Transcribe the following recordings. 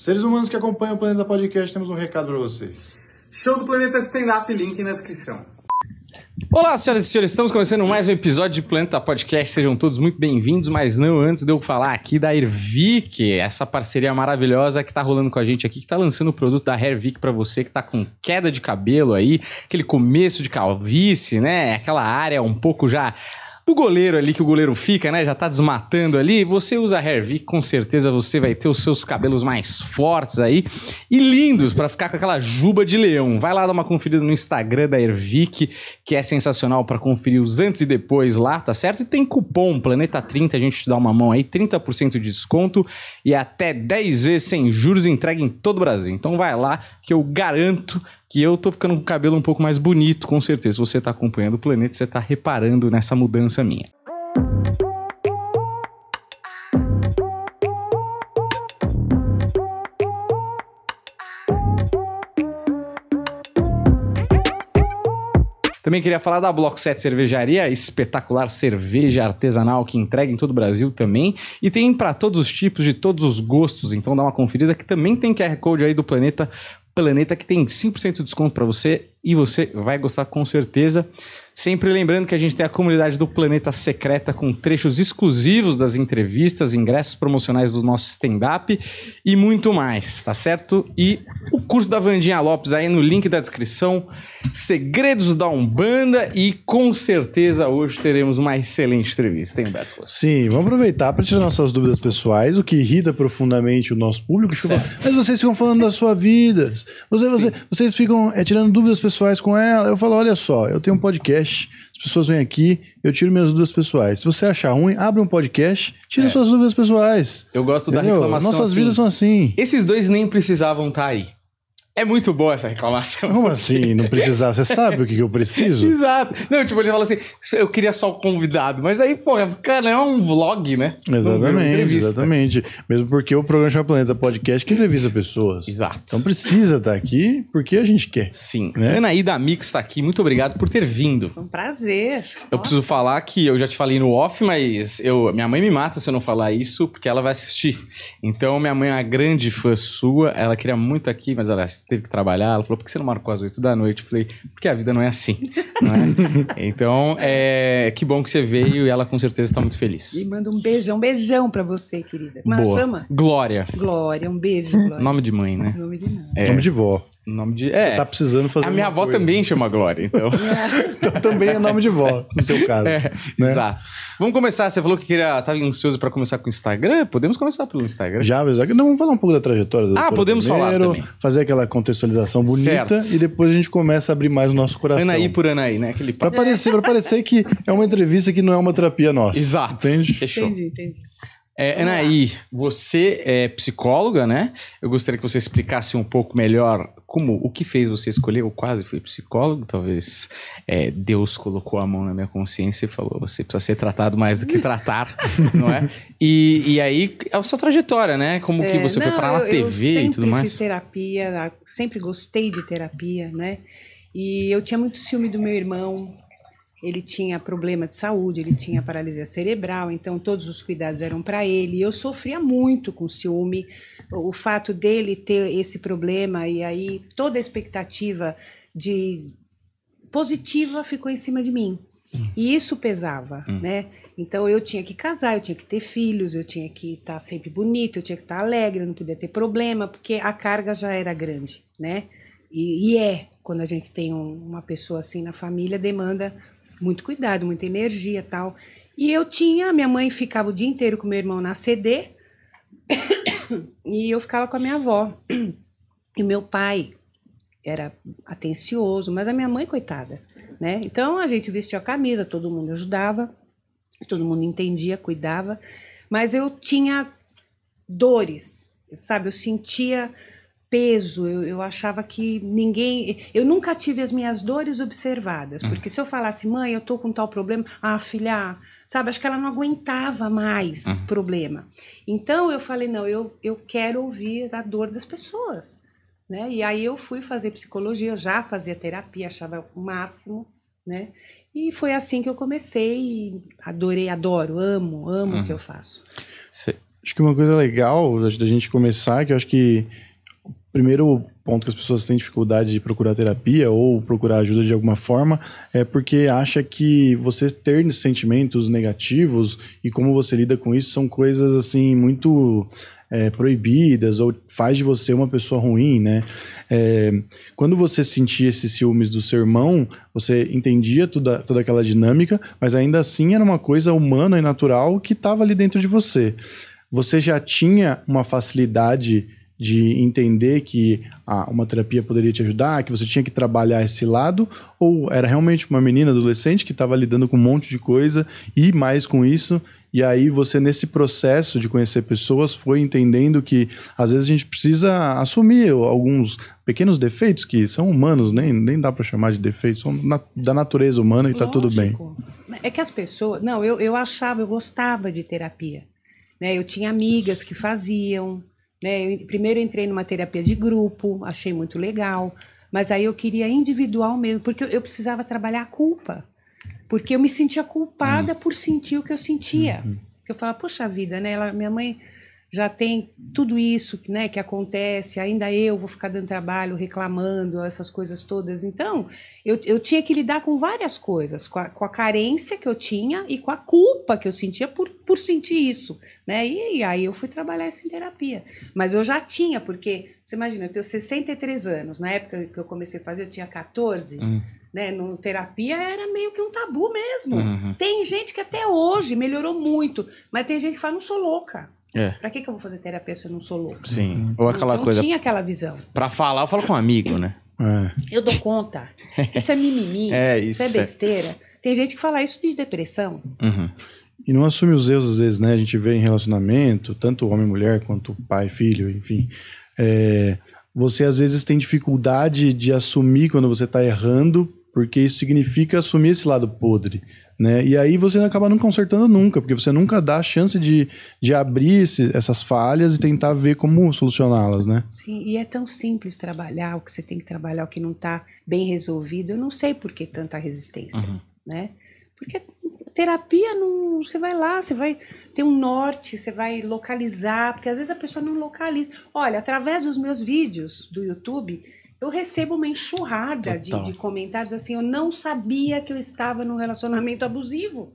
Seres humanos que acompanham o Planeta Podcast, temos um recado para vocês. Show do Planeta Stand-Up, link na descrição. Olá, senhoras e senhores, estamos começando mais um episódio de Planeta Podcast. Sejam todos muito bem-vindos, mas não antes de eu falar aqui da Ervic, essa parceria maravilhosa que tá rolando com a gente aqui, que tá lançando o produto da Hairvic para você que tá com queda de cabelo aí, aquele começo de calvície, né? Aquela área um pouco já do goleiro ali que o goleiro fica, né? Já tá desmatando ali. Você usa a Hairvic, com certeza você vai ter os seus cabelos mais fortes aí e lindos para ficar com aquela juba de leão. Vai lá dar uma conferida no Instagram da Ervic, que é sensacional para conferir os antes e depois lá, tá certo? E tem cupom Planeta 30, a gente te dá uma mão aí, 30% de desconto e até 10 vezes sem juros entregue em todo o Brasil. Então vai lá que eu garanto que eu tô ficando com o cabelo um pouco mais bonito, com certeza. Se você tá acompanhando o planeta, você tá reparando nessa mudança minha. Também queria falar da Bloco 7 Cervejaria, espetacular cerveja artesanal que entrega em todo o Brasil também. E tem para todos os tipos, de todos os gostos. Então dá uma conferida que também tem QR Code aí do Planeta Planeta que tem 5% de desconto para você e você vai gostar com certeza. Sempre lembrando que a gente tem a comunidade do Planeta Secreta com trechos exclusivos das entrevistas, ingressos promocionais do nosso stand-up e muito mais, tá certo? E o curso da Vandinha Lopes aí no link da descrição, Segredos da Umbanda e com certeza hoje teremos uma excelente entrevista, hein, Beto? Sim, vamos aproveitar para tirar nossas dúvidas pessoais, o que irrita profundamente o nosso público. Mas vocês ficam falando da sua vida, você, você, vocês ficam é, tirando dúvidas pessoais com ela. Eu falo, olha só, eu tenho um podcast as pessoas vêm aqui, eu tiro minhas dúvidas pessoais. Se você achar ruim, abre um podcast, tira É. suas dúvidas pessoais. Eu gosto da Entendeu? reclamação Nossas assim. vidas são assim. Esses dois nem precisavam estar aí. É muito boa essa reclamação. Como assim? Não precisar? Você sabe o que, que eu preciso? Exato. Não, tipo, ele fala assim, eu queria só o convidado. Mas aí, pô, cara, é um vlog, né? Exatamente, exatamente. Mesmo porque o programa chama Planeta Podcast que entrevista pessoas. Exato. Então precisa estar aqui porque a gente quer. Sim. Né? Anaída Amico está aqui. Muito obrigado por ter vindo. Foi um prazer. Eu preciso falar que eu já te falei no off, mas eu, minha mãe me mata se eu não falar isso, porque ela vai assistir. Então, minha mãe é uma grande fã sua. Ela queria muito aqui, mas ela teve que trabalhar. Ela falou, por que você não marcou às 8 da noite? Eu falei, porque a vida não é assim. não é? então, é, que bom que você veio e ela com certeza está muito feliz. E manda um beijão, um beijão pra você, querida. Como ela Boa. chama? Glória. Glória, um beijo, Glória. Nome de mãe, né? Nome de não. É. Nome de vó. Nome de. Você É. tá precisando fazer a minha avó coisa. também chama Glória, então. Então também é nome de vó, no seu caso. É, né? Exato. Vamos começar. Você falou que queria, tava ansioso para começar com o Instagram? Podemos começar pelo Instagram. Já, mas não, vamos falar um pouco da trajetória da Ah, podemos falar primeiro, também. Fazer aquela contextualização bonita Certo. e depois a gente começa a abrir mais o nosso coração. Anaí por Anaí, né? Aquele Pra papo. parecer, pra parecer que é uma entrevista que não é uma terapia nossa. Exato. Entende? Fechou. Entendi, entendi. É, Anaí, você é psicóloga, né? Eu gostaria que você explicasse um pouco melhor como o que fez você escolher. Eu quase fui psicólogo, talvez é, Deus colocou a mão na minha consciência e falou: você precisa ser tratado mais do que tratar, não é? E, e aí é a sua trajetória, né? Como que É, você foi não, na eu- eu TV e tudo sempre mais. fiz terapia, sempre gostei de terapia, né? E eu tinha muito ciúme do meu irmão. Ele tinha problema de saúde, ele tinha paralisia cerebral, então todos os cuidados eram para ele. Eu sofria muito com ciúme. O fato dele ter esse problema e aí toda a expectativa de positiva ficou em cima de mim. E isso pesava, né? Então eu tinha que casar, eu tinha que ter filhos, eu tinha que estar sempre bonito, eu tinha que estar alegre, eu não podia ter problema, porque a carga já era grande, né? E, e é, quando a gente tem um- uma pessoa assim na família, demanda muito cuidado, muita energia tal. E eu tinha, minha mãe ficava o dia inteiro com meu irmão na CD, e eu ficava com a minha avó. E meu pai era atencioso, mas a minha mãe, coitada, né? Então a gente vestia a camisa, todo mundo ajudava, todo mundo entendia, cuidava, mas eu tinha dores, sabe? Eu sentia peso, eu, eu achava que ninguém. Eu nunca tive as minhas dores observadas, porque se eu falasse, mãe, eu tô com tal problema, ah, filha, sabe? Acho que ela não aguentava mais problema. Então eu falei, não, eu, eu quero ouvir a dor das pessoas. Né? E aí eu fui fazer psicologia, eu já fazia terapia, achava o máximo, né? E foi assim que eu comecei e adorei, adoro, amo, amo o que eu faço. Cê- Acho que uma coisa legal da gente começar, que eu acho que primeiro ponto que as pessoas têm dificuldade de procurar terapia ou procurar ajuda de alguma forma é porque acha que você ter sentimentos negativos e como você lida com isso são coisas assim muito é, proibidas ou faz de você uma pessoa ruim, né? É, quando você sentia esses ciúmes do seu irmão, você entendia toda, toda aquela dinâmica, mas ainda assim era uma coisa humana e natural que estava ali dentro de você. Você já tinha uma facilidade de entender que ah, uma terapia poderia te ajudar, que você tinha que trabalhar esse lado, ou era realmente uma menina adolescente que estava lidando com um monte de coisa e mais com isso, e aí você nesse processo de conhecer pessoas foi entendendo que às vezes a gente precisa assumir alguns pequenos defeitos que são humanos, nem, nem dá para chamar de defeitos, são na, da natureza humana e está tudo bem. É que as pessoas, não, eu, eu achava, eu gostava de terapia, né? Eu tinha amigas que faziam, né? Eu, primeiro entrei numa terapia de grupo, achei muito legal, mas aí eu queria individual mesmo, porque eu, eu precisava trabalhar a culpa. Porque eu me sentia culpada uhum. por sentir o que eu sentia. Uhum. Eu falava, poxa vida, né? Ela, minha mãe já tem tudo isso né, que acontece, ainda eu vou ficar dando trabalho, reclamando, essas coisas todas. Então, eu, eu tinha que lidar com várias coisas, com a, com a carência que eu tinha e com a culpa que eu sentia por, por sentir isso. Né? E, e aí eu fui trabalhar isso em terapia. Mas eu já tinha, porque, você imagina, eu tenho 63 anos, na época que eu comecei a fazer, eu tinha 14. Hum. Né, no terapia era meio que um tabu mesmo. Uhum. Tem gente que até hoje melhorou muito, mas tem gente que fala, não sou louca. É. Pra que, que eu vou fazer terapia se eu não sou louco? Sim. Ou aquela então, coisa. tinha aquela visão. Pra falar, eu falo com um amigo, né? É. Eu dou conta. Isso é mimimi. é, isso, isso é besteira. É. Tem gente que fala isso de depressão. Uhum. E não assume os erros, às vezes, né? A gente vê em relacionamento, tanto homem e mulher, quanto pai, filho, enfim. É, você, às vezes, tem dificuldade de assumir quando você está errando, porque isso significa assumir esse lado podre. Né? E aí você acaba não consertando nunca, porque você nunca dá a chance de, de abrir esse, essas falhas e tentar ver como solucioná-las, né? Sim, e é tão simples trabalhar o que você tem que trabalhar, o que não está bem resolvido. Eu não sei por que tanta resistência, uhum. né? Porque terapia não, você vai lá, você vai ter um norte, você vai localizar, porque às vezes a pessoa não localiza. Olha, através dos meus vídeos do YouTube, eu recebo uma enxurrada de, de, comentários assim, eu não sabia que eu estava num relacionamento abusivo.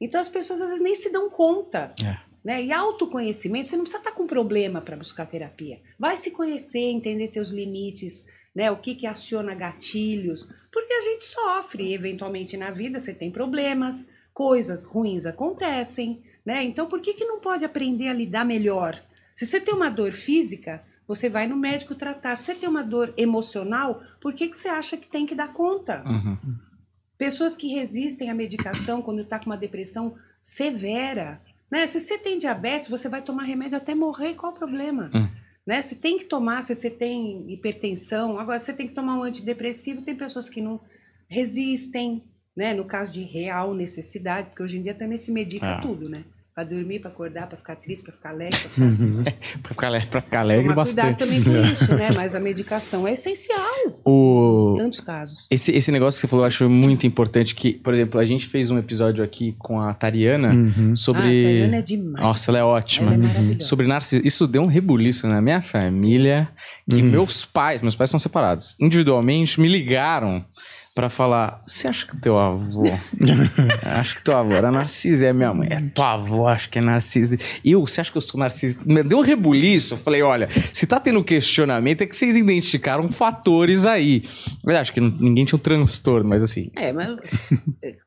Então as pessoas às vezes nem se dão conta. É. Né? E autoconhecimento, você não precisa estar com problema para buscar terapia. Vai se conhecer, entender teus limites, né? o que, que aciona gatilhos. Porque a gente sofre, eventualmente na vida você tem problemas, coisas ruins acontecem. Né? Então por que, que não pode aprender a lidar melhor? Se você tem uma dor física, você vai no médico tratar. Se você tem uma dor emocional, por que, que você acha que tem que dar conta? Uhum. Pessoas que resistem à medicação quando está com uma depressão severa. Né? Se você tem diabetes, você vai tomar remédio até morrer, qual o problema? Uhum. Né? Você tem que tomar, se você tem hipertensão, agora você tem que tomar um antidepressivo, tem pessoas que não resistem, né? No caso de real necessidade, porque hoje em dia também se medica ah. tudo, né? Pra dormir, pra acordar, pra ficar triste, pra ficar alegre, pra ficar. Uhum. pra ficar alegre, pra ficar alegre bastante. cuidado também com isso, né? Mas a medicação é essencial. O... Em tantos casos. Esse, esse negócio que você falou, eu acho muito importante. Que, por exemplo, a gente fez um episódio aqui com a Tariana uhum. sobre. Ah, a Tariana é demais. Nossa, ela é ótima. Ela é sobre narcisismo. Isso deu um rebuliço na minha família. Que uhum. meus pais, meus pais são separados, individualmente me ligaram para falar: Você acha que teu avô. acho que teu avô era narciso. E a minha mãe: É tua avó, acho que é narciso. E eu, você acha que eu sou narciso? Deu um rebuliço. Eu falei: Olha, se tá tendo questionamento, é que vocês identificaram fatores aí. Eu acho que ninguém tinha um transtorno, mas assim. É, mas.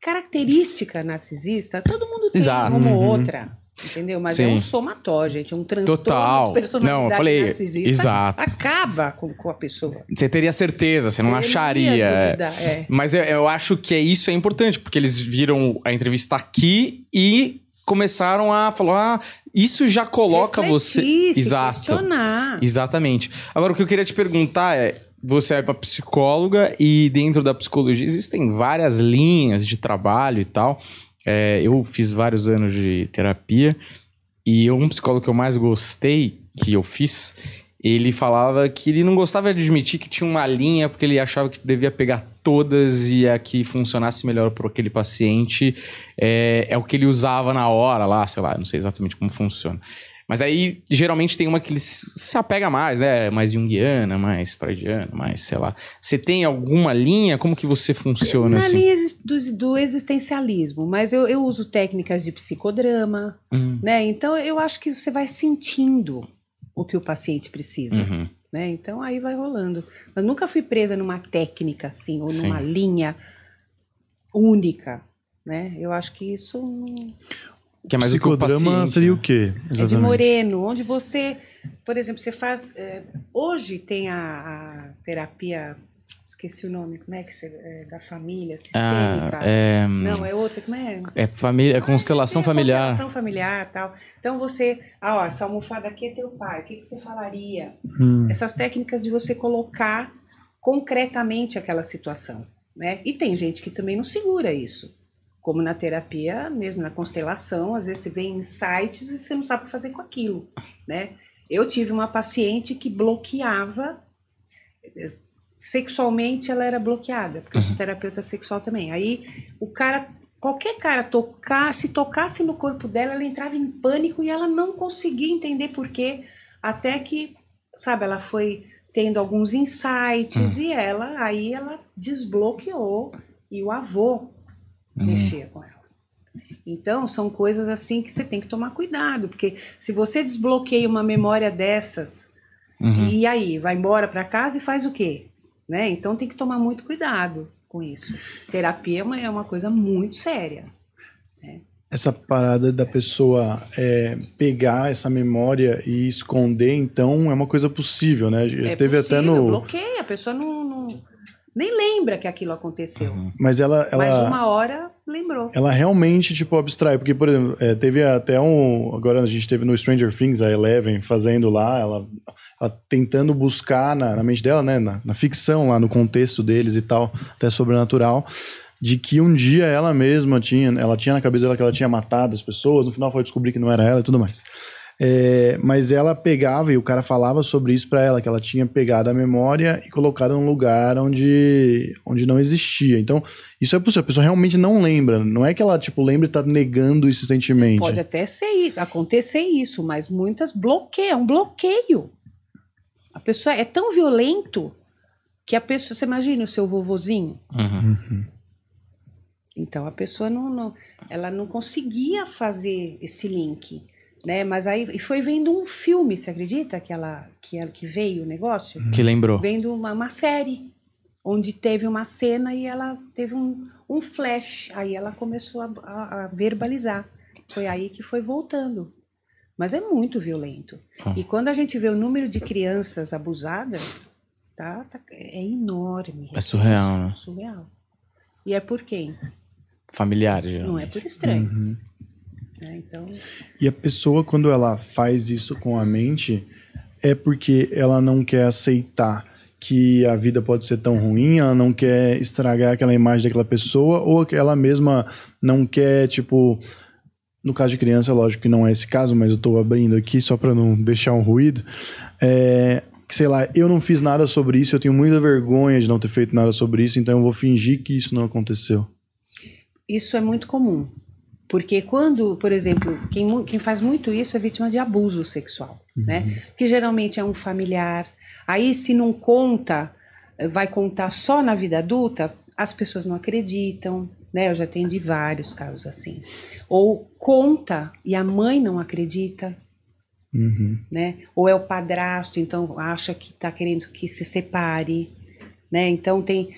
característica narcisista, todo mundo tem Exato. uma ou uhum. outra. Entendeu? Mas Sim. é um somatório, gente. É um transtorno Total. de personalidade não, eu falei, narcisista. Exato. Acaba com, com a pessoa. Você teria certeza, você, não acharia. é. Mas eu, eu acho que é isso é importante, porque eles viram a entrevista aqui e começaram a falar, ah, isso já coloca Refletir, você. Exato. Questionar. Exatamente. Agora, o que eu queria te perguntar é. Você é para psicóloga e dentro da psicologia existem várias linhas de trabalho e tal. É, eu fiz vários anos de terapia e um psicólogo que eu mais gostei, que eu fiz, ele falava que ele não gostava de admitir que tinha uma linha porque ele achava que devia pegar todas e a que funcionasse melhor para aquele paciente é, é o que ele usava na hora lá, sei lá, não sei exatamente como funciona. Mas aí, geralmente, tem uma que ele se apega mais, né? Mais junguiana, mais freudiana, mais, sei lá. Você tem alguma linha? Como que você funciona, Na assim? linha do, do existencialismo, mas eu, eu uso técnicas de psicodrama, Hum, né? Então eu acho que você vai sentindo o que o paciente precisa, uhum. né? Então aí vai rolando. Mas nunca fui presa numa técnica assim ou Sim. numa linha única, né? Eu acho que isso não- Que é mais o que o Psicodrama paciente... seria né? o quê? é de Moreno, onde você, por exemplo, você faz. é, hoje tem a, a terapia, esqueci o nome, como é que você, é, da família Ah, sistêmica. é, Não, é outra, como é? é família, é constelação familiar. Constelação familiar tal. Então você, ah, ó, essa almofada aqui é teu pai, o que, que você falaria? Hum. Essas técnicas de você colocar concretamente aquela situação, né? E tem gente que também não segura isso. Como na terapia, mesmo na constelação, às vezes você vê insights e você não sabe o que fazer com aquilo, né? Eu tive uma paciente que bloqueava eh, sexualmente ela era bloqueada, porque eu sou terapeuta sexual também. Aí o cara, qualquer cara tocar, se tocasse no corpo dela, ela entrava em pânico e ela não conseguia entender por quê, até que, sabe, ela foi tendo alguns insights e ela, aí ela desbloqueou e o avô mexia com ela. Então, são coisas assim que você tem que tomar cuidado, porque se você desbloqueia uma memória dessas, Uhum. e aí, vai embora para casa e faz o quê? Né? Então tem que tomar muito cuidado com isso. Terapia é uma, é uma coisa muito séria. Essa parada da pessoa é, pegar essa memória e esconder, então, é uma coisa possível, né? É Teve até possível, no. bloqueia, a pessoa não- nem lembra que aquilo aconteceu. Mas ela, ela, Mas uma hora lembrou. ela realmente, tipo, abstrai. Porque, por exemplo, é, teve até um. Agora a gente teve no Stranger Things, a Eleven fazendo lá, ela, ela tentando buscar na, na mente dela, né? Na, na ficção, lá no contexto deles e tal, até sobrenatural. De que um dia ela mesma tinha, ela tinha na cabeça dela que ela tinha matado as pessoas, no final foi descobrir que não era ela e tudo mais. É, mas ela pegava e o cara falava sobre isso pra ela, que ela tinha pegado a memória e colocado num lugar onde, onde não existia. Então, isso é possível. A pessoa realmente não lembra. Não é que ela, tipo, lembra e tá negando esse sentimento. Pode até ser, acontecer isso, mas muitas bloqueiam, é um bloqueio. A pessoa é tão violento que a pessoa, você imagina o seu vovozinho? Uhum. Então a pessoa não, não- ela não conseguia fazer esse link, né? Mas aí e foi vendo um filme, você acredita que ela que ela que veio o negócio? Que lembrou. Vendo uma, uma série onde teve uma cena e ela teve um, um flash, aí ela começou a, a- a verbalizar. Foi aí que foi voltando. Mas é muito violento. Ah. E quando a gente vê o número de crianças abusadas, tá, tá- é enorme. É surreal, né? Surreal. E é por quem? Familiar, já. Não é por estranho. Uhum. Né? Então, E a pessoa, quando ela faz isso com a mente, é porque ela não quer aceitar que a vida pode ser tão ruim, ela não quer estragar aquela imagem daquela pessoa, ou ela mesma não quer, tipo. No caso de criança, lógico que não é esse caso, mas eu tô abrindo aqui só para não deixar um ruído. É, que, sei lá, eu não fiz nada sobre isso, eu tenho muita vergonha de não ter feito nada sobre isso, então eu vou fingir que isso não aconteceu. isso é muito comum. Porque quando, por exemplo, quem, quem faz muito isso é vítima de abuso sexual, né? Que geralmente é um familiar. Aí, se não conta, vai contar só na vida adulta, as pessoas não acreditam, né? Eu já atendi vários casos assim. Ou conta e a mãe não acredita, Uhum. né? Ou é o padrasto, então acha que está querendo que se separe, né? Então tem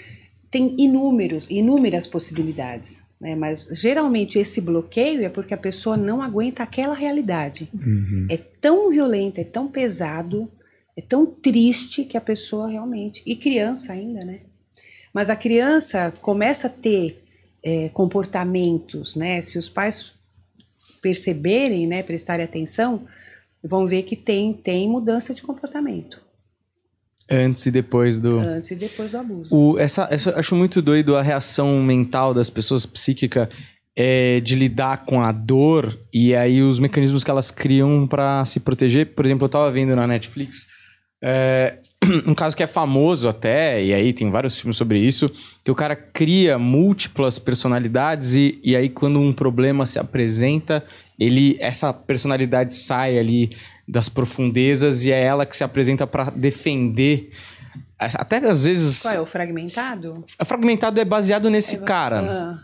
tem inúmeros, inúmeras possibilidades, né? Mas geralmente esse bloqueio é porque a pessoa não aguenta aquela realidade. Uhum. É tão violento, é tão pesado, é tão triste que a pessoa realmente e criança ainda, né? Mas a criança começa a ter eh, comportamentos, né? Se os pais perceberem, né, prestarem atenção, vão ver que tem, tem mudança de comportamento Antes e depois do. antes e depois do abuso. O, essa, essa, eu acho muito doido a reação mental das pessoas psíquica é, de lidar com a dor e aí os mecanismos que elas criam pra se proteger. Por exemplo, eu tava vendo na Netflix É, um caso que é famoso até, e aí tem vários filmes sobre isso, que o cara cria múltiplas personalidades e, e aí quando um problema se apresenta, ele essa personalidade sai ali das profundezas e é ela que se apresenta para defender até às vezes Qual é o fragmentado? a fragmentado é baseado nesse cara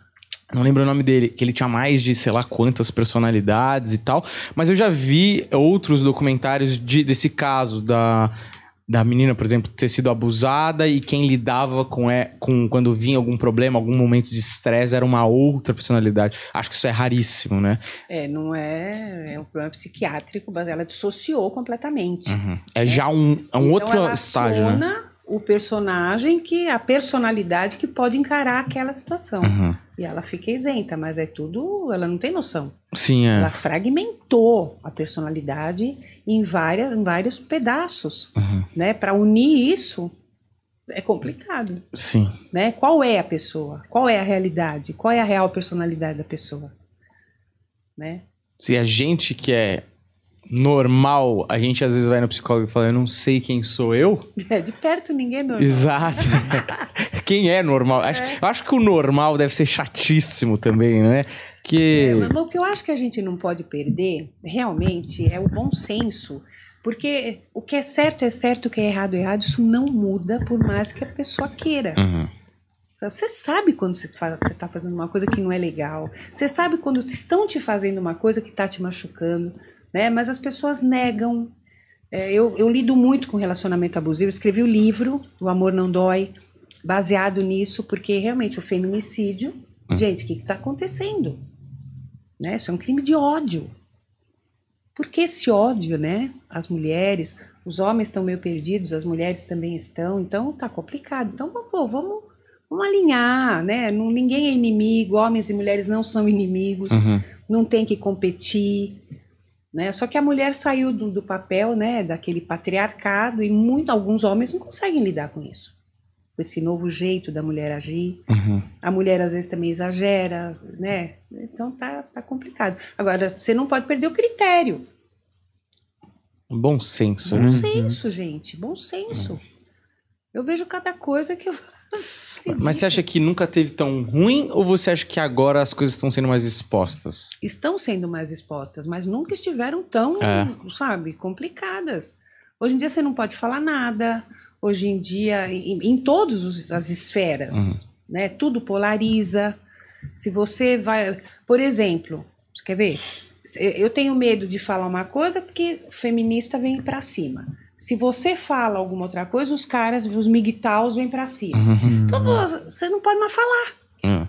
Ah, não lembro o nome dele, que ele tinha mais de sei lá quantas personalidades e tal. Mas eu já vi outros documentários de- desse caso da, da menina, por exemplo, ter sido abusada e quem lidava com, é, com quando vinha algum problema, algum momento de estresse, era uma outra personalidade. Acho que isso é raríssimo, né? é, não é, é um problema psiquiátrico, mas ela dissociou completamente. É já um, é um Então outro ela estágio, né? o personagem que a personalidade que pode encarar aquela situação. Uhum. E ela fica isenta, mas é tudo, ela não tem noção. Sim, é. Ela fragmentou a personalidade em, várias, em vários pedaços, Uhum. né? Para unir isso é complicado, Sim. né? Qual é a pessoa? Qual é a realidade? Qual é a real personalidade da pessoa? Né? Se a gente que é normal, a gente às vezes vai no psicólogo e fala, eu não sei quem sou eu. É, de perto ninguém é normal. Exato. Quem é normal? Acho, eu acho que o normal deve ser chatíssimo também, né? Que. É, mas o que eu acho que a gente não pode perder, realmente, é o bom senso. Porque o que é certo é certo, o que é errado é errado, isso não muda por mais que a pessoa queira. Uhum. Você sabe quando você está fazendo uma coisa que não é legal. Você sabe quando estão te fazendo uma coisa que está te machucando. Né? Mas as pessoas negam. É, eu, eu lido muito com relacionamento abusivo. Escrevi o livro, O Amor Não Dói, baseado nisso, porque realmente o feminicídio. Gente, o que está acontecendo? Né? Isso é um crime de ódio. Por que esse ódio, né? As mulheres, os homens estão meio perdidos, as mulheres também estão, então tá complicado. Então, pô, vamos, vamos alinhar, né? Não, ninguém é inimigo, homens e mulheres não são inimigos, Uhum. não tem que competir, né? Só que a mulher saiu do, do papel, né? Daquele patriarcado e muito, alguns homens não conseguem lidar com isso, com esse novo jeito da mulher agir. Uhum. A mulher às vezes também exagera, né? Então tá, tá complicado. Agora, você não pode perder o critério. Bom senso, Bom né? senso, gente. Bom senso. Eu vejo cada coisa que eu. Mas você acha que nunca teve tão ruim ou você acha que agora as coisas estão sendo mais expostas? Estão sendo mais expostas, mas nunca estiveram tão, É. sabe, complicadas. Hoje em dia você não pode falar nada. Hoje em dia, em, em todas as esferas, né? Tudo polariza. Se você vai. Por exemplo, você quer ver? Eu tenho medo de falar uma coisa porque feminista vem pra cima. Se você fala alguma outra coisa, os caras, os migtaus vêm pra cima. Então você não pode mais falar. Hum.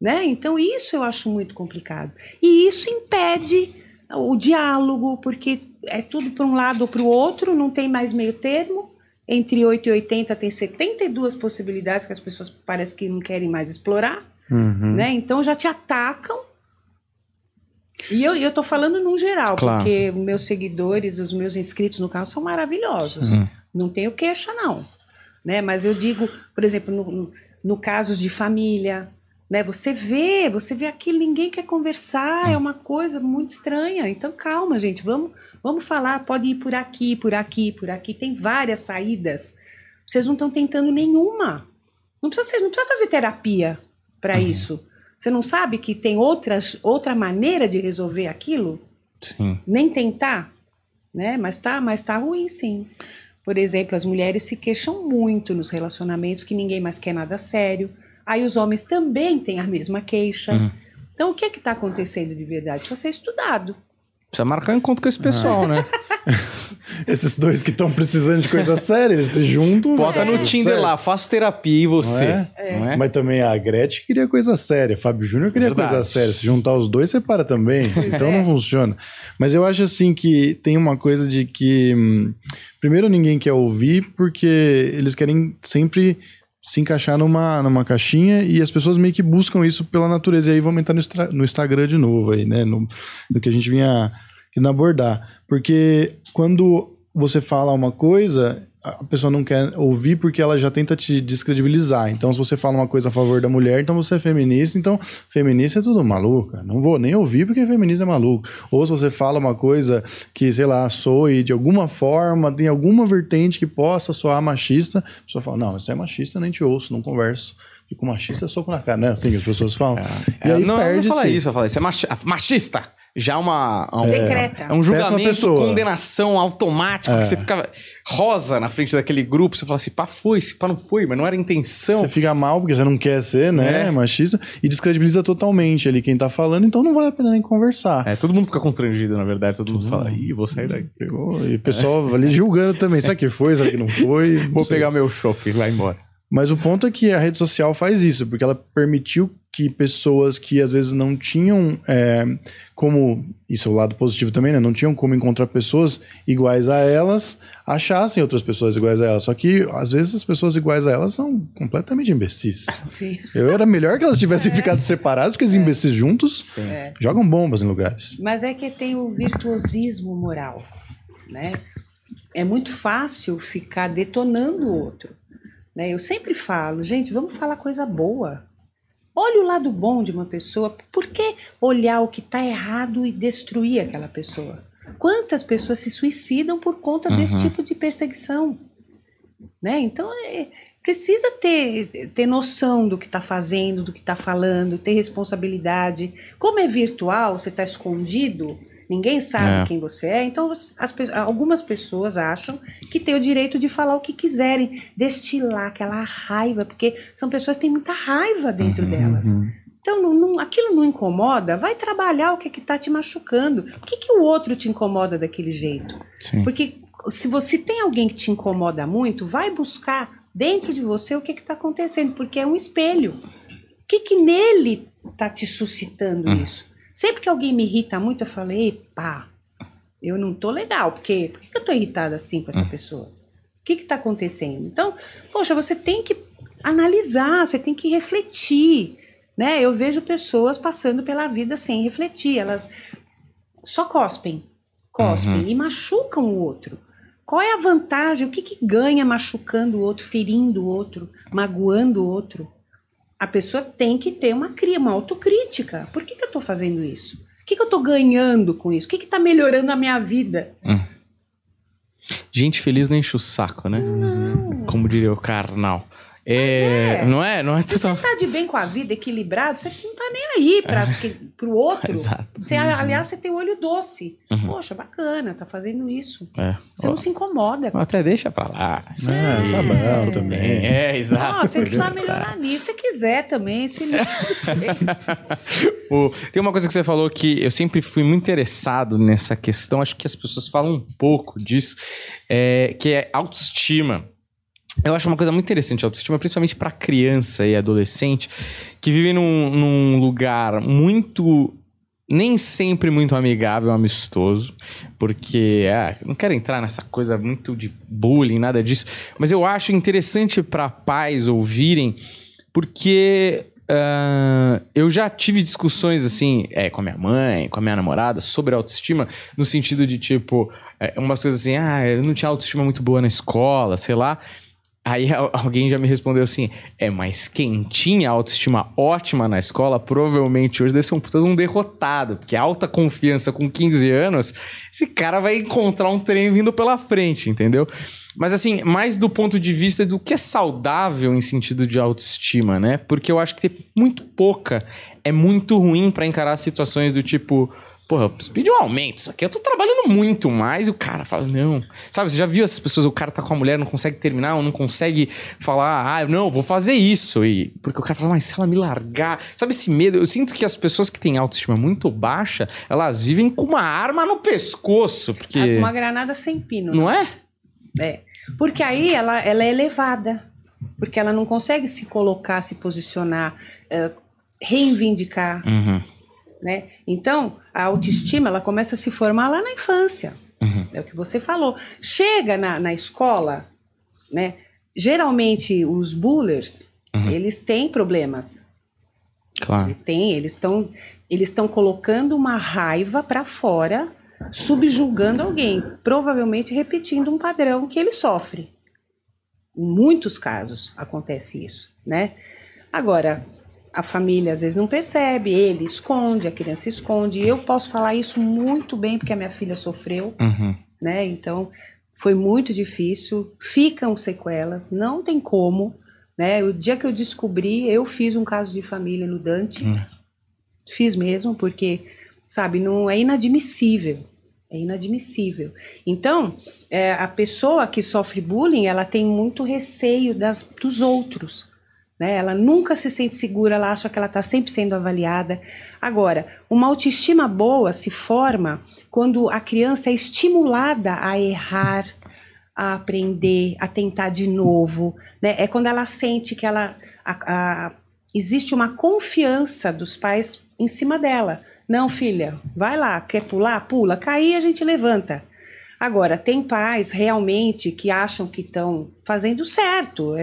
né? Então isso eu acho muito complicado. E isso impede o diálogo, porque é tudo para um lado ou para o outro, não tem mais meio termo. Entre 8 e 80 tem 72 possibilidades que as pessoas parecem que não querem mais explorar, Uhum. né? Então já te atacam. E eu, eu tô falando num geral, Claro. porque meus seguidores, os meus inscritos no canal são maravilhosos. Não tenho queixa, não. Né? Mas eu digo, por exemplo, no, no, no casos de família, né? Você vê, você vê aquilo, ninguém quer conversar, é uma coisa muito estranha. Então, calma, gente, vamos, vamos falar, pode ir por aqui, por aqui, por aqui. Tem várias saídas. Vocês não estão tentando nenhuma. Não precisa, ser, não precisa fazer terapia para isso. Você não sabe que tem outras, outra maneira de resolver aquilo? Sim. nem tentar, né? Mas tá, mas tá ruim sim. Por exemplo, as mulheres se queixam muito nos relacionamentos que ninguém mais quer nada sério. Aí os homens também têm a mesma queixa. Então o que é que está acontecendo de verdade? Precisa ser estudado. Precisa marcar encontro com esse pessoal, né? Esses dois que estão precisando de coisa séria, eles se juntam. Bota tá no Tinder certo. lá, faço terapia e você. Não Não é? Mas também a Gretchen queria coisa séria, Fábio Júnior queria Verdade. coisa séria. Se juntar os dois, separa também. então não funciona. Mas eu acho assim que tem uma coisa de que. hum, primeiro, ninguém quer ouvir porque eles querem sempre se encaixar numa, numa caixinha e as pessoas meio que buscam isso pela natureza. E aí vamos entrar no, no Instagram de novo aí, né? No, no que a gente vinha abordar. Porque quando você fala uma coisa a pessoa não quer ouvir porque ela já tenta te descredibilizar. Então, se você fala uma coisa a favor da mulher, então você é feminista, então feminista é tudo maluca. Não vou nem ouvir porque feminista é maluco. Ou se você fala uma coisa que, sei lá, soe de alguma forma, tem alguma vertente que possa soar machista, a pessoa fala, não, isso é machista, eu nem te ouço, não converso. E com machista é soco na cara, né? Assim que as pessoas falam. E É, aí não, perde não fala isso, eu falo isso é machi- machista. Já é uma. um- Decreta. É um julgamento, condenação automático, que você fica rosa na frente daquele grupo, você fala assim, pá, foi, se pá, não foi, mas não era intenção. Você fica mal porque você não quer ser, né? É. Machista. E descredibiliza totalmente ali quem tá falando, então não vale a pena nem conversar. É, todo mundo fica constrangido, na verdade. Todo mundo fala, ih, vou sair daí. Pegou, e o pessoal ali julgando também. Será que foi? Será que não foi? Não Vou sei. pegar meu shopping, vai embora. Mas o ponto é que a rede social faz isso, porque ela permitiu que pessoas que às vezes não tinham é, como. Isso é o lado positivo também, né? Não tinham como encontrar pessoas iguais a elas, achassem outras pessoas iguais a elas. Só que às vezes as pessoas iguais a elas são completamente imbecis. Sim. Eu era melhor que elas tivessem ficado separadas, porque os imbecis juntos Sim. jogam bombas em lugares. Mas é que tem o virtuosismo moral, né? É muito fácil ficar detonando o outro. Né? Eu sempre falo, gente, vamos falar coisa boa. Olha o lado bom de uma pessoa. Por que olhar o que está errado e destruir aquela pessoa? Quantas pessoas se suicidam por conta desse tipo de perseguição? Né? Então, é- precisa ter, ter noção do que está fazendo, do que está falando, ter responsabilidade. Como é virtual, você está escondido, ninguém sabe É. quem você é, então as algumas pessoas acham que tem o direito de falar o que quiserem, destilar aquela raiva, porque são pessoas que têm muita raiva dentro delas. Então, não, não- aquilo não incomoda, vai trabalhar o que está te machucando. Por que, que o outro te incomoda daquele jeito? Sim. Porque se você tem alguém que te incomoda muito, vai buscar dentro de você o que está acontecendo, porque é um espelho. O que, que nele está te suscitando isso? Sempre que alguém me irrita muito, eu falo, pá, eu não tô legal, porque por que, que eu tô irritada assim com essa pessoa? O que está acontecendo? Então, poxa, você tem que analisar, você tem que refletir. Né? Eu vejo pessoas passando pela vida sem refletir, elas só cospem, cospem e machucam o outro. Qual é a vantagem? O que, que ganha machucando o outro, ferindo o outro, magoando o outro? A pessoa tem que ter uma, cria, uma autocrítica. Por que, que eu estou fazendo isso? O que, que eu estou ganhando com isso? O que está melhorando a minha vida? Gente feliz não enche o saco, né? Como diria o carnal. É, é. Não é? Não é Se você total. está de bem com a vida, equilibrado, você não está nem aí para o outro. Exato. Você, aliás, você tem o olho doce. Poxa, bacana, tá fazendo isso. É. Você não se incomoda. Até deixa pra lá. Ah, tá bom também. bem. É, exato. Ah, você precisa melhorar nisso. Se quiser também, se. O- tem uma coisa que você falou que eu sempre fui muito interessado nessa questão, acho que as pessoas falam um pouco disso, é, que é autoestima. Eu acho uma coisa muito interessante a autoestima, principalmente para criança e adolescente, que vivem num, num lugar muito. Nem sempre muito amigável, amistoso, porque ah, não quero entrar nessa coisa muito de bullying, nada disso, mas eu acho interessante para pais ouvirem, porque ah, eu já tive discussões assim é, com a minha mãe, com a minha namorada sobre autoestima, no sentido de tipo, é, umas coisas assim, ah, eu não tinha autoestima muito boa na escola, sei lá. Aí al- alguém já me respondeu assim: é, mas quem tinha autoestima ótima na escola, provavelmente hoje deve ser um puta de um derrotado, porque alta confiança com 15 anos, esse cara vai encontrar um trem vindo pela frente, entendeu? Mas assim, mais do ponto de vista do que é saudável em sentido de autoestima, né? Porque eu acho que ter muito pouca é muito ruim pra encarar situações do tipo. Porra, eu preciso pedir um aumento. Isso aqui eu tô trabalhando muito mais. E o cara fala, não. Sabe, você já viu essas pessoas, o cara tá com a mulher, não consegue terminar, ou não consegue falar, ah, não, vou fazer isso. E, porque o cara fala, mas se ela me largar. Sabe esse medo? Eu sinto que as pessoas que têm autoestima muito baixa, elas vivem com uma arma no pescoço. Porque. Uma granada sem pino. Não é? É. Porque aí ela, ela é elevada. Porque ela não consegue se colocar, se posicionar, eh, reivindicar. Uhum. Né? Então, a autoestima ela começa a se formar lá na infância. É o que você falou. Chega na, na escola, né? geralmente os bullers, eles têm problemas. Claro. Eles têm, eles estão eles estão colocando uma raiva para fora, subjugando alguém, provavelmente repetindo um padrão que ele sofre. Em muitos casos acontece isso, né? Agora, a família às vezes não percebe, ele esconde, a criança esconde. Eu posso falar isso muito bem porque a minha filha sofreu, Uhum. né? Então foi muito difícil, ficam sequelas, não tem como, né? O dia que eu descobri, eu fiz um caso de família no Dante, fiz mesmo, porque sabe, não é inadmissível, é inadmissível. Então, é, a pessoa que sofre bullying, ela tem muito receio das, dos outros. Né? Ela nunca se sente segura, ela acha que ela está sempre sendo avaliada. Agora, uma autoestima boa se forma quando a criança é estimulada a errar, a aprender, a tentar de novo. Né? É quando ela sente que ela a- a- existe uma confiança dos pais em cima dela. Não, filha, vai lá, quer pular? Pula. Cair, a gente levanta. Agora, tem pais realmente que acham que estão fazendo certo.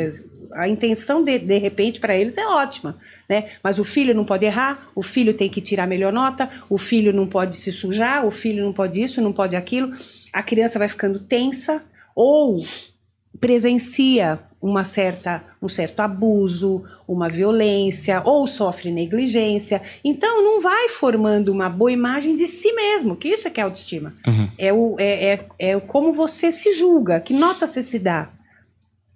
A intenção, de, de repente, para eles é ótima. Né? Mas o filho não pode errar, o filho tem que tirar a melhor nota, o filho não pode se sujar, o filho não pode isso, não pode aquilo. A criança vai ficando tensa ou presencia uma certa, um certo abuso, uma violência ou sofre negligência. Então não vai formando uma boa imagem de si mesmo, que isso é que é autoestima. É, o, é, é, é como você se julga, que nota você se dá.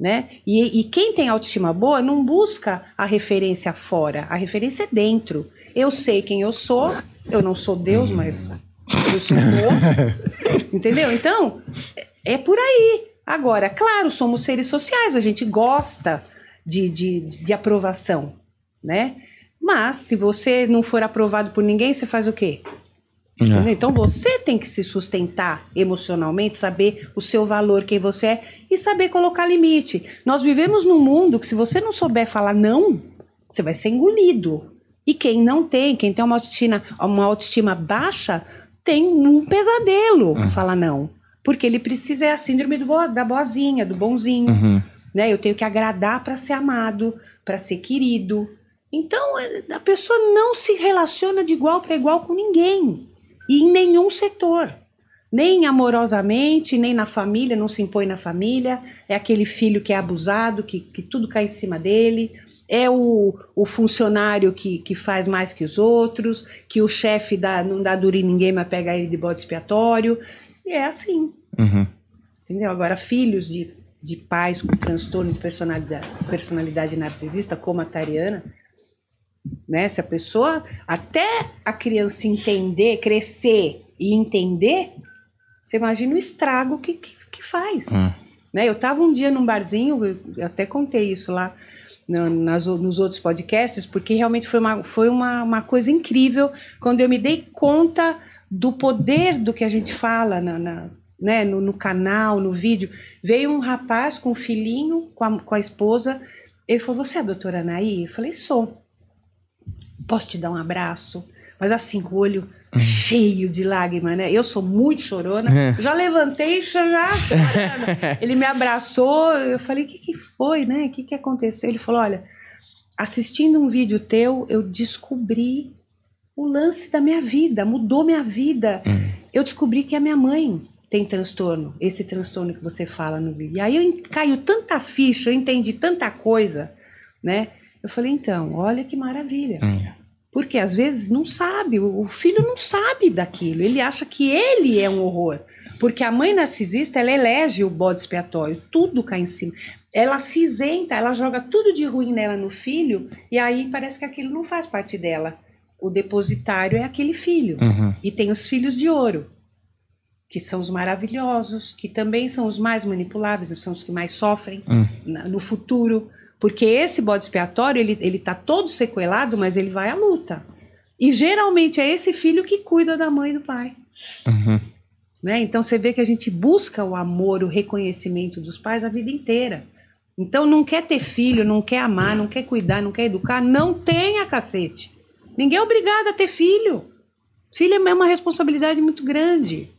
Né? E, e quem tem autoestima boa não busca a referência fora, a referência é dentro. Eu sei quem eu sou, eu não sou Deus, mas eu sou boa. Entendeu? Então, é por aí. Agora, claro, somos seres sociais, a gente gosta de, de, de aprovação, né? Mas se você não for aprovado por ninguém, você faz o quê? Entendeu? Então você tem que se sustentar emocionalmente, saber o seu valor, quem você é e saber colocar limite. Nós vivemos num mundo que se você não souber falar não, você vai ser engolido. E quem não tem, quem tem uma autoestima, uma autoestima baixa, tem um pesadelo falar não. Porque ele precisa, é a síndrome do da boazinha, do bonzinho. Né? Eu tenho que agradar para ser amado, para ser querido. Então, é, a pessoa não se relaciona de igual para igual com ninguém. E em nenhum setor. Nem amorosamente, nem na família, não se impõe na família. É aquele filho que é abusado, que, que tudo cai em cima dele. É o, o funcionário que, que faz mais que os outros, que o chefe dá, não dá duro em ninguém, mas pega ele de bode expiatório. E é assim. Uhum. Entendeu? Agora, filhos de, de pais com transtorno de personalidade, personalidade narcisista, como a Tariana, né? Se a pessoa, até a criança entender, crescer e entender, você imagina o estrago que, que, que faz. Né? Eu estava um dia num barzinho, eu- até contei isso lá no- nas nos outros podcasts, porque realmente foi, uma, foi uma, uma coisa incrível quando eu me dei conta do poder do que a gente fala na, na- né, no, no canal, no vídeo. Veio um rapaz com um filhinho, com a, com a esposa. Ele falou: Você é a doutora Anaí? Eu falei: Sou. Posso te dar um abraço? Mas assim, com o olho cheio de lágrimas, né? Eu sou muito chorona. Já levantei já chorando. Ele me abraçou, eu falei, o que, que foi, né? O que, que aconteceu? Ele falou, olha, assistindo um vídeo teu, eu descobri o lance da minha vida, mudou minha vida. Eu descobri que a minha mãe tem transtorno, esse transtorno que você fala no vídeo. E aí eu caiu tanta ficha, eu entendi tanta coisa, né? Eu falei, então, olha que maravilha. Porque às vezes não sabe, o filho não sabe daquilo, ele acha que ele é um horror. Porque a mãe narcisista, ela elege o bode expiatório, tudo cai em cima. Ela se isenta, ela joga tudo de ruim nela no filho, e aí parece que aquilo não faz parte dela. O depositário é aquele filho. E tem os filhos de ouro, que são os maravilhosos, que também são os mais manipuláveis, são os que mais sofrem na- no futuro. Porque esse bode expiatório, ele, ele tá todo sequelado, mas ele vai à luta. E geralmente é esse filho que cuida da mãe e do pai. Né? Então você vê que a gente busca o amor, o reconhecimento dos pais a vida inteira. Então não quer ter filho, não quer amar, não quer cuidar, não quer educar, não tenha cacete. Ninguém é obrigado a ter filho. Filho é uma responsabilidade muito grande.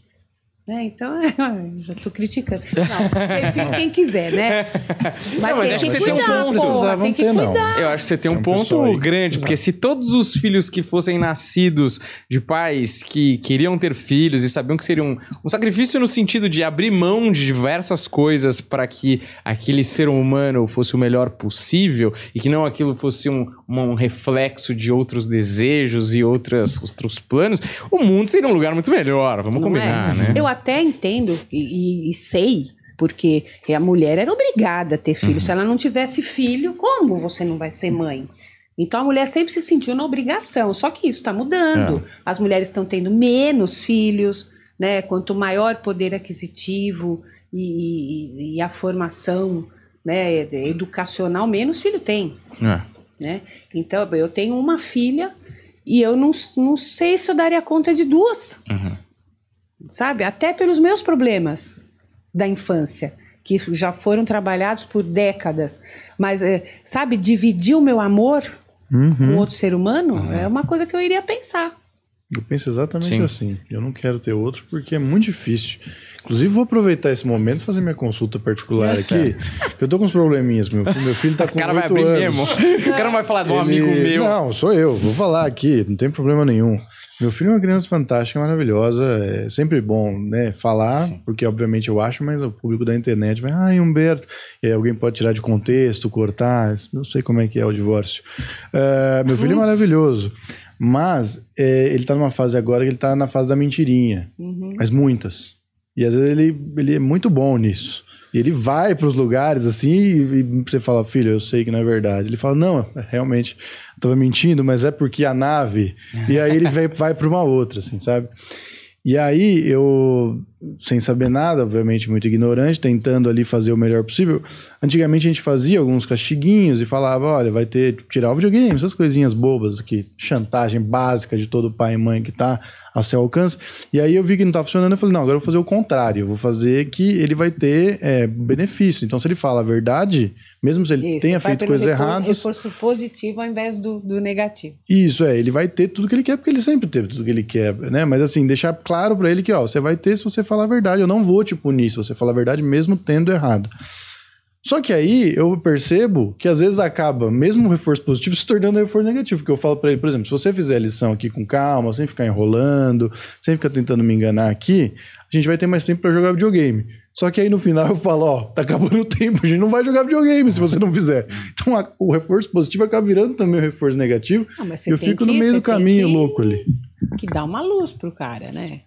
Né? Então, eu já tô criticando. Não, quem quiser, né? Mas, Não, mas tem acho que que você tem um cuidar, ponto. porra, tem que ter, cuidar. Eu acho que você tem um É um ponto grande, porque se todos os filhos que fossem nascidos de pais que queriam ter filhos e sabiam que seria um, um sacrifício no sentido de abrir mão de diversas coisas para que aquele ser humano fosse o melhor possível e que não aquilo fosse um, um reflexo de outros desejos e outras, outros planos, o mundo seria um lugar muito melhor, vamos Não combinar, é? né? Eu até entendo e, e- sei, porque a mulher era obrigada a ter filho. Se ela não tivesse filho, como você não vai ser mãe? Então a mulher sempre se sentiu na obrigação. Só que isso está mudando. As mulheres estão tendo menos filhos, né? Quanto maior poder aquisitivo e, e- e a formação né, educacional, menos filho tem É. né? Então, eu tenho uma filha e eu não, não sei se eu daria conta de duas. Sabe? Até pelos meus problemas da infância, que já foram trabalhados por décadas. Mas, é, sabe, dividir o meu amor com outro ser humano é uma coisa que eu iria pensar. Eu penso exatamente Sim. assim. Eu não quero ter outro porque é muito difícil. Inclusive, vou aproveitar esse momento e fazer minha consulta particular É aqui. Eu tô com uns probleminhas meu filho. Meu filho tá O com cara vai 8 abrir anos. mesmo. O cara não vai falar de um Ele- amigo meu. Não, sou eu. Vou falar aqui, não tem problema nenhum. Meu filho é uma criança fantástica, maravilhosa. É sempre bom, né, falar, porque obviamente eu acho, mas o público da internet vai, ai, Humberto. E aí alguém pode tirar de contexto, cortar. Não sei como é que é o divórcio. É, meu filho é maravilhoso. Mas é, ele tá numa fase agora que ele tá na fase da mentirinha. Mas muitas. E às vezes ele, ele é muito bom nisso. E ele vai para os lugares assim e, e você fala, filho, eu sei que não é verdade. Ele fala, não, realmente, eu tava mentindo, mas é porque a nave. e aí ele vai, vai para uma outra, assim, sabe? E aí eu, sem saber nada, obviamente muito ignorante, tentando ali fazer o melhor possível. Antigamente a gente fazia alguns castiguinhos e falava, olha, vai ter tirar o videogame, essas coisinhas bobas aqui, chantagem básica de todo pai e mãe que tá a seu alcance. E aí eu vi que não tá funcionando, eu falei, não, agora eu vou fazer o contrário, eu vou fazer que ele vai ter é, benefício. Então se ele fala a verdade, mesmo se ele Isso, tenha feito coisas erradas, Reforço positivo ao invés do, do negativo. isso, é, ele vai ter tudo que ele quer, porque ele sempre teve tudo que ele quer, né? Mas assim, deixar claro pra ele que, ó, você vai ter se você falar a verdade. Eu não vou te punir se você falar a verdade, mesmo tendo errado. Só que aí eu percebo que às vezes acaba, mesmo um reforço positivo, se tornando um reforço negativo. Porque eu falo pra ele, por exemplo, se você fizer a lição aqui com calma, sem ficar enrolando, sem ficar tentando me enganar aqui, a gente vai ter mais tempo pra jogar videogame. Só que aí no final eu falo, ó, tá acabando o tempo, a gente não vai jogar videogame se você não fizer. Então a- o reforço positivo acaba virando também o reforço negativo. Ah, mas eu fico que- no meio do caminho que- louco ali. que dá uma luz pro cara, né?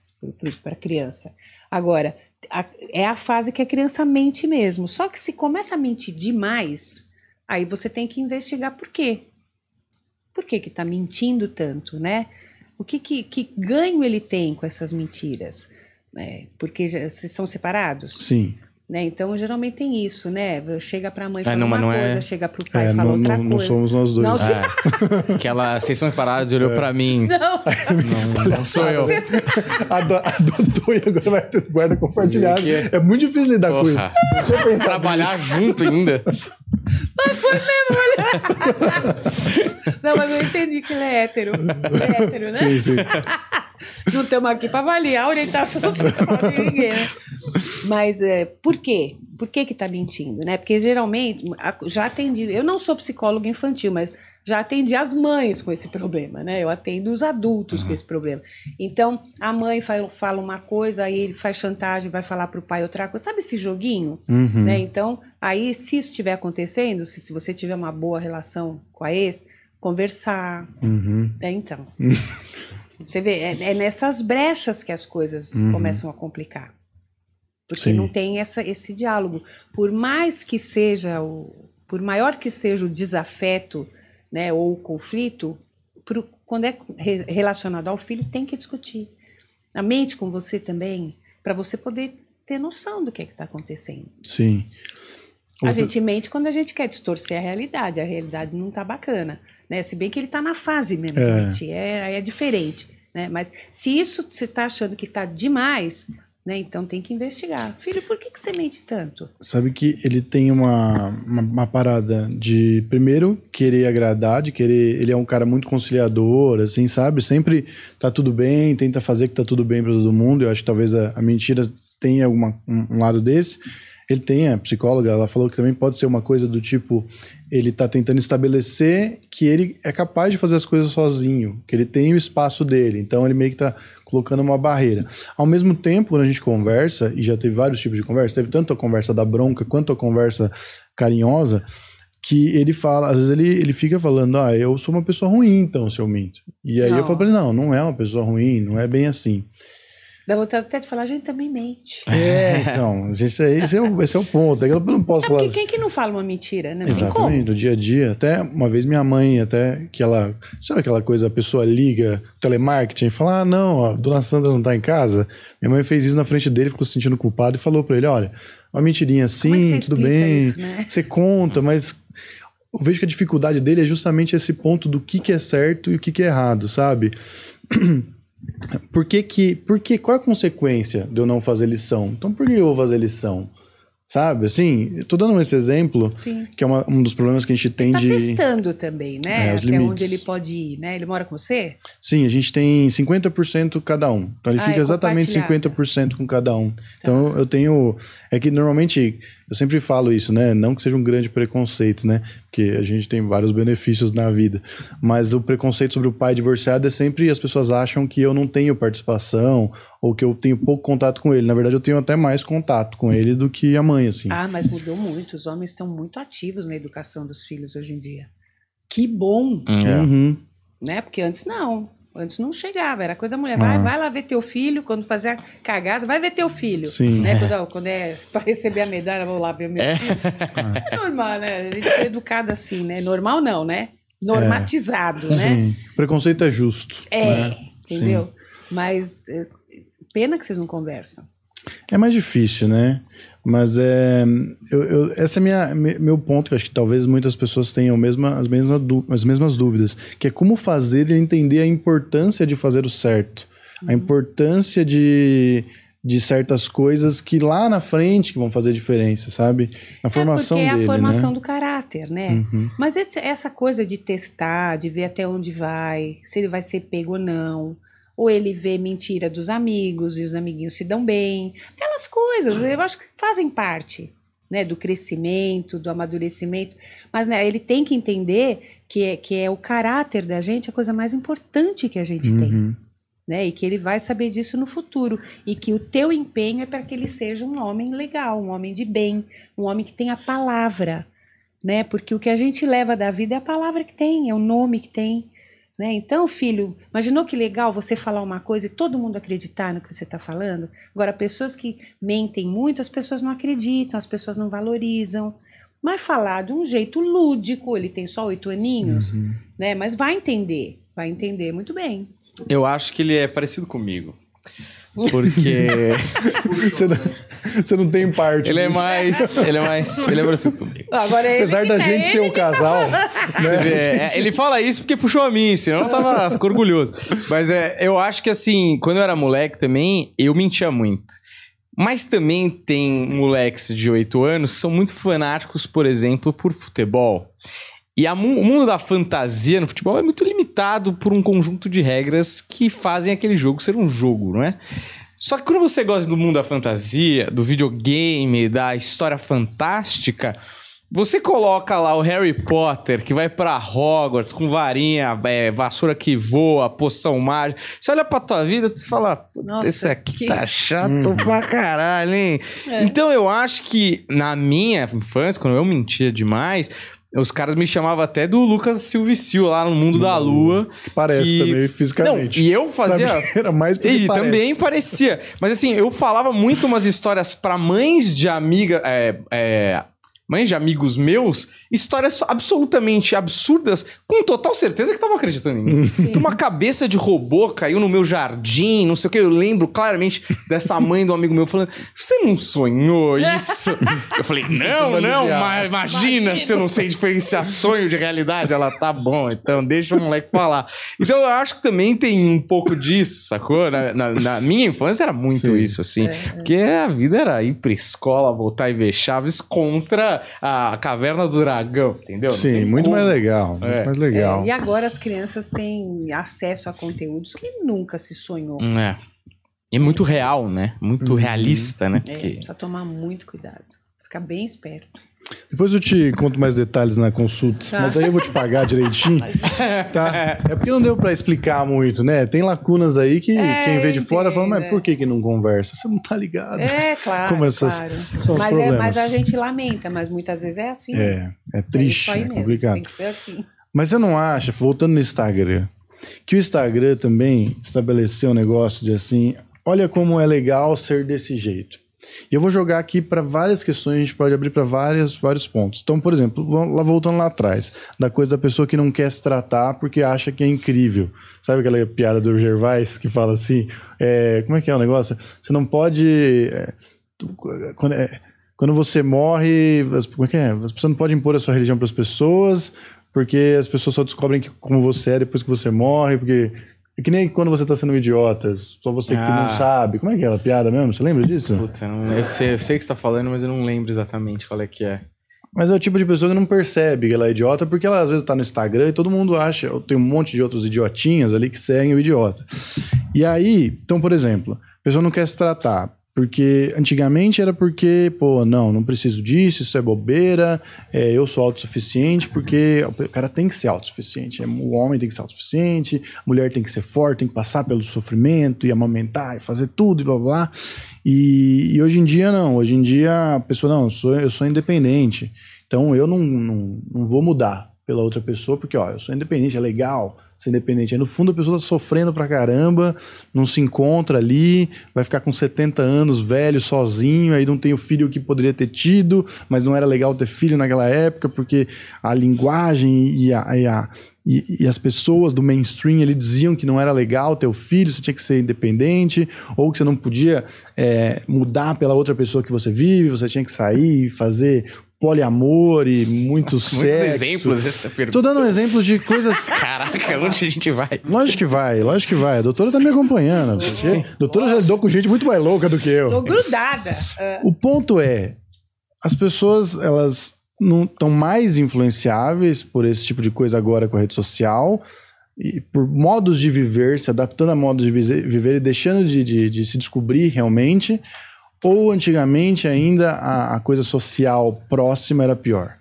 Para a criança. Agora, a- é a fase que a criança mente mesmo. Só que se começa a mentir demais, aí você tem que investigar por quê. Por que que tá mentindo tanto, né? O que, que, que ganho ele tem com essas mentiras? Né? porque já, vocês são separados? Sim. Né? Então, geralmente tem isso, né? Chega pra mãe e É, fala não, mas uma não é- coisa, chega pro pai É, e fala não, outra não- não coisa. somos nós dois. Não, se- É. Que ela, vocês são separados e olhou pra mim. Não, Não, não sou eu. você- Adotou e agora vai ter guarda compartilhada. é- É muito difícil lidar com isso. Porra. Deixa eu pensar Trabalhar nisso. junto ainda. Não, mas eu entendi que ele é hétero. É hétero, né? Sim, sim. Não estamos aqui para avaliar a orientação sexual de ninguém, né? Mas é, por quê? Por que que tá mentindo, né? Porque geralmente, já atendi, eu não sou psicóloga infantil, mas já atendi as mães com esse problema, né? Eu atendo os adultos com esse problema. Então, a mãe fa- fala uma coisa, aí ele faz chantagem, vai falar pro pai outra coisa. Sabe esse joguinho? Uhum. Né? Então, aí, se isso estiver acontecendo, se, se você tiver uma boa relação com a ex, conversar. Uhum. É, então. Você vê, é, é nessas brechas que as coisas começam a complicar. Porque Sim. não tem essa, esse diálogo. Por mais que seja o. Por maior que seja o desafeto, né, ou o conflito, pro- quando é re- relacionado ao filho, tem que discutir. A mente com você também, para você poder ter noção do que é está acontecendo. Sim. A gente mente quando a gente quer distorcer a realidade. A realidade não tá bacana, né? Se bem que ele tá na fase mesmo de É. mentir, é, é diferente, né? Mas se isso você tá achando que tá demais, Né? Então tem que investigar. Filho, por que, que você mente tanto? Sabe que ele tem uma, uma, uma parada de, primeiro, querer agradar, de querer. Ele é um cara muito conciliador, assim, sabe? Sempre tá tudo bem, tenta fazer que tá tudo bem para todo mundo. Eu acho que talvez a, a mentira tenha alguma, um, um lado desse. Ele tem, a psicóloga, ela falou que também pode ser uma coisa do tipo, ele tá tentando estabelecer que ele é capaz de fazer as coisas sozinho, que ele tem o espaço dele, então ele meio que tá colocando uma barreira. Ao mesmo tempo, quando a gente conversa, e já teve vários tipos de conversa, teve tanto a conversa da bronca quanto a conversa carinhosa, que ele fala, às vezes ele, ele fica falando, ah, eu sou uma pessoa ruim, então, se eu minto. E aí Não. eu falo pra ele, não, não é uma pessoa ruim, não é bem assim. Dá vontade até de falar, a gente também mente. É, então, esse, esse, é o, esse é o ponto. É que eu não posso É falar porque assim. quem que não fala uma mentira, né? Exatamente, do dia a dia. Até uma vez minha mãe, até que ela. Sabe aquela coisa, a pessoa liga, telemarketing, e fala: ah, não, a dona Sandra não tá em casa. Minha mãe fez isso na frente dele, ficou se sentindo culpado e falou pra ele: olha, uma mentirinha assim, é que você tudo bem. isso, né? Você conta, mas. Eu vejo que a dificuldade dele é justamente esse ponto do que, que é certo e o que, que é errado, sabe? Por que que, por que, qual é a consequência de eu não fazer lição? Então por que eu vou fazer lição? Sabe, assim, tô dando esse exemplo, Sim. que é uma- um dos problemas que a gente tem Tá de... testando também, né? É, Até limites. onde ele pode ir, né? Ele mora com você? Sim, a gente tem 50% cada um. Então ele Ah, fica é exatamente compartilhado. 50% com cada um. Então eu tenho. É que normalmente, eu sempre falo isso, né? Não que seja um grande preconceito, né? Porque a gente tem vários benefícios na vida. Mas o preconceito sobre o pai divorciado é sempre as pessoas acham que eu não tenho participação ou que eu tenho pouco contato com ele. Na verdade, eu tenho até mais contato com ele do que a mãe, assim. Ah, mas mudou muito. Os homens estão muito ativos na educação dos filhos hoje em dia. Que bom, É. Uhum. né? Porque antes não. Antes não chegava, era coisa da mulher. Vai, Ah. vai lá ver teu filho, quando fazer a cagada, vai ver teu filho. Sim. Né? Quando, quando é pra receber a medalha, vou lá ver meu filho. É normal, né? A gente foi educado assim, né? Normal não, né? Normatizado, né? Sim. Preconceito é justo. É, né? entendeu? Mas é, pena que vocês não conversam. É mais difícil, né? Mas é. Eu, eu- esse é minha, me- meu ponto, que acho que talvez muitas pessoas tenham mesma, as, mesmas, as mesmas dúvidas. Que é como fazer ele entender a importância de fazer o certo. A importância de, de certas coisas que lá na frente que vão fazer diferença, sabe? Formação é porque é dele, a formação né? do caráter, né? Uhum. Mas esse- essa coisa de testar, de ver até onde vai, se ele vai ser pego ou não, ou ele vê mentira dos amigos e os amiguinhos se dão bem, aquelas coisas, eu acho que fazem parte, né, do crescimento, do amadurecimento, mas né, ele tem que entender que é, que é o caráter da gente a coisa mais importante que a gente tem. Uhum. Né, e que ele vai saber disso no futuro. E que o teu empenho é para que ele seja um homem legal, um homem de bem, um homem que tenha palavra. Né? Porque o que a gente leva da vida é a palavra que tem, é o nome que tem. Né? Então, filho, imaginou que legal você falar uma coisa e todo mundo acreditar no que você está falando? Agora, pessoas que mentem muito, as pessoas não acreditam, as pessoas não valorizam. Mas falar de um jeito lúdico, ele tem só oito aninhos, né? Mas vai entender, vai entender muito bem. Eu acho que ele é parecido comigo. Porque Você, não, você não tem parte. ele é disso. mais. Ele é mais. Ele é parecido comigo. Agora ele Apesar da tá- gente ser um tá casal. Você vê, é, ele fala isso porque puxou a mim, senão eu tava ficou orgulhoso. Mas é, eu acho que assim, quando eu era moleque também, eu mentia muito. Mas também tem moleques de 8 anos que são muito fanáticos, por exemplo, por futebol. E a mu- o mundo da fantasia no futebol é muito limitado por um conjunto de regras que fazem aquele jogo ser um jogo, não é? Só que quando você gosta do mundo da fantasia, do videogame, da história fantástica, você coloca lá o Harry Potter, que vai pra Hogwarts com varinha, é, vassoura que voa, poção mágica. Você olha pra tua vida e fala, "Puta, Nossa, esse aqui que- tá chato pra caralho, hein? Então eu acho que na minha infância, quando eu mentia demais, os caras me chamavam até do Lucas Silvicil lá no Mundo da Lua. Que parece também, fisicamente. Não, e eu fazia... Era mais porque E parece. também parecia. Mas assim, eu falava muito umas histórias pra mães de amiga. É, é, mães de amigos meus, histórias absolutamente absurdas, com total certeza que estavam acreditando em mim. Que uma cabeça de robô caiu no meu jardim, não sei o que. Eu lembro claramente dessa mãe do amigo meu falando: Você não sonhou isso? eu falei: Não, não, mas imagina se eu não sei diferenciar sonho de realidade. Ela tá bom, então deixa o moleque falar. Então eu acho que também tem um pouco disso, sacou? Na, na- na minha infância era muito Sim. isso, assim. Porque a vida era ir pra escola, voltar e ver Chaves contra a caverna do dragão, entendeu? Não Sim, tem muito como. mais legal. Muito É. mais legal. É, e agora as crianças têm acesso a conteúdos que nunca se sonhou. É. E é muito real, né? Muito Uhum. realista, né? É, Porque- precisa tomar muito cuidado. Ficar bem esperto. Depois eu te conto mais detalhes na consulta. Tá. Mas aí eu vou te pagar direitinho. tá? É porque não deu pra explicar muito, né? Tem lacunas aí que É, quem vê de fora fala, mas por que, que não conversa? Você não tá ligado. É, claro, Como essas claro. são os Mas, é, mas problemas. a gente lamenta, mas muitas vezes é assim. né? É, é triste, isso aí é mesmo, complicado. Tem que ser assim. Mas você não acha, voltando no Instagram, que o Instagram também estabeleceu um negócio de assim, olha como é legal ser desse jeito. E eu vou jogar aqui para várias questões, a gente pode abrir para vários, vários pontos. Então, por exemplo, lá voltando lá atrás, da coisa da pessoa que não quer se tratar porque acha que é incrível. Sabe aquela piada do Gervais que fala assim, é, como é que é o negócio? Você não pode... é, quando, é, quando você morre, como é que é? Você não pode impor a sua religião para as pessoas, porque as pessoas só descobrem que, como você é depois que você morre, porque. É que nem quando você tá sendo um idiota, só você que Ah. não sabe. Como é que é aquela piada mesmo? Você lembra disso? Puta, eu, não- eu sei, eu sei o que você tá falando, mas eu não lembro exatamente qual é que é. Mas é o tipo de pessoa que não percebe que ela é idiota, porque ela às vezes tá no Instagram e todo mundo acha, tem um monte de outros idiotinhas ali que seguem o idiota. E aí, então, por exemplo, a pessoa não quer se tratar. Porque antigamente era porque, pô, não, não preciso disso, isso é bobeira, é, eu sou autossuficiente, porque o cara tem que ser autossuficiente. é, O homem tem que ser autossuficiente, a mulher tem que ser forte, tem que passar pelo sofrimento e amamentar e fazer tudo e blá blá. blá. E, e hoje em dia não, hoje em dia a pessoa, não, eu sou, eu sou independente. Então eu não, não, não vou mudar pela outra pessoa, porque ó, eu sou independente, é legal ser independente. Aí no fundo a pessoa tá sofrendo pra caramba, não se encontra ali, vai ficar com 70 anos, velho, sozinho, aí não tem o filho que poderia ter tido, mas não era legal ter filho naquela época, porque a linguagem e, a, e, a- e- e as pessoas do mainstream ele diziam que não era legal ter o filho, você tinha que ser independente, ou que você não podia é, mudar pela outra pessoa que você vive, você tinha que sair e fazer poliamor e muito sexo. Muitos exemplos essa pergunta. Tô dando exemplos de coisas Caraca, onde a gente vai? Lógico que vai, lógico que vai. A doutora tá me acompanhando. Porque a doutora já lidou com gente muito mais louca do que Tô eu. grudada. Ah, O ponto é, as pessoas, elas não estão mais influenciáveis por esse tipo de coisa agora com a rede social e por modos de viver, se adaptando a modos de viver e deixando de, de- de se descobrir realmente, ou antigamente ainda a, a coisa social próxima era pior?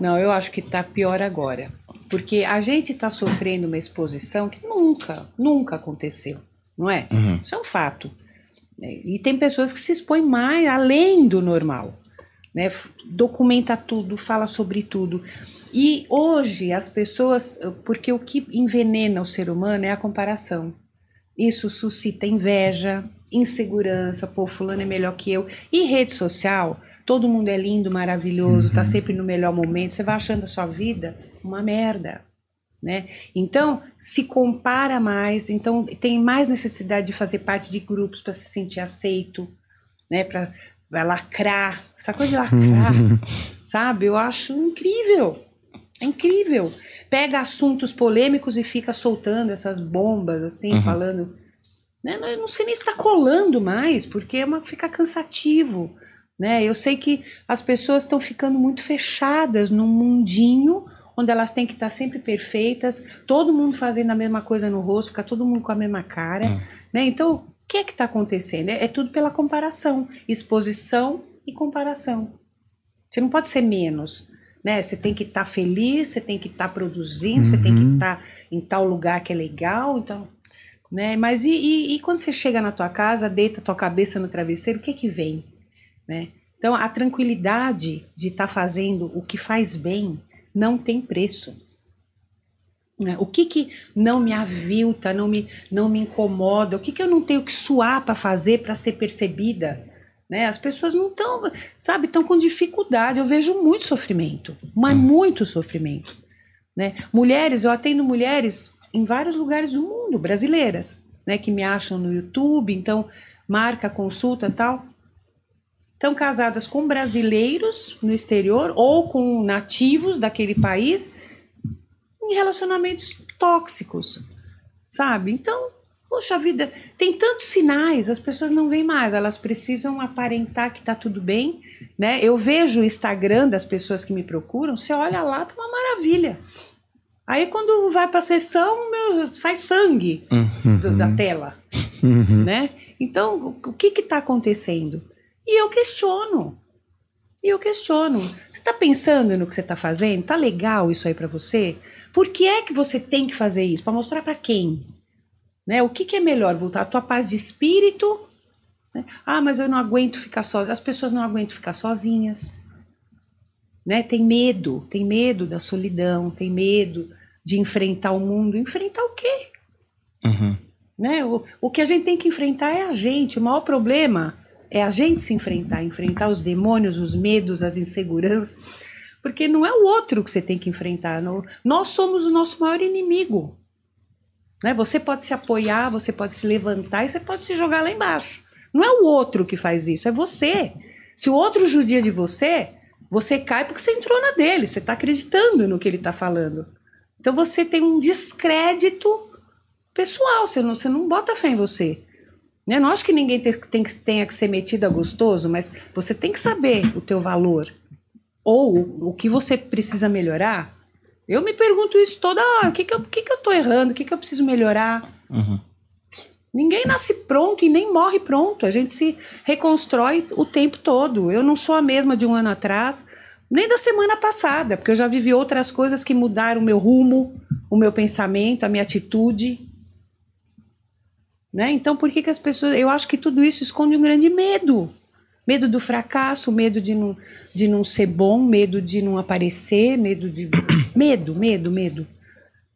Não, eu acho que tá pior agora. Porque a gente tá sofrendo uma exposição que nunca, nunca aconteceu, não é? Isso é um fato. né? E tem pessoas que se expõem mais, além do normal. Né? Documenta tudo, fala sobre tudo. E hoje as pessoas, porque o que envenena o ser humano é a comparação. Isso suscita inveja, insegurança, pô, fulano é melhor que eu. E rede social, todo mundo é lindo, maravilhoso, tá sempre no melhor momento, você vai achando a sua vida uma merda, né? Então, se compara mais, então tem mais necessidade de fazer parte de grupos para se sentir aceito, né, para lacrar, essa coisa de lacrar, sabe? Eu acho incrível. É incrível. Pega assuntos polêmicos e fica soltando essas bombas, assim, falando. Né? Eu não sei nem se está colando mais, porque é uma, fica cansativo. Né? Eu sei que as pessoas estão ficando muito fechadas num mundinho onde elas têm que estar sempre perfeitas, todo mundo fazendo a mesma coisa no rosto, fica todo mundo com a mesma cara. Né? Então, o que é que está acontecendo? É, é tudo pela comparação, exposição e comparação. Você não pode ser menos, né? Você tem que estar feliz, você tem que estar produzindo, você tem que estar em tal lugar que é legal, então, né? Mas e, e- e quando você chega na tua casa, deita tua cabeça no travesseiro, o que que vem, né? Então, a tranquilidade de estar fazendo o que faz bem não tem preço. né? O que, que não me avilta, não me, não me incomoda? O que, que eu não tenho que suar para fazer para ser percebida? Né? As pessoas não estão, sabe, estão com dificuldade. Eu vejo muito sofrimento, mas muito sofrimento. Né? Mulheres, eu atendo mulheres em vários lugares do mundo, brasileiras, né, que me acham no YouTube, então marca consulta tal. Estão casadas com brasileiros no exterior ou com nativos daquele país em relacionamentos tóxicos, sabe? Então, poxa vida, tem tantos sinais, as pessoas não veem mais, elas precisam aparentar que está tudo bem, né? Eu vejo o Instagram das pessoas que me procuram, você olha lá, tá uma maravilha. Aí quando vai para a sessão, meu, sai sangue Uhum. do- da tela, né? Então, o que está acontecendo? E eu questiono. E eu questiono. Você está pensando no que você está fazendo? Tá legal isso aí para você? Por que é que você tem que fazer isso? Para mostrar para quem? Né? O que, que é melhor? Voltar à tua paz de espírito? né? Ah, mas eu não aguento ficar sozinha. As pessoas não aguentam ficar sozinhas. Né? Tem medo, tem medo da solidão, tem medo de enfrentar o mundo. Enfrentar o quê? Uhum. Né? O, o que a gente tem que enfrentar é a gente. O maior problema é a gente se enfrentar, enfrentar os demônios, os medos, as inseguranças. Porque não é o outro que você tem que enfrentar. não- Nós somos o nosso maior inimigo. Né? Você pode se apoiar, você pode se levantar e você pode se jogar lá embaixo. Não é o outro que faz isso, é você. Se o outro judia de você, você cai porque você entrou na dele, você está acreditando no que ele está falando. Então você tem um descrédito pessoal, você não, você não bota fé em você. Né? Não acho que ninguém tem, tem tenha que ser metido a gostoso, mas você tem que saber o teu valor. Ou o, que você precisa melhorar. Eu me pergunto isso toda hora. O que, que, eu, que, que eu tô errando? O que, que eu preciso melhorar? Uhum. Ninguém nasce pronto e nem morre pronto. A gente se reconstrói o tempo todo. Eu não sou a mesma de um ano atrás, nem da semana passada, porque eu já vivi outras coisas que mudaram o meu rumo, o meu pensamento, a minha atitude. Né? Então, por que, que as pessoas. Eu acho que tudo isso esconde um grande medo. Medo do fracasso, medo de não, de não ser bom, medo de não aparecer, medo de. medo, medo, medo.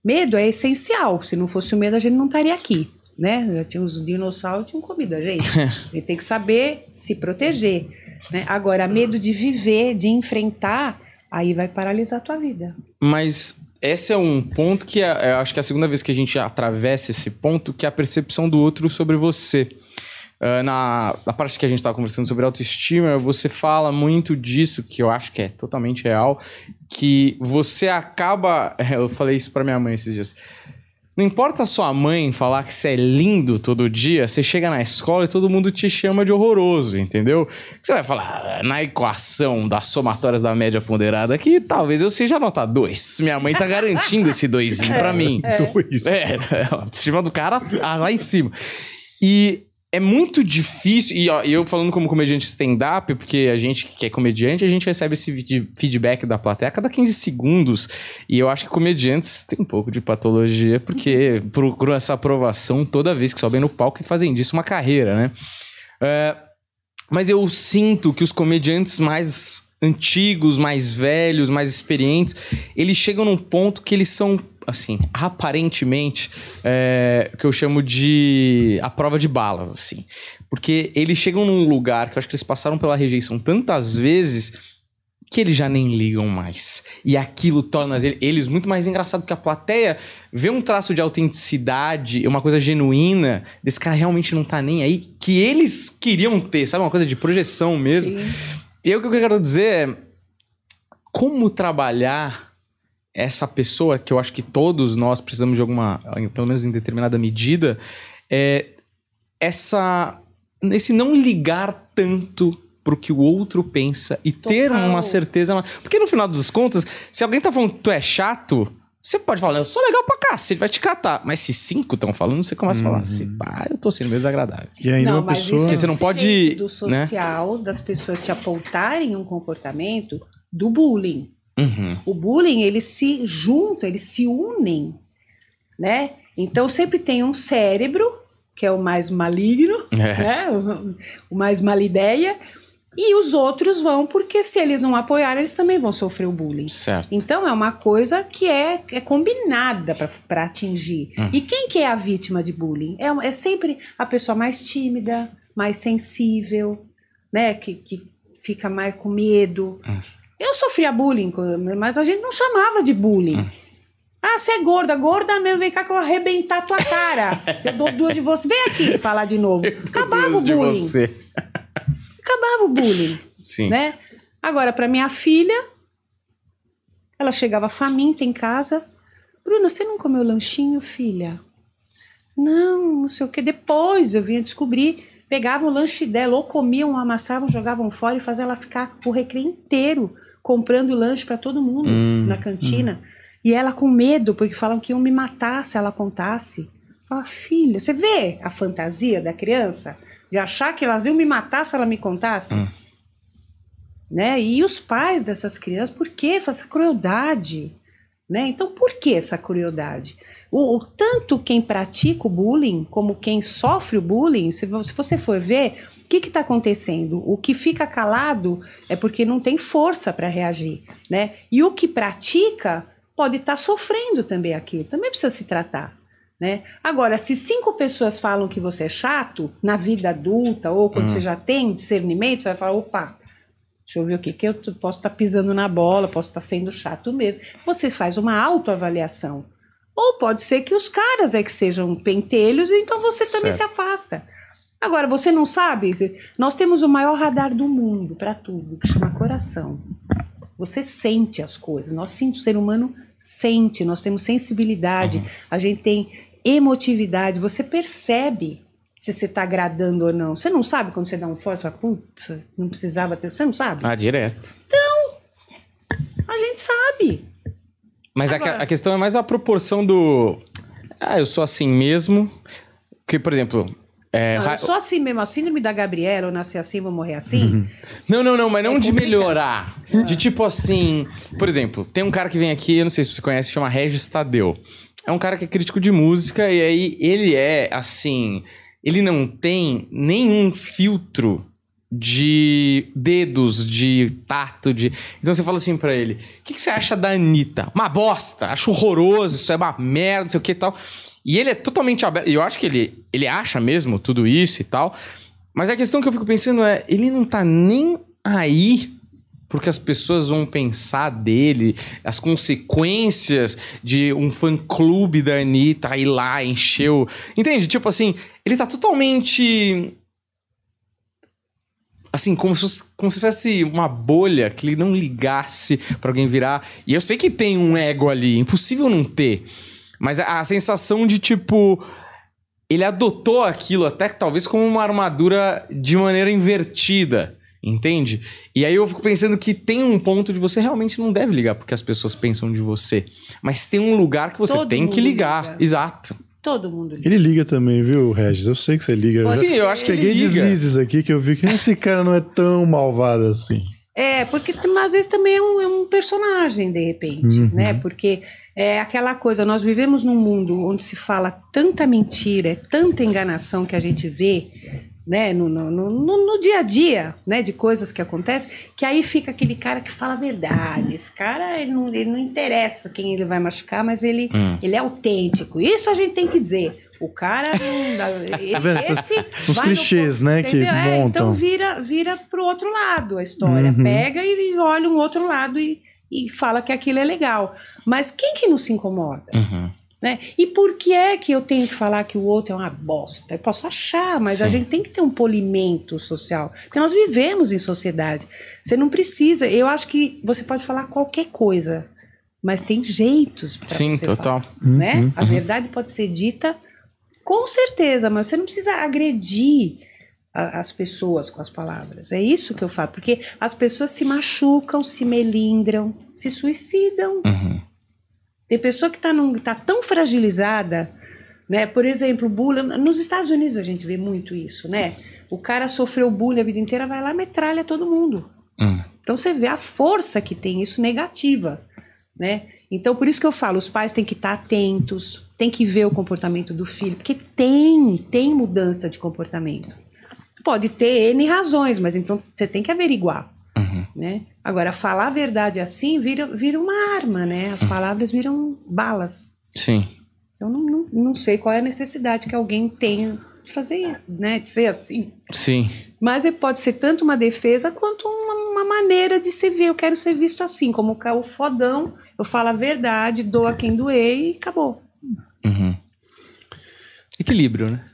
Medo é essencial. Se não fosse o medo, a gente não estaria aqui. Né? Já tinha os dinossauros tinham comido a gente. A gente tem que saber se proteger. Né? Agora, medo de viver, de enfrentar, aí vai paralisar a tua vida. Mas esse é um ponto que é, eu acho que é a segunda vez que a gente atravessa esse ponto, que é a percepção do outro sobre você. Ah, na, na parte que a gente estava conversando sobre autoestima, você fala muito disso, que eu acho que é totalmente real, que você acaba. Eu falei isso para minha mãe esses dias. Não importa a sua mãe falar que você é lindo todo dia, você chega na escola e todo mundo te chama de horroroso, entendeu? Você vai falar, "Ah, na equação das somatórias da média ponderada aqui, talvez eu seja nota 2. Minha mãe tá garantindo esse doisinho pra mim. Dois. É, a autoestima do cara ah, lá em cima. E é muito difícil, e ó, eu falando como comediante stand-up, porque a gente que é comediante, a gente recebe esse feedback da plateia a cada 15 segundos. E eu acho que comediantes têm um pouco de patologia, porque procuram essa aprovação toda vez que sobem no palco e fazem disso uma carreira, né? É, mas eu sinto que os comediantes mais antigos, mais velhos, mais experientes, eles chegam num ponto que eles são, assim, aparentemente, é, que eu chamo de a prova de balas, assim. Porque eles chegam num lugar que eu acho que eles passaram pela rejeição tantas vezes que eles já nem ligam mais. E aquilo torna ele- eles muito mais engraçado, porque a plateia vê um traço de autenticidade, uma coisa genuína, desse cara realmente não tá nem aí, que eles queriam ter, sabe? Uma coisa de projeção mesmo. E aí o que eu quero dizer é como trabalhar essa pessoa, que eu acho que todos nós precisamos de alguma, pelo menos em determinada medida, é essa esse não ligar tanto pro que o outro pensa e ter Total. uma certeza. Porque no final das contas, se alguém tá falando que tu é chato, você pode falar, eu sou legal pra cacete, vai te catar. Mas se cinco estão falando, você começa a falar assim, pá, eu tô sendo meio desagradável. E ainda uma mas pessoa. isso é Porque você não pode, do né? social, das pessoas te apontarem um comportamento do bullying. Uhum. O bullying, eles se juntam, eles se unem, né? Então sempre tem um cérebro, que é o mais maligno, É. né? O, o mais malideia, e os outros vão, porque se eles não apoiarem, eles também vão sofrer o bullying. Certo. Então é uma coisa que é, é combinada para atingir. E quem que é a vítima de bullying? É, é sempre a pessoa mais tímida, mais sensível, né? Que, que fica mais com medo. Hum. Eu sofria bullying, mas a gente não chamava de bullying. Hum. Ah, você é gorda, gorda mesmo, vem cá que eu vou arrebentar tua cara. eu dou duas de você. Vem aqui falar de novo. Acabava o bullying. Acabava o bullying, Sim. né? Agora, para minha filha, ela chegava faminta em casa. Bruna, você não comeu lanchinho, filha? Não, não sei o que. Depois eu vinha descobrir. Pegavam o lanche dela, ou comiam, ou amassavam, jogavam fora e faziam ela ficar o recreio inteiro comprando lanche para todo mundo Hum, na cantina. E ela com medo, porque falam que iam me matar se ela contasse. Fala, filha, você vê a fantasia da criança? De achar que elas iam me matar se ela me contasse? Né? E os pais dessas crianças, por que essa crueldade? Né? Então, por que essa crueldade? O, o- tanto quem pratica o bullying, como quem sofre o bullying, se, se você for ver, que está acontecendo? O que fica calado é porque não tem força para reagir. Né? E o que pratica pode estar sofrendo também aquilo, também precisa se tratar. Né? Agora, se cinco pessoas falam que você é chato, na vida adulta, ou quando você já tem discernimento, você vai falar: opa, Deixa eu ver o que, que eu posso estar pisando na bola, posso estar sendo chato mesmo. Você faz uma autoavaliação. Ou pode ser que os caras é que sejam pentelhos, então você também Certo. se afasta. Agora, você não sabe? Nós temos o maior radar do mundo para tudo, que chama coração. Você sente as coisas. Nós sim, o ser humano sente, nós temos sensibilidade, a gente tem emotividade, você percebe se você está agradando ou não. Você não sabe quando você dá um forte, você fala, putz, não precisava ter. Você não sabe? Ah, direto. A gente sabe. Mas a, Agora- a questão é mais a proporção do. Ah, eu sou assim mesmo. Que, por exemplo. É, Não, ra- eu sou assim mesmo, a síndrome da Gabriela, eu nasci assim, vou morrer assim. Não, não, não, mas não É de complicado. melhorar. De tipo assim. Por exemplo, tem um cara que vem aqui, eu não sei se você conhece, chama Regis Tadeu. É um cara que é crítico de música e aí ele é assim. Ele não tem nenhum filtro de dedos, de tato, de. Então você fala assim pra ele: o que, que você acha da Anitta? Uma bosta, acho horroroso, isso é uma merda, não sei o que e tal. E ele é totalmente aberto. Eu acho que ele, ele acha mesmo tudo isso e tal. Mas a questão que eu fico pensando é: ele não tá nem aí porque as pessoas vão pensar dele, as consequências de um fã-clube da Anitta ir lá, encheu. Entende? Tipo assim, ele tá totalmente. Assim, como se, como se fosse uma bolha que ele não ligasse pra alguém virar. E eu sei que tem um ego ali, impossível não ter. Mas a, a sensação de tipo. Ele adotou aquilo até talvez como uma armadura de maneira invertida. Entende? E aí eu fico pensando que tem um ponto de você realmente não deve ligar porque as pessoas pensam de você. Mas tem um lugar que você Todo tem que ligar. liga. Exato. Todo mundo liga. Ele liga também, viu, Regis? Eu sei que você liga. Pode Sim, eu acho que Peguei deslizes aqui que eu vi que esse cara não é tão malvado assim. É, porque às vezes também é um, é um personagem, de repente, Uhum. né? Porque é aquela coisa, nós vivemos num mundo onde se fala tanta mentira, é tanta enganação que a gente vê, né? No, no, no, no- no dia a dia, né? De coisas que acontecem, que aí fica aquele cara que fala a verdade. Esse cara, ele não, ele não interessa quem ele vai machucar, mas ele, Hum. ele é autêntico. Isso a gente tem que dizer. O cara Tá Os no clichês, ponto, né, que? É, montam. então vira, vira pro outro lado a história. Uhum. Pega e olha um outro lado e, e fala que aquilo é legal. Mas quem que não se incomoda? Uhum. Né? E por que é que eu tenho que falar que o outro é uma bosta? Eu posso achar, mas a Sim. gente tem que ter um polimento social. Porque nós vivemos em sociedade. Você não precisa. Eu acho que você pode falar qualquer coisa, mas tem jeitos para Sim, você total. falar, né? A verdade pode ser dita com certeza, mas você não precisa agredir a- as pessoas com as palavras. É isso que eu falo, porque as pessoas se machucam, se melindram, se suicidam. Uhum. Tem pessoa que está tá tão fragilizada, né? Por exemplo, bullying. Nos Estados Unidos a gente vê muito isso, né? O cara sofreu bullying a vida inteira, vai lá e metralha todo mundo. Hum. Então você vê a força que tem isso negativa, né? Então por isso que eu falo, os pais têm que estar atentos, tem que ver o comportamento do filho, porque tem, tem mudança de comportamento. Pode ter N razões, mas então você tem que averiguar, Uhum. né? Agora, falar a verdade assim vira, vira uma arma, né? As palavras viram balas. Sim. Eu não, não, não sei qual é a necessidade que alguém tenha de fazer, né? De ser assim. Sim. Mas ele pode ser tanto uma defesa quanto uma, uma maneira de se ver. Eu quero ser visto assim, como o fodão. Eu falo a verdade, dou a quem doer e acabou. Uhum. Equilíbrio, né?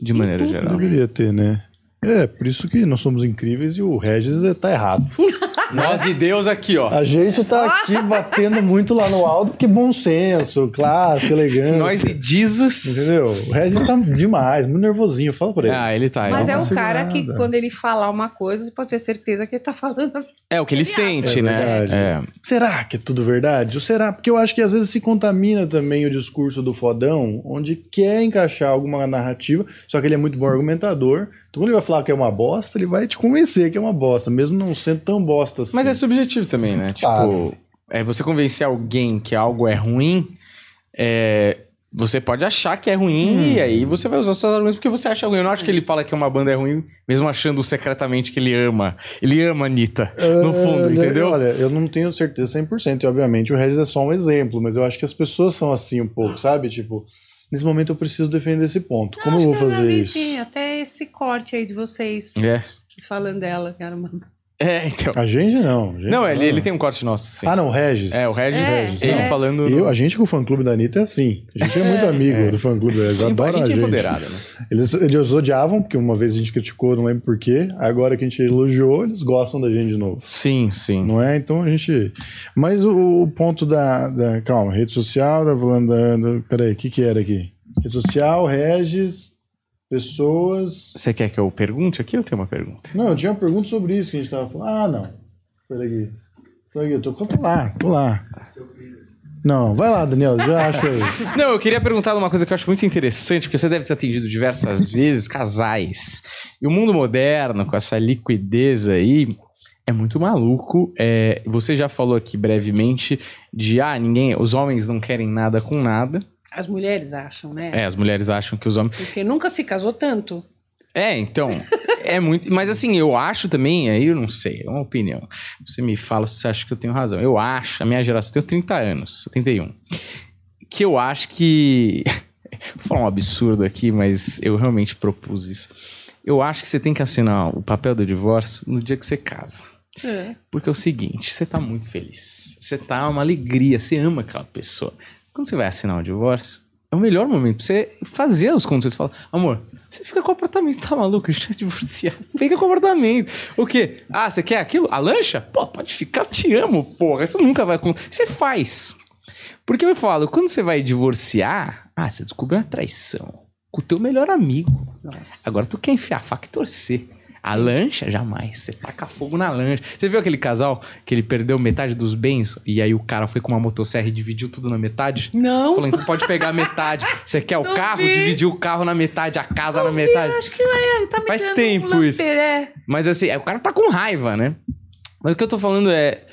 De maneira Tudo geral. deveria ter, né? É, por isso que nós somos incríveis e o Regis tá errado. Nós e Deus aqui, ó. A gente tá aqui batendo muito lá no alto, porque bom senso, classe, elegância. Nós e Jesus. Entendeu? O Regis tá demais, muito nervosinho. Fala pra ele. Ah, ele tá. Mas é, é o cara que, segurada. quando ele falar uma coisa, você pode ter certeza que ele tá falando. é o que ele sente, É né? verdade. É. Será que é tudo verdade? Ou será? Porque eu acho que às vezes se contamina também o discurso do fodão, onde quer encaixar alguma narrativa, só que ele é muito bom argumentador. Então quando ele vai falar que é uma bosta, ele vai te convencer que é uma bosta, mesmo não sendo tão bosta assim. Mas é subjetivo também, né? Tipo, Claro. é, você convencer alguém que algo é ruim, é, você pode achar que é ruim Hum. e aí você vai usar os seus argumentos porque você acha ruim. Eu não acho que ele fala que uma banda é ruim, mesmo achando secretamente que ele ama. Ele ama a Anitta, no fundo, Olha, entendeu? Olha, eu não tenho certeza 100%, e obviamente o Regis é só um exemplo, mas eu acho que as pessoas são assim um pouco, sabe? Tipo, nesse momento eu preciso defender esse ponto. Como eu vou já fazer vi, isso? Sim, até esse corte aí de vocês É. falando dela, que era uma. É, então. A gente não. a gente Não, ele, ele tem um corte nosso, sim. Ah, não, o Regis. É, o Regis, É, ele é. falando. Eu, a gente com o fã-clube da Anitta é assim. A gente é muito amigo do fã-clube da Anitta. a gente a é gente. empoderada, né? Eles, eles odiavam, porque uma vez a gente criticou, não lembro porquê. Agora que a gente elogiou, eles gostam da gente de novo. Sim, sim. Não é? Então a gente. Mas o, o ponto da, da- Calma, rede social, tá falando da. da- Peraí, o que, que era aqui? Rede social, Regis, pessoas. Você quer que eu pergunte aqui ou tem uma pergunta? Não, eu tinha uma pergunta sobre isso que a gente tava falando. Ah, não. Peraí. Peraí, eu tô, tô lá, tô lá. Não, vai lá, Daniel, já acho aí. Não, eu queria perguntar uma coisa que eu acho muito interessante, porque você deve ter atendido diversas vezes casais. E o mundo moderno, com essa liquidez aí, é muito maluco. É, você já falou aqui brevemente de ah, ninguém, os homens não querem nada com nada. As mulheres acham, né? É, as mulheres acham que os homens. Porque nunca se casou tanto. É, então. É muito. Mas assim, eu acho também, aí eu não sei, é uma opinião. Você me fala se você acha que eu tenho razão. Eu acho, a minha geração, eu tenho 30 anos, sou 31. Que eu acho que. Vou falar um absurdo aqui, mas eu realmente propus isso. Eu acho que você tem que assinar o papel do divórcio no dia que você casa. Porque é o seguinte, você tá muito feliz. Você tá uma alegria, você ama aquela pessoa. Quando você vai assinar o divórcio, é o melhor momento pra você fazer os contos. Você fala, amor, você fica com o apartamento, tá maluco? A gente vai divorciar. Fica com o apartamento. O quê? Ah, você quer aquilo? A lancha? Pô, pode ficar, eu te amo, porra. Isso nunca vai acontecer. Você faz. Porque eu falo, quando você vai divorciar, ah, você descobriu uma traição com o teu melhor amigo. Nossa. Agora tu quer enfiar a faca e torcer. A lancha, jamais. Você taca fogo na lancha. Você viu aquele casal que ele perdeu metade dos bens e aí o cara foi com uma motosserra e dividiu tudo na metade? Não. Falou, então pode pegar metade. Você quer o Não carro? vi. Dividir o carro na metade, a casa na Eu metade. acho que é, tá me Faz tempo isso. é. Mas assim, é, o cara tá com raiva, né? Mas o que eu tô falando é.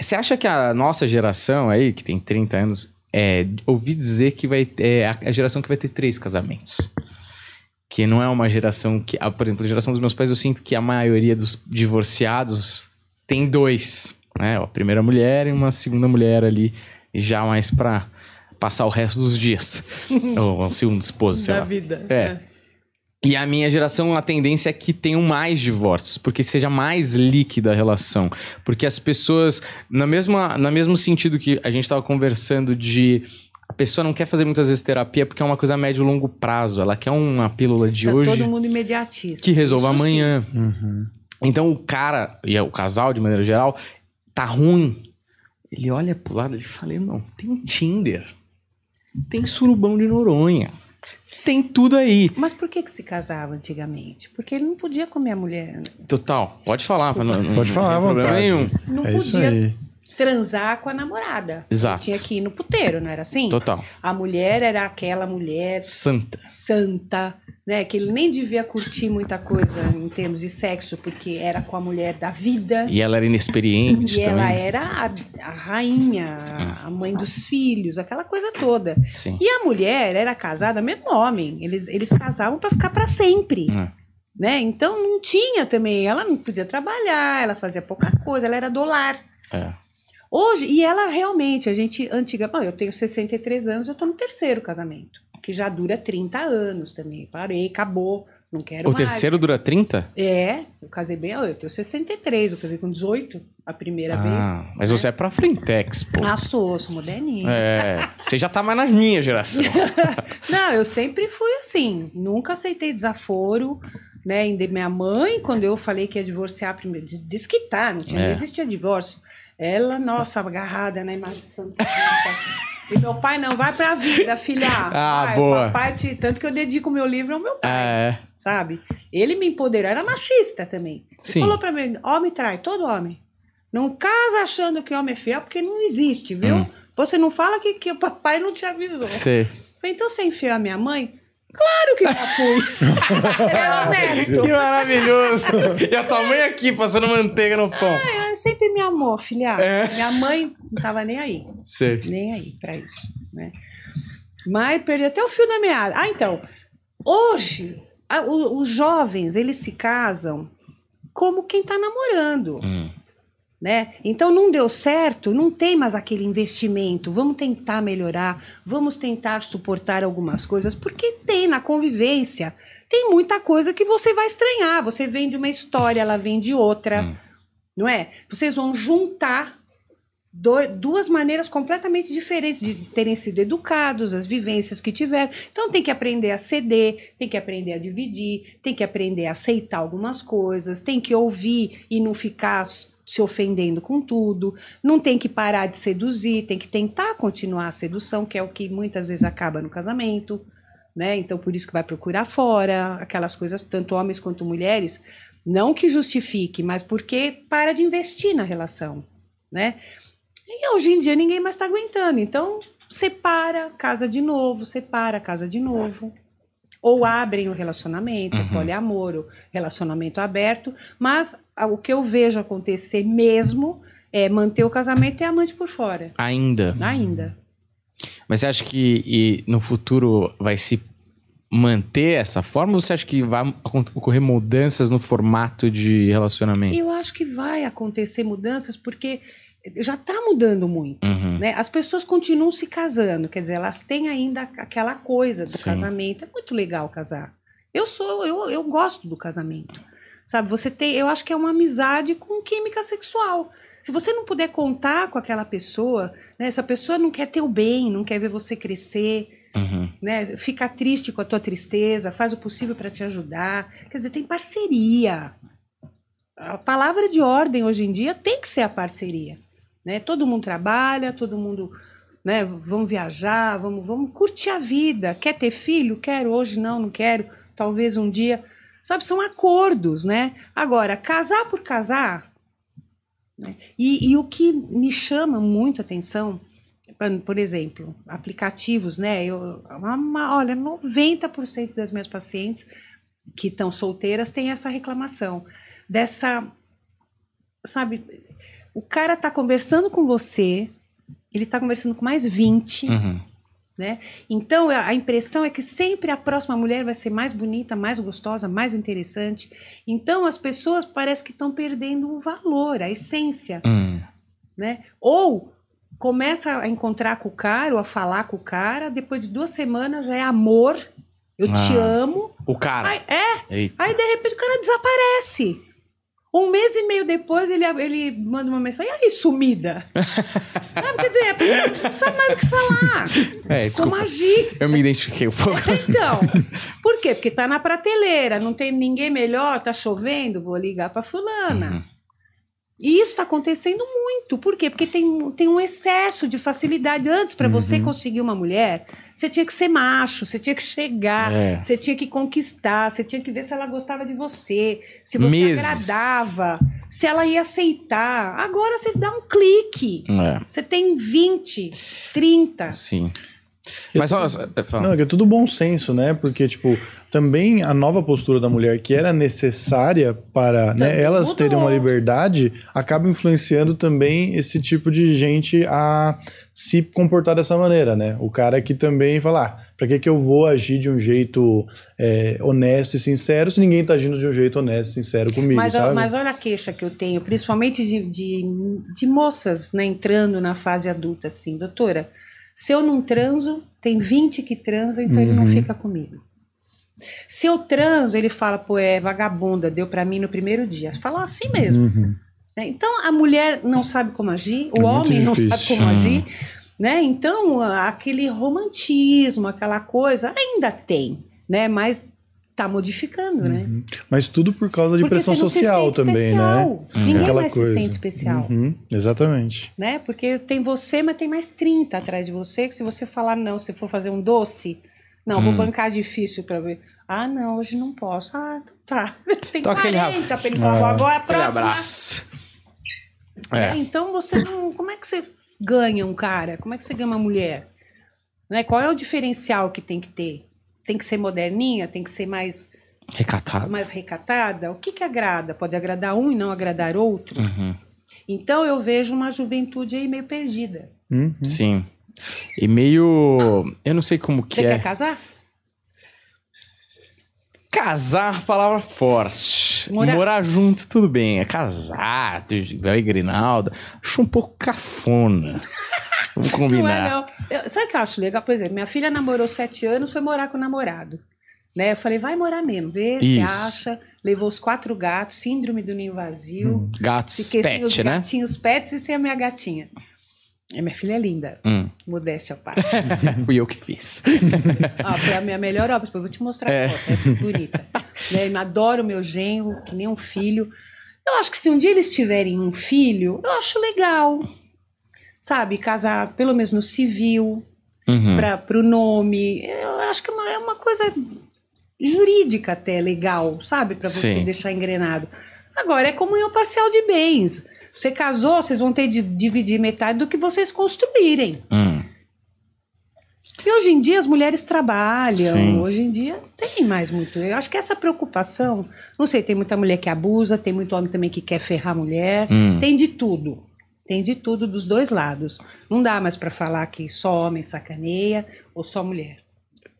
Você acha que a nossa geração aí, que tem 30 anos, é, ouvi dizer que vai é a- a geração que vai ter três casamentos. Que não é uma geração que. Por exemplo, a geração dos meus pais, eu sinto que a maioria dos divorciados tem dois. Né? A primeira mulher e uma segunda mulher ali, já mais pra passar o resto dos dias. Ou o segundo esposo, sei Da lá. vida. É. E a minha geração, a tendência é que tenham mais divórcios, porque seja mais líquida a relação. Porque as pessoas, na mesma, no mesmo sentido que a gente estava conversando de. A pessoa não quer fazer muitas vezes terapia porque é uma coisa a médio e longo prazo. Ela quer uma pílula de Tá hoje todo mundo imediatista. que resolva Isso amanhã. Então o cara, e é o casal de maneira geral, tá ruim. Ele olha pro lado e fala: não, tem Tinder, tem surubão de Noronha, tem tudo aí. Mas por que que se casava antigamente? Porque ele não podia comer a mulher. né? Total, pode falar. não- não- Pode falar não tem problema vontade. nenhum. Não É isso podia aí. Transar com a namorada. Exato. Tinha que ir no puteiro, não era assim? Total. A mulher era aquela mulher Santa. santa, né? Que ele nem devia curtir muita coisa em termos de sexo, porque era com a mulher da vida. E ela era inexperiente E ela também. era a, a rainha, a- a mãe dos filhos, aquela coisa toda. Sim. E a mulher era casada, mesmo homem. Eles, eles casavam para ficar para sempre. Hum. Né? Então não tinha também. Ela não podia trabalhar, ela fazia pouca coisa, ela era do lar. É. Hoje, e ela realmente, a gente, antiga. Bom, eu tenho 63 anos, eu tô no terceiro casamento. que já dura 30 anos também. Parei, acabou, não quero O mais. terceiro dura 30? É, eu casei bem, eu tenho 63, eu casei com 18 a primeira Ah, vez. mas você é pra Frentex, pô. Ah, sou, sou moderninha. É, você já tá mais na minha geração. Não, eu sempre fui assim, nunca aceitei desaforo, né? Minha mãe, quando eu falei que ia divorciar primeiro, que tá, não, tinha, É. não existia divórcio. Ela, nossa, agarrada na imagem de Santa Rita. E meu pai não, vai pra vida, filha. Ah, vai, boa. Papai te... Tanto que eu dedico meu livro ao meu pai, é. sabe? Ele me empoderou, era machista também. Ele Sim. falou pra mim, homem trai, todo homem. Não casa achando que homem é fiel, porque não existe, viu? Hum. Você não fala que, que o papai não te avisou. Falei, então você enfiou a minha mãe? Claro que já fui. é honesto. Que maravilhoso. E a tua mãe aqui, passando manteiga no pão. Ela sempre me amou, filha. É. Minha mãe não tava nem aí. Sei. Nem aí pra isso, né? Mas perdi até o fio da meada. Ah, então. Hoje, a- o- os jovens, eles se casam como quem tá namorando. Hum. Né? Então não deu certo, não tem mais aquele investimento. Vamos tentar melhorar, vamos tentar suportar algumas coisas, porque tem na convivência. Tem muita coisa que você vai estranhar. Você vem de uma história, ela vem de outra, Hum. não é? Vocês vão juntar do- duas maneiras completamente diferentes de terem sido educados, as vivências que tiveram. Então tem que aprender a ceder, tem que aprender a dividir, tem que aprender a aceitar algumas coisas, tem que ouvir e não ficar se ofendendo com tudo, não tem que parar de seduzir, tem que tentar continuar a sedução, que é o que muitas vezes acaba no casamento, né? Então por isso que vai procurar fora, aquelas coisas, tanto homens quanto mulheres, não que justifique, mas porque para de investir na relação, né? E hoje em dia ninguém mais está aguentando. Então, separa, casa de novo, separa, casa de novo. Ou abrem o relacionamento, Uhum. poliamor, o relacionamento aberto. Mas o que eu vejo acontecer mesmo é manter o casamento e a amante por fora. Ainda. Ainda. Mas você acha que no futuro vai se manter essa forma ou você acha que vai ocorrer mudanças no formato de relacionamento? Eu acho que vai acontecer mudanças porque já está mudando muito. Uhum. né? As pessoas continuam se casando, quer dizer, elas têm ainda aquela coisa do Sim. casamento. É muito legal casar. Eu sou, eu, eu gosto do casamento. Sabe, você tem, eu acho que é uma amizade com química sexual. Se você não puder contar com aquela pessoa, né, essa pessoa não quer teu bem, não quer ver você crescer, Uhum. né, fica triste com a tua tristeza, faz o possível para te ajudar. Quer dizer, tem parceria. A palavra de ordem hoje em dia tem que ser a parceria. Né? Todo mundo trabalha, todo mundo. Né? Vamos viajar, vamos, vamos curtir a vida. Quer ter filho? Quero, hoje não, não quero. Talvez um dia. Sabe, são acordos, né? Agora, casar por casar. né? E, e o que me chama muito atenção, por- exemplo, aplicativos, né? Eu, uma- olha, 90% das minhas pacientes que estão solteiras têm essa reclamação. Dessa. Sabe, o cara tá conversando com você, ele tá conversando com mais 20, Uhum. né? Então a impressão é que sempre a próxima mulher vai ser mais bonita, mais gostosa, mais interessante. Então as pessoas parece que estão perdendo o valor, a essência, Hum. né? Ou começa a encontrar com o cara, ou a falar com o cara, depois de duas semanas já é amor, eu te Ah. amo. O cara. Aí, é, Eita. Aí, de repente, o cara desaparece. Um mês e meio depois, ele, ele manda uma mensagem, e aí, sumida? sabe? Quer dizer, a pessoa não sabe mais o que falar. É, desculpa. Como agir. Eu me identifiquei um pouco. Então, por quê? Porque tá na prateleira, não tem ninguém melhor, tá chovendo, vou ligar pra fulana. Uhum. E isso está acontecendo muito. Por quê? Porque tem, tem um excesso de facilidade. Antes, para você Uhum. conseguir uma mulher, você tinha que ser macho, você tinha que chegar, É. você tinha que conquistar, você tinha que ver se ela gostava de você, se você Meses. agradava, se ela ia aceitar. Agora você dá um clique. É, Você tem 20, 30. sim. Mas ó, fala. Não, é é tudo bom senso, né? Porque, tipo, também a nova postura da mulher, que era necessária para né, elas terem uma liberdade, acaba influenciando também esse tipo de gente a se comportar dessa maneira, né? O cara que também fala, ah, pra que, que eu vou agir de um jeito é, honesto e sincero se ninguém tá agindo de um jeito honesto e sincero comigo, Mas, sabe? mas olha a queixa que eu tenho, principalmente de, de, de moças né, entrando na fase adulta, assim, doutora. Se eu não transo, tem 20 que transam, então ele não fica comigo. Se eu transo, ele fala, pô, é vagabunda, deu pra mim no primeiro dia. Fala assim mesmo. né? Então a mulher não sabe como agir, o É homem não sabe como agir, né? Então aquele romantismo, aquela coisa ainda tem, né? Mas tá modificando, né? Mas tudo por causa de Porque pressão você não se social sente também, especial. né? Ninguém Aquela mais coisa. se sente especial. Uhum, exatamente. né? Porque tem você, mas tem mais 30 atrás de você, que se você falar não, se for fazer um doce, não, Hum. vou bancar difícil pra ver. Ah, não, hoje não posso. Ah, então tá. Tem aquele 40 pra ele falar, Ah. agora a Aquele próxima. abraço. É, É. então você não. Como é que você ganha um cara? Como é que você ganha uma mulher? Né? Qual é o diferencial que tem que ter? Tem que ser moderninha? Tem que ser mais, Recatado. mais recatada? O que, que agrada? Pode agradar um e não agradar outro? Uhum. Então eu vejo uma juventude aí meio perdida. Uhum. Sim. E meio. Eu não sei como que Você é. quer casar? Casar, palavra forte. Morar- Morar, junto, tudo bem. É casar, igual e Grinalda. Acho um pouco cafona. Vamos Não combinar. é, não. Eu- sabe o que eu acho legal? Por exemplo, minha filha namorou sete anos, foi morar com o namorado. Né? Eu falei, vai morar mesmo, vê se acha. Levou os quatro gatos, síndrome do ninho vazio. Gatos Fiquei sem os pet, né? gatinhos pets e sem a minha gatinha. E minha filha é linda. Hum. Modéstia à parte. Fui eu que fiz. ah, foi a minha melhor obra. Depois vou te mostrar É. a foto. É bonita. né? Adoro meu genro, que nem um filho. Eu acho que se um dia eles tiverem um filho, eu acho legal. Sabe, casar pelo menos no civil, Uhum. para o nome. Eu acho que é uma, é uma coisa jurídica até legal, sabe? Para você Sim. deixar engrenado. Agora, é comunhão parcial de bens. Você casou, vocês vão ter de dividir metade do que vocês construírem. Hum. E hoje em dia as mulheres trabalham, Sim. hoje em dia tem mais muito. Eu acho que essa preocupação, não sei, tem muita mulher que abusa, tem muito homem também que quer ferrar a mulher, Hum. tem de tudo. Tem de tudo dos dois lados. Não dá mais para falar que só homem sacaneia ou só mulher,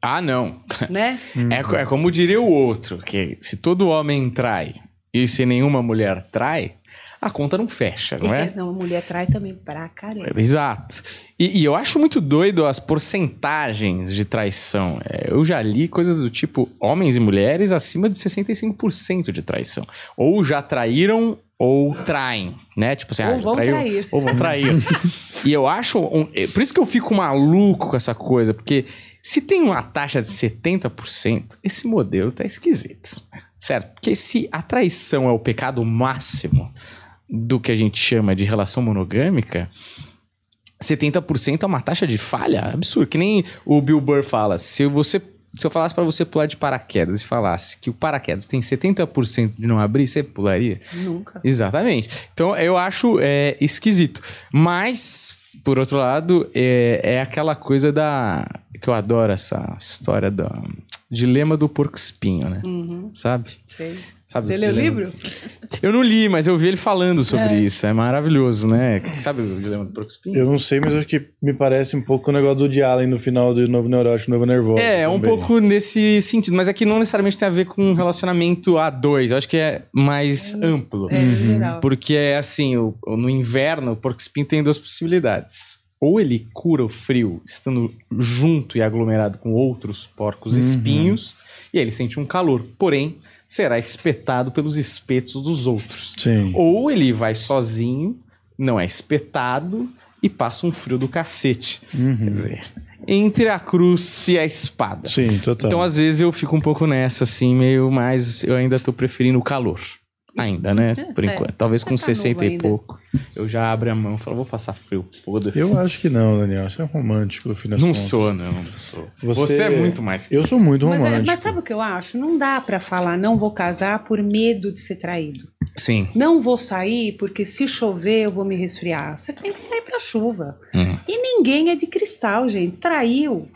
Ah, não. né? É, é como diria o outro, que se todo homem trai e se nenhuma mulher trai, a conta não fecha, não é? Não, a mulher trai também pra caramba. Exato. E, e eu acho muito doido as porcentagens de traição. É, eu já li coisas do tipo homens e mulheres acima de 65% de traição. Ou já traíram ou traem, né? Tipo assim, Ou ah, vão traiu, trair. Ou vão trair. e eu acho. um- é, por isso que eu fico maluco com essa coisa, porque se tem uma taxa de 70%, esse modelo tá esquisito. Certo? Porque se a traição é o pecado máximo do que a gente chama de relação monogâmica, 70% é uma taxa de falha absurda. Que nem o Bill Burr fala. Se você. Se eu falasse pra você pular de paraquedas e falasse que o paraquedas tem 70% de não abrir, você pularia? Nunca. Exatamente. Então eu acho é, esquisito. Mas, por outro lado, é, é aquela coisa da. que eu adoro essa história do dilema do porco espinho, né? Uhum, Sabe? sei. Sabe Você leu o livro? Eu não li, mas eu vi ele falando sobre isso. É maravilhoso, né? Sabe o dilema do porco espinho? Eu não sei, mas acho que me parece um pouco o negócio do Woody Allen no final do Novo Neurótico, Novo Nervoso. É, um também. pouco nesse sentido, mas aqui não necessariamente tem a ver com um relacionamento a dois. Eu acho que é mais amplo. É, em geral. Porque é assim, o- o- no inverno, o porco espinho tem duas possibilidades. Ou ele cura o frio estando junto e aglomerado com outros porcos espinhos, e aí ele sente um calor. Porém, será espetado pelos espetos dos outros. Sim. Ou ele vai sozinho, não é espetado e passa um frio do cacete. Quer dizer, entre a cruz e a espada. Sim, total. Então, às vezes, eu fico um pouco nessa, assim, meio mais. Eu ainda tô preferindo o calor. Ainda, né? Por É, enquanto. Talvez com você tá 60 novo e ainda. pouco. Eu já abro a mão e falo, vou passar frio. Foda-se. Eu acho que não, Daniel. Você é romântico, no fim das Não contas. sou, não, não sou. Você- Você, é muito mais que Eu sou muito Mas, é- romântico. mas sabe o que eu acho? Não dá pra falar não vou casar por medo de ser traído. Sim. Não vou sair porque se chover eu vou me resfriar. Você tem que sair pra chuva. Uhum. E ninguém é de cristal, gente. Traiu.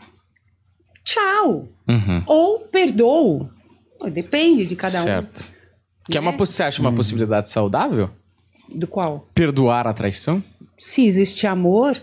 Tchau. Uhum. Ou perdoou. Depende de cada certo. Que é uma, possi- você acha uma possibilidade saudável? Do qual? Perdoar a traição? Se existe amor,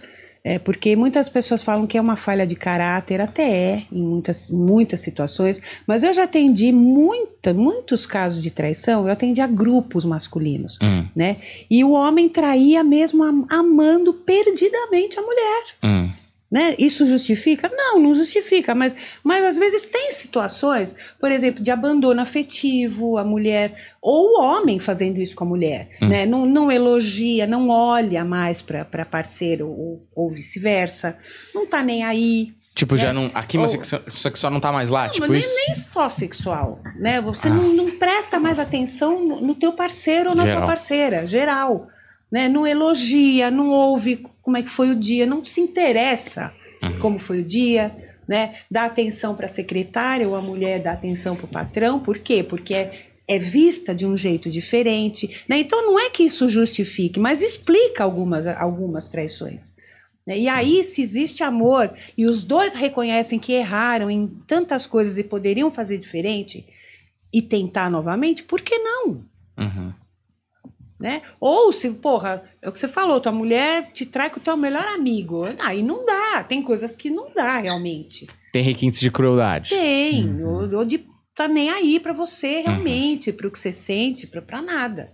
é porque muitas pessoas falam que é uma falha de caráter, até é, em muitas, muitas situações, mas eu já atendi muita, muitos casos de traição, eu atendi a grupos masculinos, Hum, né? E o homem traía mesmo am- amando perdidamente a mulher. hum. Né? Isso justifica? Não, não justifica, mas, mas às vezes tem situações, por exemplo, de abandono afetivo, a mulher, ou o homem fazendo isso com a mulher, né? não, não elogia, não olha mais para parceiro, ou, ou vice-versa, não tá nem aí. Tipo, já É. não. A química Ou- sexu- sexual não tá mais lá, Não, tipo mas isso? nem, nem só sexual, né? Você Ah. não, não presta mais atenção no, no teu parceiro ou na Geral. tua parceira, geral. Né? Não elogia, não ouve como é que foi o dia, não se interessa Uhum. como foi o dia, né? Dá atenção para a secretária ou a mulher dá atenção para o patrão, por quê? Porque é, é vista de um jeito diferente, né? Então não é que isso justifique, mas explica algumas, algumas traições. né? E aí, se existe amor e os dois reconhecem que erraram em tantas coisas e poderiam fazer diferente e tentar novamente, por que não? Uhum. Né? Ou se, porra, é o que você falou, tua mulher te trai com o teu melhor amigo. Aí não dá, tem coisas que não dá realmente. Tem requintes de crueldade. Tem, ou, ou de tá nem aí pra você realmente, pro que você sente, pra, pra nada.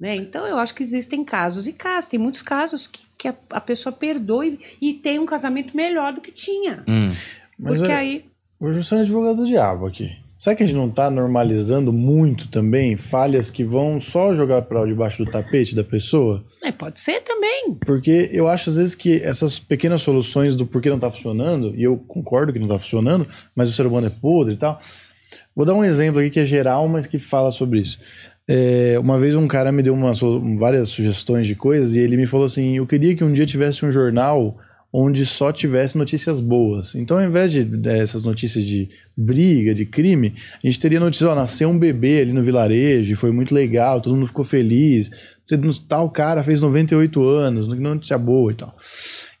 Né? Então eu acho que existem casos e casos, tem muitos casos que, que a, a pessoa perdoa e, e tem um casamento melhor do que tinha. Hum. Mas Porque é- aí. Hoje eu sou advogado do diabo aqui. Será que a gente não tá normalizando muito também falhas que vão só jogar para debaixo do tapete da pessoa? É, pode ser também. Porque eu acho às vezes que essas pequenas soluções do porquê não tá funcionando, e eu concordo que não tá funcionando, mas o ser humano é podre e tal. Vou dar um exemplo aqui que é geral, mas que fala sobre isso. É, uma vez um cara me deu uma várias sugestões de coisas e ele me falou assim: eu queria que um dia tivesse um jornal onde só tivesse notícias boas. Então, ao invés de dessas notícias de briga, de crime, a gente teria notícias, ó, nasceu um bebê ali no vilarejo, e foi muito legal, todo mundo ficou feliz. Tal cara fez 98 anos, notícia boa e tal.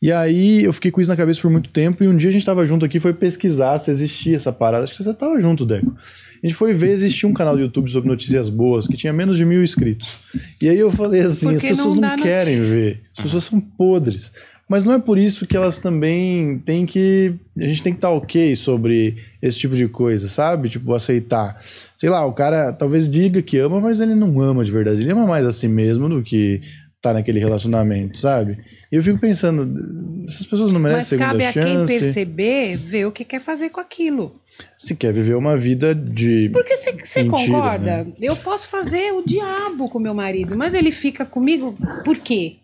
E aí eu fiquei com isso na cabeça por muito tempo, e um dia a gente tava junto aqui, foi pesquisar se existia essa parada. Acho que você tava junto, Deco. A gente foi ver, existia um canal do YouTube sobre notícias boas, que tinha menos de mil inscritos. E aí eu falei assim, Porque as pessoas não não, querem notícia. ver. As pessoas são podres. Mas não é por isso que elas também têm que. A gente tem que estar ok sobre esse tipo de coisa, sabe? Tipo, aceitar. Sei lá, o cara talvez diga que ama, mas ele não ama de verdade. Ele ama mais a si mesmo do que tá naquele relacionamento, sabe? E eu fico pensando, essas pessoas não merecem Mas segunda cabe a quem chance. perceber, ver o que quer fazer com aquilo. Se quer viver uma vida de. Porque você concorda? né? Eu posso fazer o diabo com meu marido, mas ele fica comigo por quê?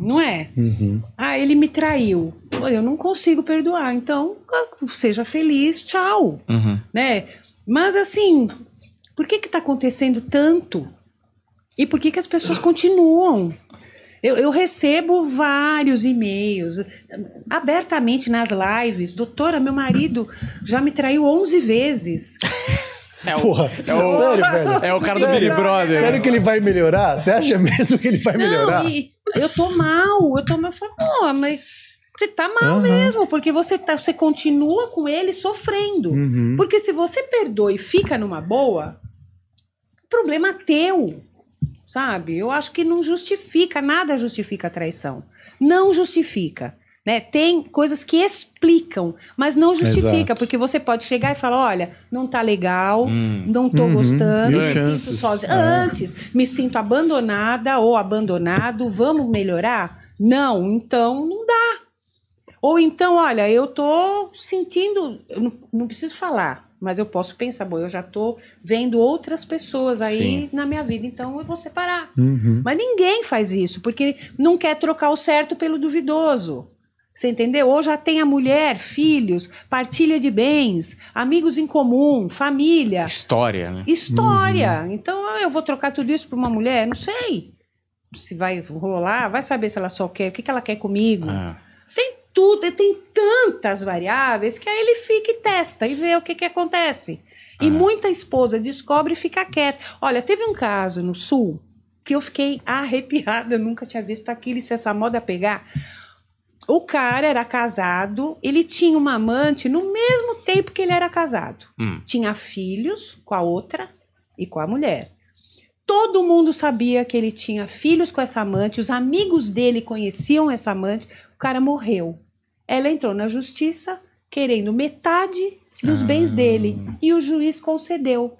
Não é? Uhum. Ah, ele me traiu. Eu não consigo perdoar. Então, seja feliz, tchau. Uhum. Né? Mas assim, por que que tá acontecendo tanto? E por que que as pessoas continuam? Eu, eu recebo vários e-mails abertamente nas lives. Doutora, meu marido já me traiu 11 vezes. É o, Porra, é o, sério, velho? é o cara do? Big Brother. Sério que ele vai melhorar? Você acha mesmo que ele vai melhorar? Não, e eu tô mal, eu tô mal. Eu falei, pô, mas você tá mal Aham. mesmo, porque você, tá, você continua com ele sofrendo. Uhum. Porque se você perdoa e fica numa boa, problema teu, sabe? Eu acho que não justifica, nada justifica a traição. Não justifica. Né? Tem coisas que explicam, mas não justifica, Exato. porque você pode chegar e falar: olha, não tá legal, Hum. não tô Uhum. gostando, me sinto sozinha. É. Antes, me sinto abandonada ou abandonado, vamos melhorar? Não, então não dá. Ou então, olha, eu tô sentindo, eu não, não preciso falar, mas eu posso pensar, bom, eu já tô vendo outras pessoas aí Sim. na minha vida, então eu vou separar. Uhum. Mas ninguém faz isso, porque não quer trocar o certo pelo duvidoso. Você entendeu? Ou já tem a mulher, filhos, partilha de bens, amigos em comum, família, História, né? história. Então ah, eu vou trocar tudo isso por uma mulher? Não sei. Se vai rolar, vai saber se ela só quer, o que, que ela quer comigo. Ah. Tem tudo, tem tantas variáveis que aí ele fica e testa e vê o que, que acontece. E muita esposa descobre e fica quieta. Olha, teve um caso no Sul que eu fiquei arrepiada, eu nunca tinha visto aquilo, e se essa moda pegar. O cara era casado, ele tinha uma amante no mesmo tempo que ele era casado. Hum. Tinha filhos com a outra e com a mulher. Todo mundo sabia que ele tinha filhos com essa amante, os amigos dele conheciam essa amante, o cara morreu. Ela entrou na justiça querendo metade dos bens dele e o juiz concedeu.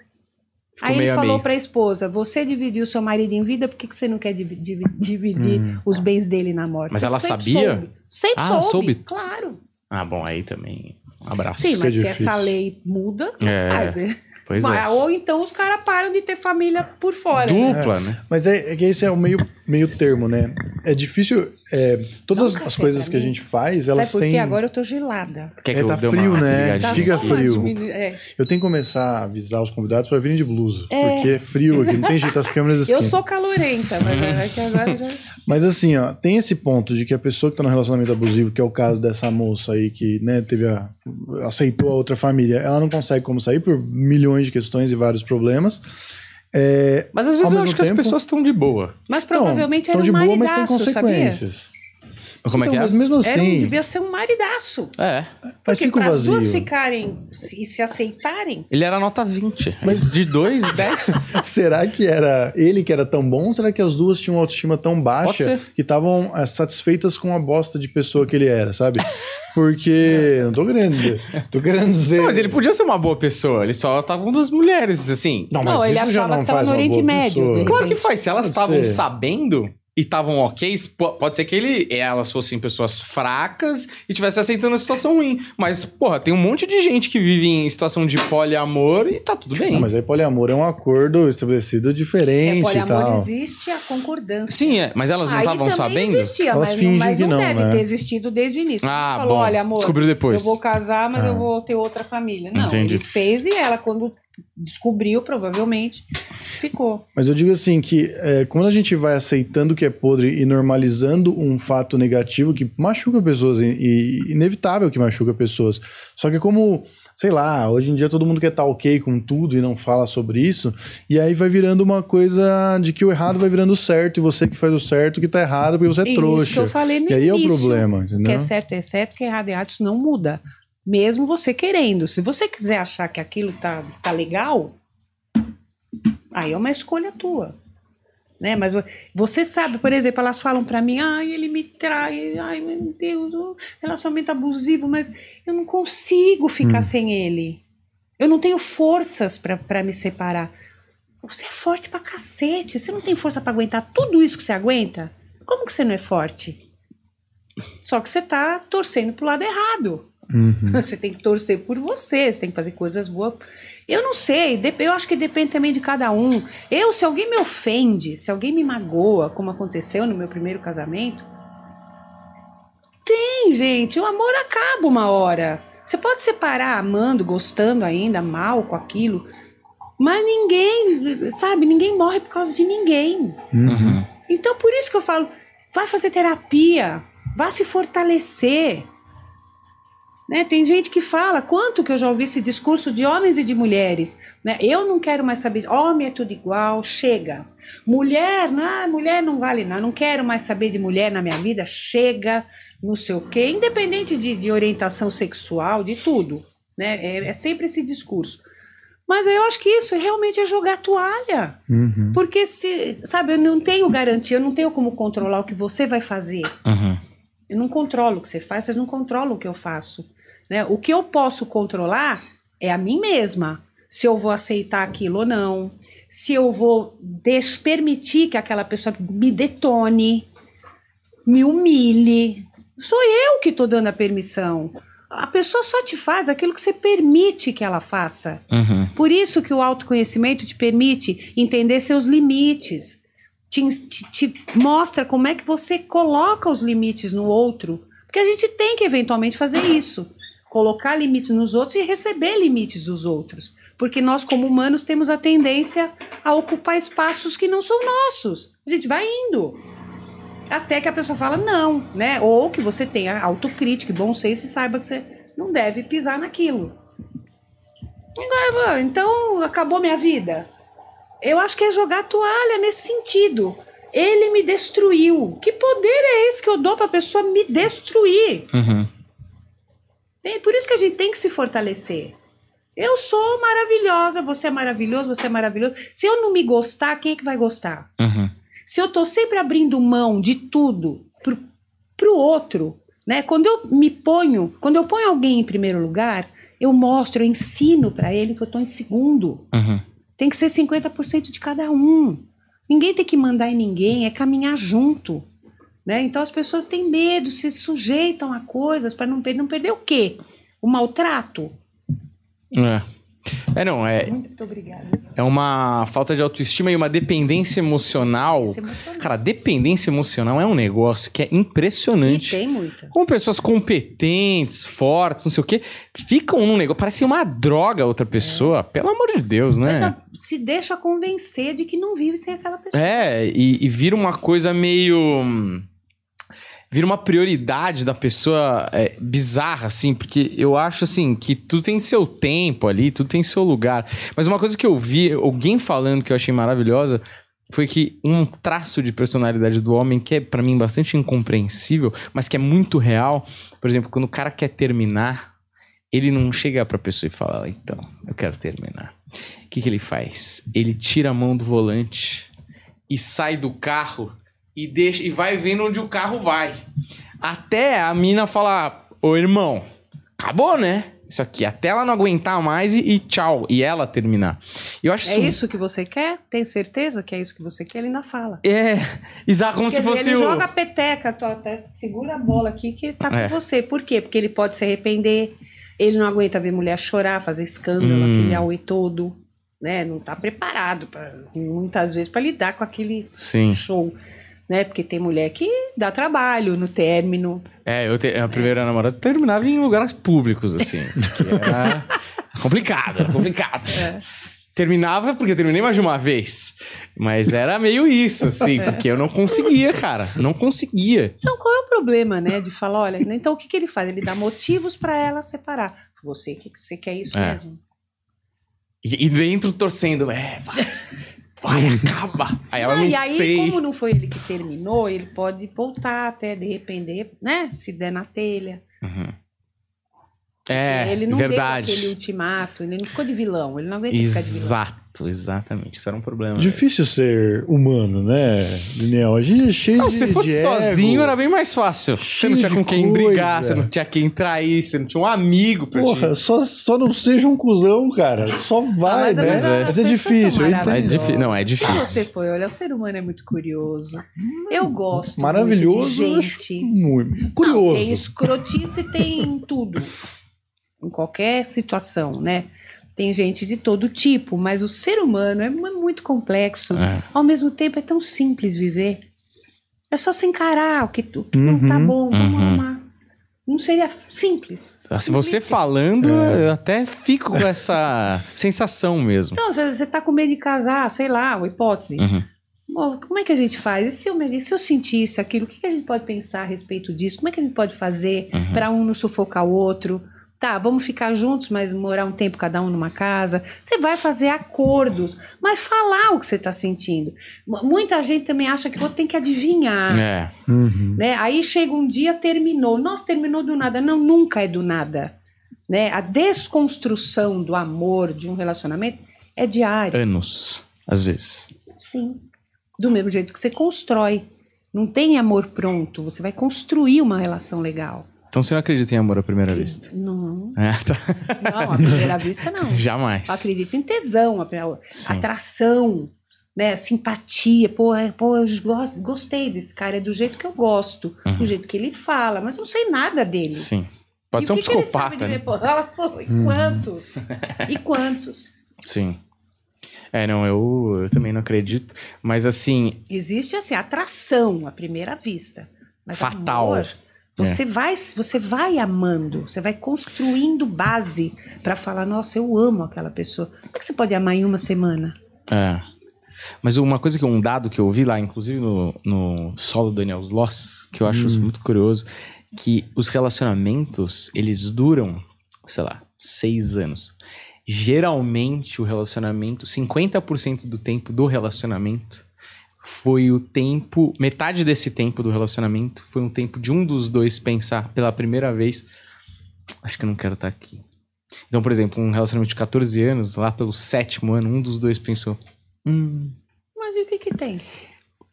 Aí ele falou para a esposa: Você dividiu seu marido em vida, por que, que você não quer divi- divi- dividir os bens dele na morte? Mas Você ela sabia? soube. Sempre Ah, soube. soube? Claro. Ah, bom, aí também. Um abraço. Sim, mas é se difícil. essa lei muda, não É, faz, né? Pois Mas- é. Ou então os caras param de ter família por fora. né? Dupla, né? Mas é, é que esse é o meio, meio termo, né? É difícil. É, todas um as coisas que a gente faz, elas Sabe têm. Agora eu tô gelada. Quer É, tá dê uma frio, né? Tá Fica frio. é. Eu tenho que começar a avisar os convidados para virem de blusa. Porque é frio aqui, não tem jeito, as câmeras Eu esquentam. sou calorenta, mas é que agora já. Mas assim, ó, tem esse ponto de que a pessoa que tá no relacionamento abusivo, que é o caso dessa moça aí que, né, teve a aceitou a outra família, ela não consegue como sair por milhões de questões e vários problemas. É, Mas às vezes eu acho que as pessoas estão de boa. Mas provavelmente então, era de um boa, mas tem maridaço, sabia? Como é Então, que é? Mas mesmo Era um, assim, devia ser um maridaço. É. mas Porque fica as duas ficarem e se aceitarem, Ele era nota 20. Mas- Mas de 2, 10. Será que era ele que era tão bom? Ou será que as duas tinham uma autoestima tão baixa que estavam eh, satisfeitas com a bosta de pessoa que ele era, sabe? Porque. não tô querendo dizer. Tô querendo dizer. mas ele podia ser uma boa pessoa. Ele só tava com duas mulheres, assim. Não, Não, ele achava não que tava no Oriente Médio, Claro que faz. Se elas estavam sabendo e estavam ok, po- pode ser que ele, elas fossem pessoas fracas e tivesse aceitando a situação ruim. Mas, porra, tem um monte de gente que vive em situação de poliamor e tá tudo bem. Não, mas aí poliamor é um acordo estabelecido é, diferente e poliamor tal. existe a concordância. Sim, é. Mas elas não estavam sabendo? existia, Elas mas, não, fingem mas que não, não, deve né? ter existido desde o início. Ah, falou, bom. olha, amor, Descobriu depois. eu vou casar, mas Ah. eu vou ter outra família. Não, Entendi. ele fez e ela, quando descobriu, provavelmente, ficou. Mas eu digo assim que é, quando a gente vai aceitando que é podre e normalizando um fato negativo que machuca pessoas e, e inevitável que machuca pessoas. Só que como, sei lá, hoje em dia todo mundo quer estar ok com tudo e não fala sobre isso, e aí vai virando uma coisa de que o errado vai virando certo e você que faz o certo que tá errado porque você é Isso trouxa. que eu falei no e aí é o início. problema, O que entendeu? é certo é certo, que é errado é errado, isso não muda. Mesmo você querendo. Se você quiser achar que aquilo tá, tá legal, aí é uma escolha tua. Né? Mas vo- você sabe, por exemplo, elas falam pra mim, ai, ele me trai, ai, meu Deus, um relacionamento abusivo, mas eu não consigo ficar sem ele. Eu não tenho forças pra me separar. Você é forte pra cacete. Você não tem força pra aguentar tudo isso que você aguenta? Como que você não é forte? Só que você tá torcendo pro lado errado. Uhum. Você tem que torcer por você, você tem que fazer coisas boas. Eu não sei, eu acho que depende também de cada um. Eu, se alguém me ofende, se alguém me magoa, como aconteceu no meu primeiro casamento, tem, gente, o amor acaba uma hora. Você pode separar amando, gostando ainda, mal com aquilo, mas ninguém, sabe, ninguém morre por causa de ninguém. Uhum. Então, por isso que eu falo, vai fazer terapia, vá se fortalecer. Né? Tem gente que fala, quanto que eu já ouvi esse discurso de homens e de mulheres. Né? Eu não quero mais saber, homem é tudo igual, chega. Mulher, ah, mulher não vale nada, não quero mais saber de mulher na minha vida, chega, não sei o quê. Independente de, de orientação sexual, de tudo. Né? É, é sempre esse discurso. Mas eu acho que isso realmente é jogar toalha. Uhum. Porque se, sabe, eu não tenho garantia, eu não tenho como controlar o que você vai fazer. Uhum. Eu não controlo o que você faz, vocês não controlam o que eu faço. Né? O que eu posso controlar é a mim mesma. Se eu vou aceitar aquilo ou não. Se eu vou des- permitir que aquela pessoa me detone, me humilhe. Sou eu que estou dando a permissão. A pessoa só te faz aquilo que você permite que ela faça. Uhum. Por isso que o autoconhecimento te permite entender seus limites. Te, te- te mostra como é que você coloca os limites no outro. Porque a gente tem que eventualmente fazer isso. Colocar limites nos outros e receber limites dos outros. Porque nós, como humanos, temos a tendência a ocupar espaços que não são nossos. A gente vai indo. Até que a pessoa fala não, né? Ou que você tenha autocrítica, e bom senso e saiba que você não deve pisar naquilo. Ah, Então, acabou minha vida. Eu acho que é jogar toalha nesse sentido. Ele me destruiu. Que poder é esse que eu dou para a pessoa me destruir? Uhum. É por isso que a gente tem que se fortalecer. Eu sou maravilhosa, você é maravilhoso, você é maravilhoso. Se eu não me gostar, quem é que vai gostar? Uhum. se eu tô sempre abrindo mão de tudo pro, pro outro, né? Quando eu me ponho, quando eu ponho alguém em primeiro lugar, eu mostro, eu ensino para ele que eu tô em segundo. Uhum. Tem que ser 50% de cada um. Ninguém tem que mandar em ninguém, é caminhar junto. Né? Então as pessoas têm medo, se sujeitam a coisas para não, per- não perder o quê? O maltrato? É. É, não, é, Muito obrigada. é uma falta de autoestima e uma dependência emocional. Isso é emocionante. Cara, dependência emocional é um negócio que é E impressionante. tem muita. Como pessoas competentes, fortes, não sei o quê, ficam num negócio. Parece uma droga a outra pessoa. Pelo amor de Deus, né? Então, se deixa convencer de que não vive sem aquela pessoa. É, e, e vira uma coisa meio. Vira uma prioridade da pessoa é, bizarra, assim, porque eu acho, assim, que tudo tem seu tempo ali, tudo tem seu lugar. Mas uma coisa que eu vi alguém falando que eu achei maravilhosa foi que um traço de personalidade do homem que é, pra mim, bastante incompreensível, mas que é muito real. Por exemplo, quando o cara quer terminar, ele não chega pra pessoa e fala, "Ah, então, eu quero terminar. O que, que ele faz? Ele tira a mão do volante e sai do carro e deixa e vai vendo onde o carro vai. Até a mina falar: Ô irmão, acabou, né? Isso aqui, até ela não aguentar mais e, e tchau. E ela terminar. Eu acho É isso que você quer? Tem certeza que é isso que você quer? Ele ainda fala. É, exato, como se fosse ele o. joga a peteca, tu até segura a bola aqui que tá É. com você. Por quê? Porque ele pode se arrepender, ele não aguenta ver mulher chorar, fazer escândalo, Hum. aquele auê todo, né? Não tá preparado pra, muitas vezes para lidar com aquele Sim. show, né? Porque tem mulher que dá trabalho no término. É, eu te- a primeira namorada terminava em lugares públicos, assim. que era complicado, era complicado. É. Terminava porque terminei mais de uma vez. Mas era meio isso, assim, porque eu não conseguia, cara. Não conseguia. Então, qual é o problema, né? De falar, olha, então o que, que ele faz? Ele dá motivos para ela separar. Você, que que você quer isso É. mesmo? E, e dentro torcendo, é, vai, vai, acaba. Aí ela Ah, não e aí, sei. como não foi ele que terminou, ele pode voltar até, de repente, né? Se der na telha. É, ele não verdade. deu aquele ultimato, ele não ficou de vilão, ele não aguenta ficar de vilão. Exato, exatamente. Isso era um problema. Difícil ser humano, né, Daniel? A gente é cheio Não, de se fosse de sozinho ego. era bem mais fácil. Você não tinha com quem coisa. brigar, você não tinha quem trair, você não tinha um amigo pra Porra, te... só, só não seja um cuzão, cara. Só vai, mas a né? maioria das Mas é difícil. É difícil. Não, é Se você difícil. foi, olha, o ser humano é muito curioso. Eu gosto Maravilhoso, muito gente. muito. Não, Curioso. tem escrotice, tem em tudo. Em qualquer situação, né? Tem gente de todo tipo, mas o ser humano é mu- muito complexo. É. Ao mesmo tempo, é tão simples viver. É só se encarar o que, o que não tá Uhum, bom, vamos uhum. arrumar. Não seria simples. Se você falando, eu até fico com essa sensação mesmo. Então, você tá com medo de casar, sei lá, uma hipótese. Uhum. Bom, como é que a gente faz? E se eu, me- se eu sentisse aquilo, o que que a gente pode pensar a respeito disso? Como é que a gente pode fazer Uhum. para um não sufocar o outro? Tá, vamos ficar juntos, mas morar um tempo cada um numa casa. Você vai fazer acordos, mas falar o que você está sentindo. Muita gente também acha que o outro tem que adivinhar. É. Uhum. Né? Aí chega um dia, terminou. Nossa, terminou do nada. Não, nunca é do nada. Né? A desconstrução do amor, de um relacionamento, é diária. Anos, às vezes. Sim. Do mesmo jeito que você constrói. Não tem amor pronto. Você vai construir uma relação legal. Então você não acredita em amor à primeira vista? Não, É, tá. não à primeira vista, não. Jamais. Eu acredito em tesão, atração, né? Simpatia. Pô, é- pô eu gos- gostei desse cara. É do jeito que eu gosto. Do jeito que ele fala. Mas não sei nada dele. Uhum. Sim. Pode E ser um que que ele sabe psicopata, de né? Pô, e quantos? e quantos? Sim. É, não, eu, eu também não acredito. Mas assim, Existe assim, atração à primeira vista. Mas Fatal. amor, você vai, você vai amando, você vai construindo base para falar, nossa, eu amo aquela pessoa. Como é que você pode amar em uma semana? É. Mas uma coisa que um dado que eu vi lá, inclusive no, no solo do Daniel Loss, que eu acho isso muito curioso, que os relacionamentos, eles duram, sei lá, seis anos. Geralmente o relacionamento, 50% do tempo do relacionamento foi o tempo, metade desse tempo do relacionamento foi um tempo de um dos dois pensar pela primeira vez, acho que eu não quero estar aqui. Então, por exemplo, um relacionamento de 14 anos, lá pelo sétimo ano, um dos dois pensou, hum, Mas e o que que tem?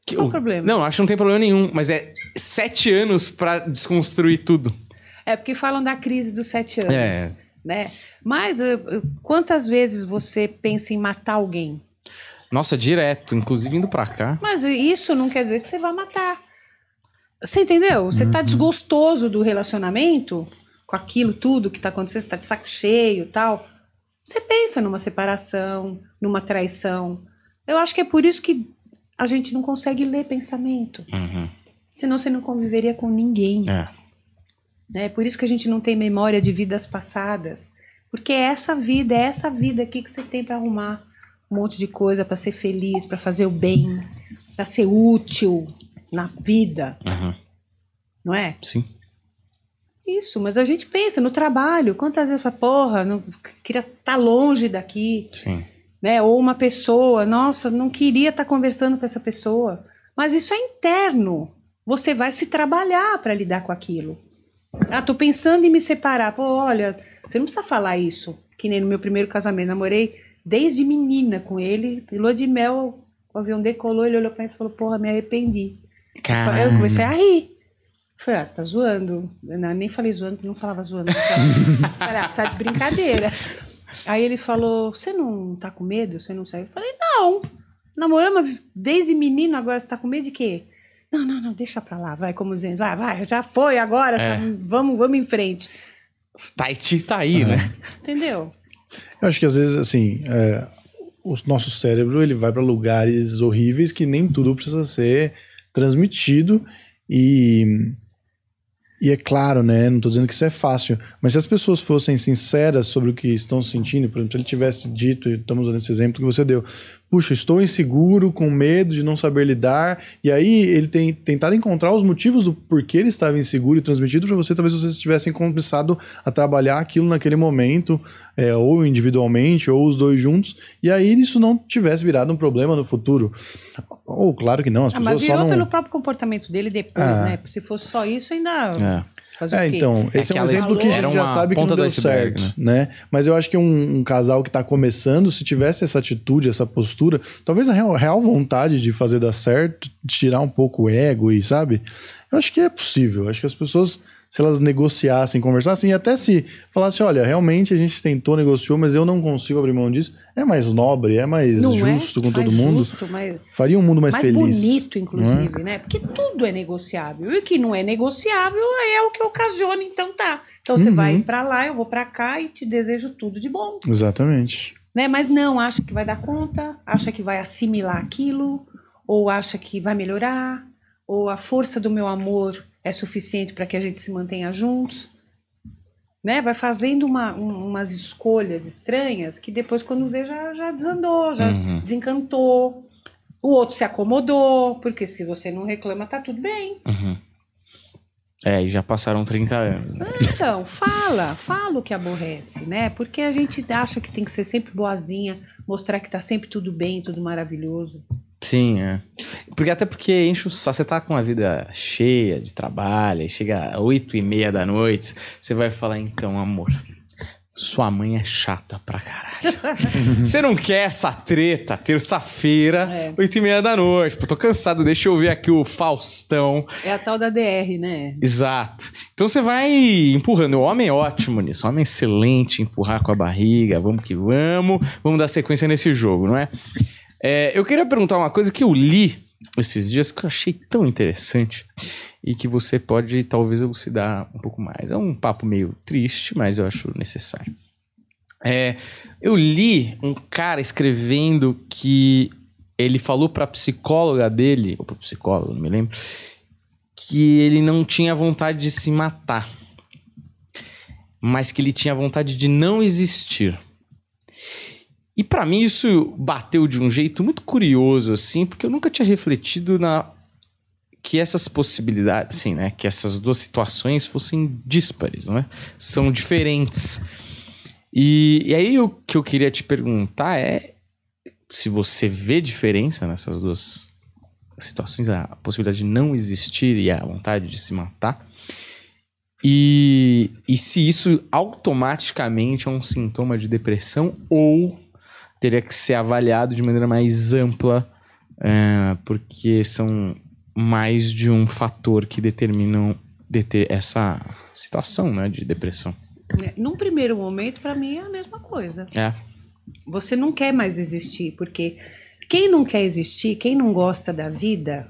que Qual o problema? Não, acho que não tem problema nenhum, mas é sete anos pra desconstruir tudo. É porque falam da crise dos sete anos, É. né? Mas eh, eh, quantas vezes você pensa em matar alguém? Nossa, direto, inclusive indo pra cá. Mas isso não quer dizer que você vai matar. Você entendeu? Você tá desgostoso do relacionamento, com aquilo tudo que tá acontecendo, você tá de saco cheio e tal. Você pensa numa separação, numa traição. Eu acho que é por isso que a gente não consegue ler pensamento. Uhum. Senão você não conviveria com ninguém. É. É por isso que a gente não tem memória de vidas passadas. Porque é essa vida, é essa vida aqui que você tem para arrumar um monte de coisa para ser feliz, para fazer o bem, para ser útil na vida, Uhum. não é? Sim. Isso, mas a gente pensa no trabalho, quantas vezes fala, porra, não queria estar longe daqui, Sim. né? Ou uma pessoa, nossa, não queria estar conversando com essa pessoa. Mas isso é interno. Você vai se trabalhar para lidar com aquilo. Ah, tô pensando em me separar. Pô, olha, você não precisa falar isso. Que nem no meu primeiro casamento, namorei desde menina com ele, lua de mel, o avião decolou, ele olhou para mim e falou: "Porra, me arrependi". Eu falei- Eu comecei a rir. Falei, ah, você tá zoando. Não- nem falei zoando, não falava zoando. Falei, ah, você tá de brincadeira. Aí ele falou, você não tá com medo? Você não saiu? Eu falei, não. Namoramos desde menino, agora você tá com medo de quê? Não, não, não, deixa pra lá. Vai, como dizendo, vai, vai, já foi agora, É. sabe? vamos, vamos em frente. Tahiti tá aí, né? Entendeu? Eu acho que às vezes, assim, é, o nosso cérebro ele vai para lugares horríveis que nem tudo precisa ser transmitido e e é claro, né? Não tô dizendo que isso é fácil, mas se as pessoas fossem sinceras sobre o que estão sentindo, por exemplo, se ele tivesse dito, e estamos dando esse exemplo que você deu, puxa, estou inseguro, com medo de não saber lidar, e aí ele tem tentado encontrar os motivos do porquê ele estava inseguro e transmitido para você, talvez vocês tivessem começado a trabalhar aquilo naquele momento, é, ou individualmente, ou os dois juntos, e aí isso não tivesse virado um problema no futuro. Ou claro que não, as Ah, pessoas mas só virou não. pelo próprio comportamento dele depois, Ah. né? Se fosse só isso, ainda. É. É, então, esse é, um aquela exemplo que a gente já sabe que não deu iceberg, certo, né? Mas eu acho que um, um casal que tá começando, se tivesse essa atitude, essa postura, talvez a real, real vontade de fazer dar certo, tirar um pouco o ego e, sabe? Eu acho que é possível. Eu acho que as pessoas, se elas negociassem, conversassem, e até se falassem, olha, realmente a gente tentou, negociou, mas eu não consigo abrir mão disso, é mais nobre, é mais Não justo é? com todo mais mundo. Justo, mais, Faria um mundo mais, mais feliz. bonito, não é? inclusive, né? Porque tudo é negociável. E o que não é negociável é o que ocasiona, então tá. Então você Uhum. vai pra lá, eu vou pra cá e te desejo tudo de bom. Exatamente. Né? Mas não, acha que vai dar conta, acha que vai assimilar aquilo, ou acha que vai melhorar, ou a força do meu amor é suficiente para que a gente se mantenha juntos. Né? Vai fazendo uma- um- umas escolhas estranhas que depois, quando vê, já, já desandou, já Uhum. desencantou. O outro se acomodou, porque se você não reclama, tá tudo bem. Uhum. É, e já passaram 30 anos. né? Então, fala, fala o que aborrece, né? Porque a gente acha que tem que ser sempre boazinha, mostrar que tá sempre tudo bem, tudo maravilhoso. Sim, é. Porque até porque enche o saco. Você tá com uma vida cheia de trabalho, chega às 8 e meia da noite, você vai falar, então, amor, sua mãe é chata pra caralho. você não quer essa treta terça-feira, É. 8 e meia da noite. Pô, tô cansado, deixa eu ver aqui o Faustão. É a tal da DR, né? Exato. Então você vai empurrando. O homem é ótimo nisso. O homem é excelente, empurrar com a barriga. Vamos que vamos. Vamos dar sequência nesse jogo, não é? É, eu queria perguntar uma coisa que eu li esses dias que eu achei tão interessante e que você pode talvez elucidar um pouco mais. É um papo meio triste, mas eu acho necessário. É, eu li um cara escrevendo que ele falou pra psicóloga dele, ou pro psicólogo, não me lembro, que ele não tinha vontade de se matar, mas que ele tinha vontade de não existir. E pra mim isso bateu de um jeito muito curioso assim, porque eu nunca tinha refletido na que essas possibilidades, assim, né, que essas duas situações fossem díspares, não é? São diferentes. E, e aí o que eu queria te perguntar é se você vê diferença nessas duas situações, a possibilidade de não existir e a vontade de se matar. E, e se isso automaticamente é um sintoma de depressão ou teria que ser avaliado de maneira mais ampla, é, porque são mais de um fator que determinam deter essa situação né, de depressão. É, Num primeiro momento, pra mim, é a mesma coisa. É. Você não quer mais existir, porque quem não quer existir, quem não gosta da vida,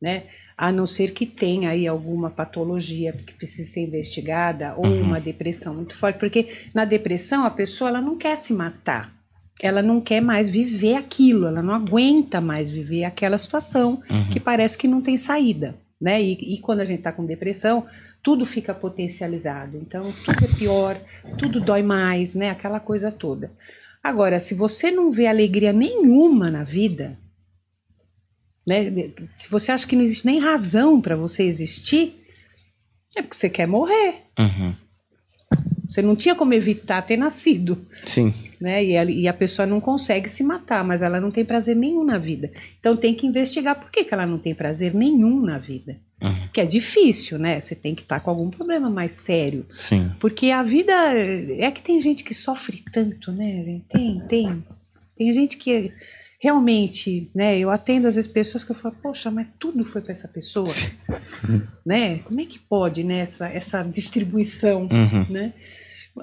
né? A não ser que tenha aí alguma patologia que precise ser investigada ou uma depressão muito forte, porque na depressão a pessoa ela não quer se matar. Ela não quer mais viver aquilo, ela não aguenta mais viver aquela situação que parece que não tem saída, né? E, e quando a gente está com depressão, tudo fica potencializado. Então, tudo é pior, tudo dói mais, né? Aquela coisa toda. Agora, se você não vê alegria nenhuma na vida, né? Se você acha que não existe nem razão para você existir, é porque você quer morrer. Uhum. Você não tinha como evitar ter nascido, Sim. né? E a, e a pessoa não consegue se matar, mas ela não tem prazer nenhum na vida. Então tem que investigar por que, que ela não tem prazer nenhum na vida. Uhum. Que é difícil, né? Você tem que estar com algum problema mais sério. Sim. Porque a vida. É que tem gente que sofre tanto, né? Tem, tem. Tem gente que realmente, né? Eu atendo às vezes pessoas que eu falo, poxa, mas tudo foi para essa pessoa, né? Como é que pode, né? Essa, essa distribuição, Uhum. né?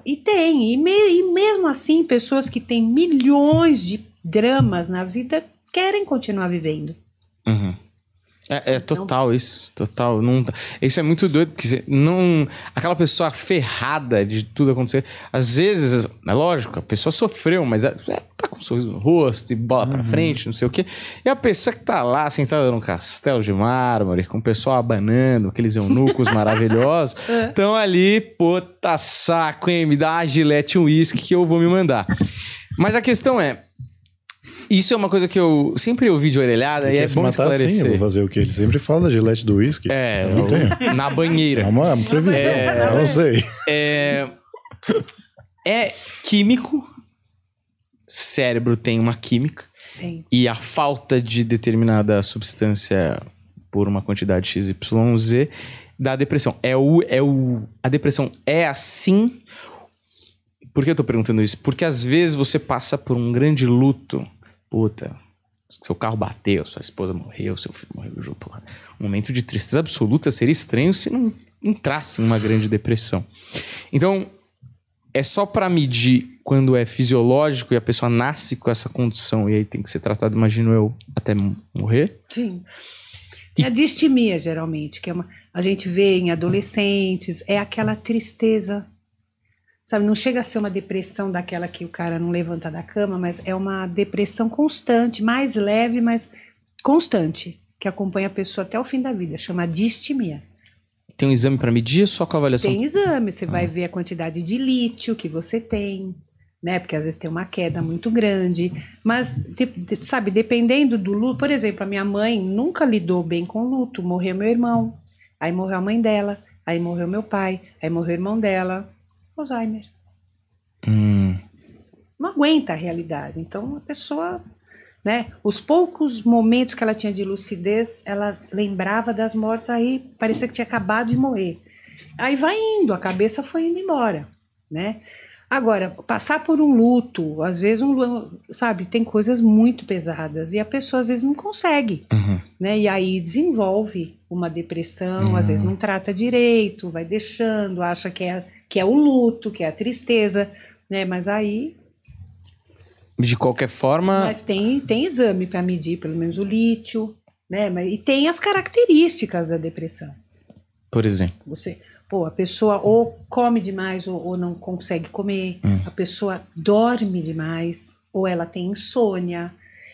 E tem, e, me- e mesmo assim, pessoas que têm milhões de dramas na vida querem continuar vivendo. Uhum. É, é total isso, total. Não, isso é muito doido, porque não. Aquela pessoa ferrada de tudo acontecer. Às vezes, é lógico, a pessoa sofreu, mas é, é, tá com um sorriso no rosto e bola pra frente, não sei o quê. E a pessoa que tá lá sentada num castelo de mármore, com o pessoal abanando, aqueles eunucos maravilhosos, estão ali, puta saco, hein? Me dá uma gilete e um uísque que eu vou me mandar. Mas a questão é. Isso é uma coisa que eu sempre ouvi de orelhada e é se bom matar assim, eu esclarecer. vou fazer o que? Ele sempre fala da gilete do whisky. É, Eu não tenho. na banheira. É uma previsão. É, eu não sei. É, é químico. Cérebro tem uma química. Tem. E a falta de determinada substância por uma quantidade XYZ dá depressão. É o, é o, a depressão é assim. Por que eu tô perguntando isso? Porque às vezes você passa por um grande luto. Puta, seu carro bateu, sua esposa morreu, seu filho morreu. Ju, porra. Um momento de tristeza absoluta seria estranho se não entrasse em uma grande depressão. Então, é só pra medir quando é fisiológico e a pessoa nasce com essa condição e aí tem que ser tratado, imagino eu, até morrer. Sim. É a distimia, geralmente, que é uma, a gente vê em adolescentes, é aquela tristeza. Sabe, não chega a ser uma depressão daquela que o cara não levanta da cama, mas é uma depressão constante, mais leve, mas constante, que acompanha a pessoa até o fim da vida, chama distimia. Tem um exame pra medir só com a avaliação? Tem exame, você vai ver a quantidade de lítio que você tem, né? Porque às vezes tem uma queda muito grande. Mas, sabe, dependendo do luto, por exemplo, a minha mãe nunca lidou bem com luto. Morreu meu irmão, aí morreu a mãe dela, aí morreu meu pai, aí morreu o irmão dela. Alzheimer. Hum, Não aguenta a realidade. Então a pessoa. Né? Os poucos momentos que ela tinha de lucidez, ela lembrava das mortes, aí parecia que tinha acabado de morrer. Aí vai indo, a cabeça foi indo embora, né? Agora, passar por um luto, às vezes, um, sabe, tem coisas muito pesadas e a pessoa às vezes não consegue, uhum. né? E aí desenvolve uma depressão, às vezes não trata direito, vai deixando, acha que é, que é o luto, que é a tristeza, né? Mas aí De qualquer forma, mas tem, tem exame para medir, pelo menos o lítio, né? E tem as características da depressão. por exemplo. Você, pô, a pessoa ou come demais ou, ou não consegue comer, a pessoa dorme demais, ou ela tem insônia,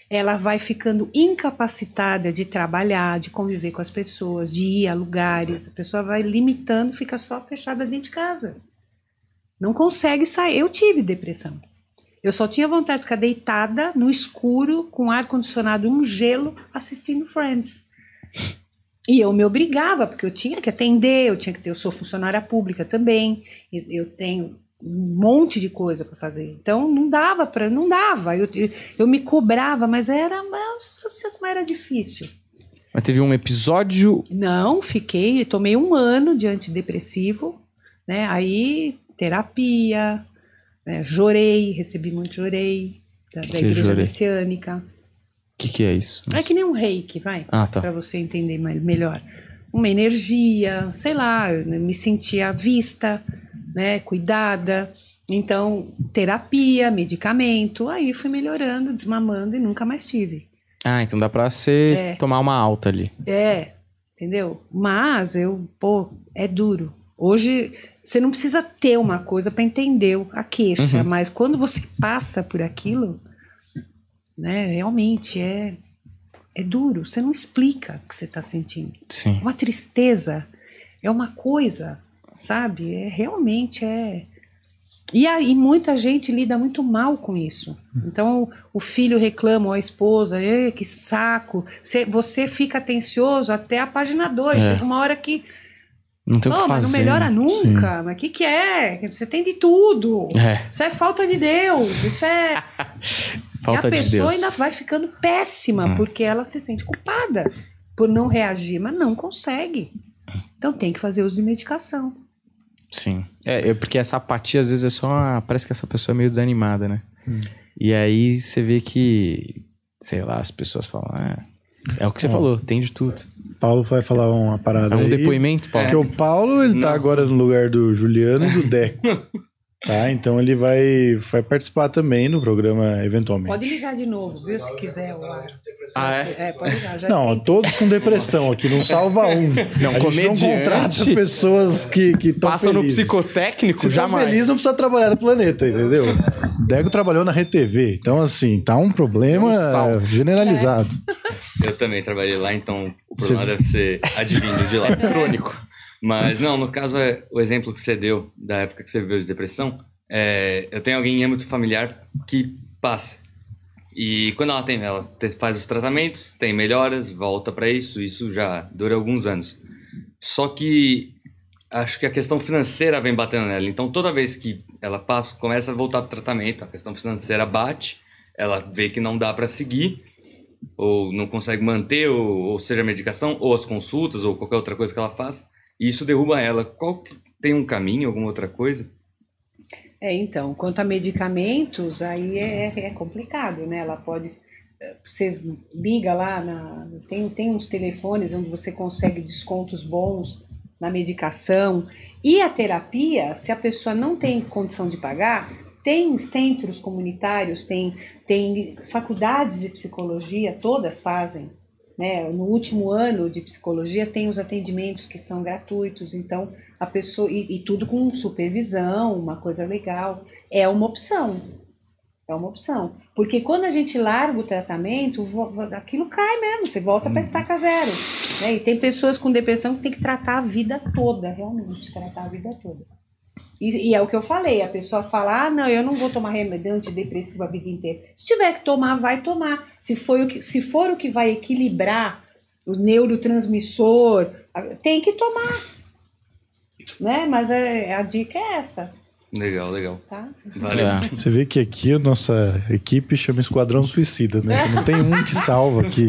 ela vai ficando incapacitada de trabalhar, de conviver com as pessoas, de ir a lugares, a pessoa vai limitando, fica só fechada dentro de casa. Não consegue sair. Eu tive depressão. Eu só tinha vontade de ficar deitada no escuro, com ar condicionado, um gelo, assistindo Friends. E eu me obrigava, porque eu tinha que atender, eu tinha que ter, eu sou funcionária pública também, eu, eu tenho um monte de coisa para fazer. Então não dava para, não dava. Eu, eu, eu me cobrava, mas era, nossa, senhora, como era difícil. Mas teve um episódio. Não, fiquei, tomei um ano de antidepressivo, né? Aí terapia, né? jorei, recebi muito jorei da, da igreja messiânica. O que, que é isso? É que nem um reiki, vai. Ah, tá. Para você entender melhor. Uma energia, sei lá, me sentia vista, né, cuidada. Então, terapia, medicamento, aí fui melhorando, desmamando e nunca mais tive. Ah, então dá pra você É. tomar uma alta ali. É, Entendeu? Mas eu, pô, é duro. Hoje você não precisa ter uma coisa para entender a queixa, mas quando você passa por aquilo, né, realmente é é duro. Você não explica o que você está sentindo. Sim. Uma tristeza é uma coisa, sabe? É realmente é. E aí muita gente lida muito mal com isso. Então o filho reclama, ou a esposa, "Ê, que saco. Você, você fica atencioso até a página 2. É. Chega uma hora que. Não tem o que mas fazer. não melhora né? nunca. Mas o que, que é? Você tem de tudo. É. Isso é falta de Deus. Isso é. Falta e a de pessoa Deus. ainda vai ficando péssima, Hum. porque ela se sente culpada por não reagir, mas não consegue. Então tem que fazer uso de medicação. Sim. É, é porque essa apatia, às vezes, é só. uma- Parece que essa pessoa é meio desanimada, né? E aí você vê que, sei lá, as pessoas falam. "Ah, é o que você Ó. falou, tem de tudo. Paulo vai falar uma parada É um aí. depoimento, Paulo. Porque o Paulo, ele tá Não. agora no lugar do Juliano e do Deco. tá? Então ele vai, vai participar também no programa, eventualmente. Pode ligar de novo, viu? Se quiser o ar. Ah, é? É, pode ligar. Já Não, tem- todos com depressão aqui, não salva um. Não, a gente não comediante. contrata pessoas que estão Passam no felizes. psicotécnico, Se tá jamais. feliz, não precisa trabalhar no planeta, entendeu? Dego trabalhou na RTV. Então, assim, tá um problema É um generalizado. Eu também trabalhei lá, então o Você- problema deve ser advindo de lá. Crônico. Mas não, no caso, é o exemplo que você deu da época que você viveu de depressão, é, eu tenho alguém em âmbito familiar que passa. E quando ela tem, ela faz os tratamentos, tem melhoras, volta pra isso, isso já dura alguns anos. Só que acho que a questão financeira vem batendo nela. Então toda vez que ela passa, começa a voltar pro tratamento, a questão financeira bate, ela vê que não dá pra seguir ou não consegue manter, ou, ou seja, a medicação, ou as consultas, ou qualquer outra coisa que ela faça, e isso derruba ela. Qual que- tem um caminho, alguma outra coisa? É, então, quanto a medicamentos, aí é, é complicado, né? Ela pode. Você liga lá, na, tem, tem uns telefones onde você consegue descontos bons na medicação. E a terapia, se a pessoa não tem condição de pagar, tem centros comunitários, tem, tem faculdades de psicologia, todas fazem. Né? No último ano de psicologia tem os atendimentos que são gratuitos, então a pessoa e, e tudo com supervisão, uma coisa legal, é uma opção. É uma opção. Porque quando a gente larga o tratamento, aquilo cai mesmo, você volta para estaca zero. Né? E tem pessoas com depressão que tem que tratar a vida toda, realmente, tratar a vida toda. E, e é o que eu falei, a pessoa fala, ah, não, eu não vou tomar remédio antidepressivo a vida inteira. Se tiver que tomar, vai tomar. Se for o que, se for o que vai equilibrar o neurotransmissor, a- tem que tomar. Né? Mas é, a dica é essa, Legal, legal. tá? Valeu. É. Você vê que aqui a nossa equipe chama Esquadrão Suicida, né? Não tem um que salva aqui.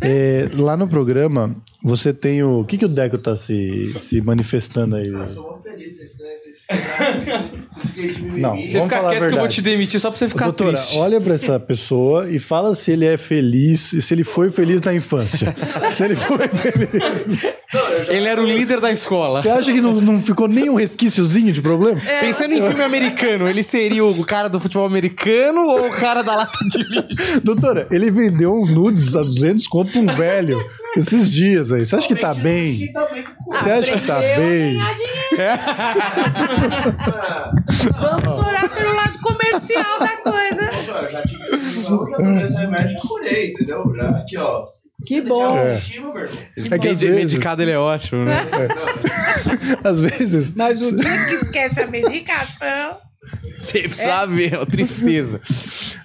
É, lá no programa, você tem o. O que, que o Deco tá se, se manifestando aí? Eu sou uma feliz, vocês, né? Vocês Não, Você Vamos fica falar a quieto que eu vou te demitir só pra você ficar Doutora, triste. olha pra essa pessoa e fala se ele é feliz e se ele foi feliz na infância. se ele foi feliz. Não, Ele era o líder da escola. Você acha que não, não ficou nenhum resquíciozinho de problema? Pensando em filme americano, ele seria o cara do futebol americano ou o cara da lata de lixo? Doutora, ele vendeu um nudes a 200 conto pra um velho esses dias aí. Você acha que tá bem? Que tá bem com o cu. Você acha que tá bem? Vamos orar pelo lado comercial da coisa. Eu já tive eu já tomei esse remédio curei, entendeu? Já aqui, ó. Que bom. É. É que às vezes, Medicado ele é ótimo, né? às vezes, Mas o dia que esquece a medicação. Você sabe, é uma tristeza.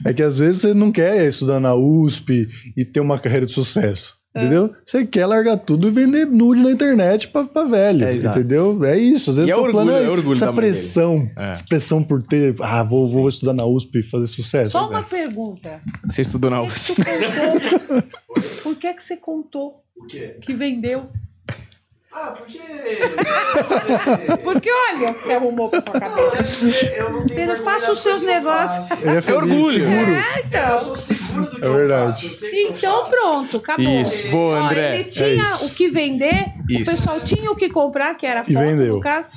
é que às vezes você não quer estudar na USP e ter uma carreira de sucesso. Entendeu? Você quer largar tudo e vender nude na internet pra, pra velho. É, entendeu? É isso. Às vezes E é orgulho, plano é orgulho essa pressão. É. Essa pressão por ter. Ah, vou, vou estudar na USP e fazer sucesso. Só uma pergunta. Você estudou na Por que, USP. que você contou? Por que, que você contou O quê? que vendeu? Ah, porque. Porque olha o que você arrumou pra sua cabeça. eu não tenho Pedro, vergonha faça das os seus eu negócios. faço. Ele é feliz, orgulho. seguro. É, Eu então. sou seguro do que É eu verdade. faço. eu o que eu Então faço. pronto, acabou. Isso, boa, Ó, André. ele tinha É isso. o que vender, O Isso. pessoal tinha o que comprar, que era E foto, vendeu. no caso.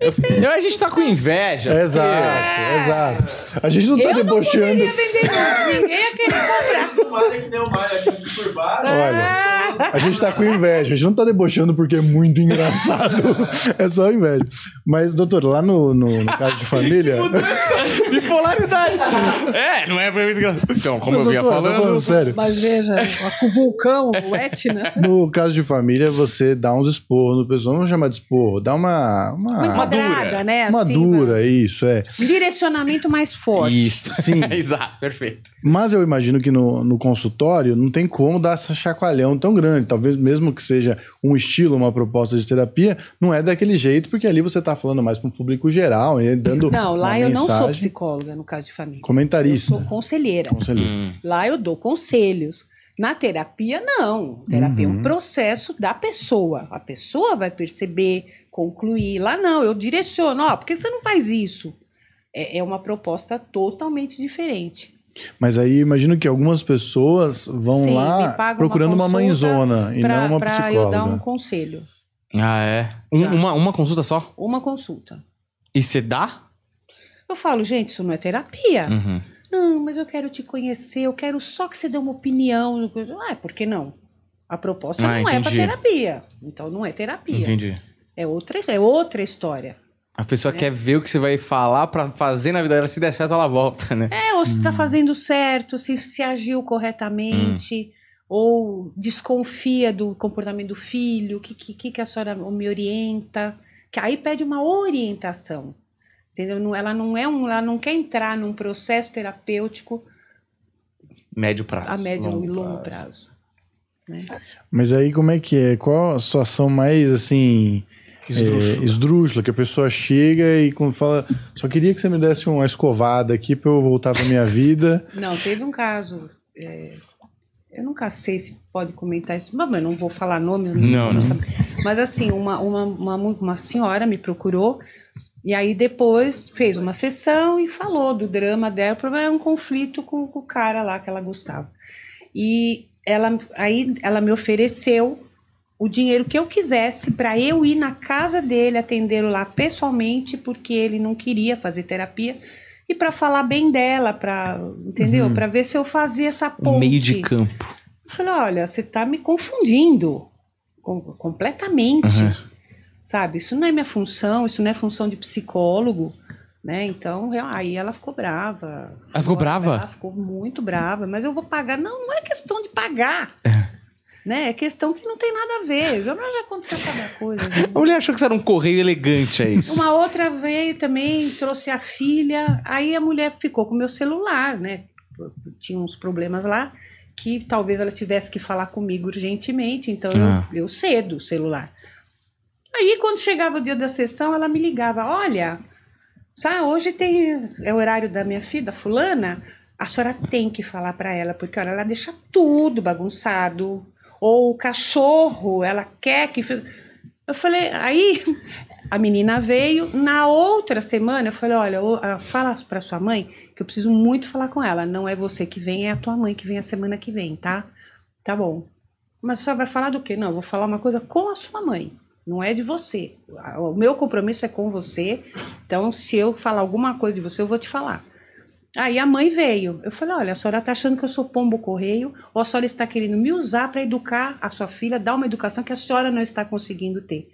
Eu, a gente tá com inveja. Exato, É. exato. A gente não tá Eu não debochando. poderia vender não. Ninguém ia querer comprar. Baixo. Olha, a gente tá com inveja. A gente não tá debochando porque é muito engraçado. É só inveja. Mas, doutor, lá no, no, no caso de família. Bipolaridade. é, não é muito engraçado. Então, como eu vinha falando. falando sério. Mas veja, o vulcão, o Etna. No caso de família, você dá uns esporros no pessoal. Vamos chamar de esporro. Dá uma. Uma, Uma quadrada, né? uma assim, dura, isso, é. Um direcionamento mais forte. Isso. Sim. Exato, perfeito. Mas eu imagino que no, no consultório não tem como dar essa chacoalhão tão grande. Talvez mesmo que seja um estilo, uma proposta de terapia, não é daquele jeito, porque ali você está falando mais para um público geral, e dando Não, lá uma eu não sou mensagem. psicóloga, no caso de família. Comentarista. Eu sou conselheira. Conselheiro. Hum. Lá eu dou conselhos. Na terapia, não. Terapia Uhum. é um processo da pessoa. A pessoa vai perceber, concluir. Lá não, eu direciono. Ó, por que você não faz isso? É, é uma proposta totalmente diferente. Mas aí imagino que algumas pessoas vão Sim, lá procurando uma, consulta mãezona e pra- não uma pra psicóloga. eu dar um conselho. Ah, é? Um- uma, uma consulta só? Uma consulta. E você dá? Eu falo, gente, isso não é terapia. Uhum. Não, mas eu quero te conhecer, eu quero só que você dê uma opinião. Ah, por que não? A proposta Ah, não é para entendi. terapia. Então não é terapia. Entendi. É outra, é outra história. A pessoa quer ver o que você vai falar pra fazer na vida dela. Se der certo, ela volta, né? É, ou se está fazendo certo, se, se agiu corretamente, ou desconfia do comportamento do filho, o que, que, que a senhora me orienta. Que aí pede uma orientação. Entendeu? Não- Ela não é um, ela não quer entrar num processo terapêutico Médio prazo. a médio longo e longo prazo. né? Mas aí como é que é? Qual a situação mais assim esdrúxula, esdrúxula que a pessoa chega e quando fala, só queria que você me desse uma escovada aqui para eu voltar para minha vida. Não, teve um caso. é, eu nunca sei se pode comentar isso, mas eu não vou falar nomes. Não, não. sabe. Mas assim, uma, uma, uma, uma senhora me procurou e aí depois fez uma sessão e falou do drama dela. O problema era um conflito com, com o cara lá que ela gostava. E ela, aí ela me ofereceu o dinheiro que eu quisesse para eu ir na casa dele atendê-lo lá pessoalmente, porque ele não queria fazer terapia e para falar bem dela, para entendeu? Para ver se eu fazia essa ponte. Uhum. Meio de campo. Eu falei, olha, você tá me confundindo com- completamente, Uhum. sabe? Isso não é minha função, isso não é função de psicólogo, né? Então, aí ela ficou brava. Ela ficou brava? Ela ficou muito brava, mas eu vou pagar. Não, não é questão de pagar, né? É questão que não tem nada a ver. Já, já aconteceu cada coisa. né? A mulher achou que você era um correio elegante, é isso? Uma outra veio também, trouxe a filha, aí a mulher ficou com o meu celular, né? Tinha uns problemas lá que talvez ela tivesse que falar comigo urgentemente, então eu- Ah. eu, cedo o celular. Aí quando chegava o dia da sessão, ela me ligava, olha, sabe, hoje tem é o horário da minha filha, fulana, a senhora tem que falar para ela, porque olha, ela deixa tudo bagunçado, ou o cachorro, ela quer que eu falei, aí a menina veio. Na outra semana, eu falei: olha, ah, fala pra sua mãe que eu preciso muito falar com ela. Não é você que vem, é a tua mãe que vem a semana que vem, tá? Tá bom. Mas senhora vai falar do quê? Não, eu vou falar uma coisa com a sua mãe. Não é de você. O meu compromisso é com você. Então, se eu falar alguma coisa de você, eu vou te falar. Aí a mãe veio. Eu falei: olha, a senhora está achando que eu sou pombo correio ou a senhora está querendo me usar para educar a sua filha, dar uma educação que a senhora não está conseguindo ter,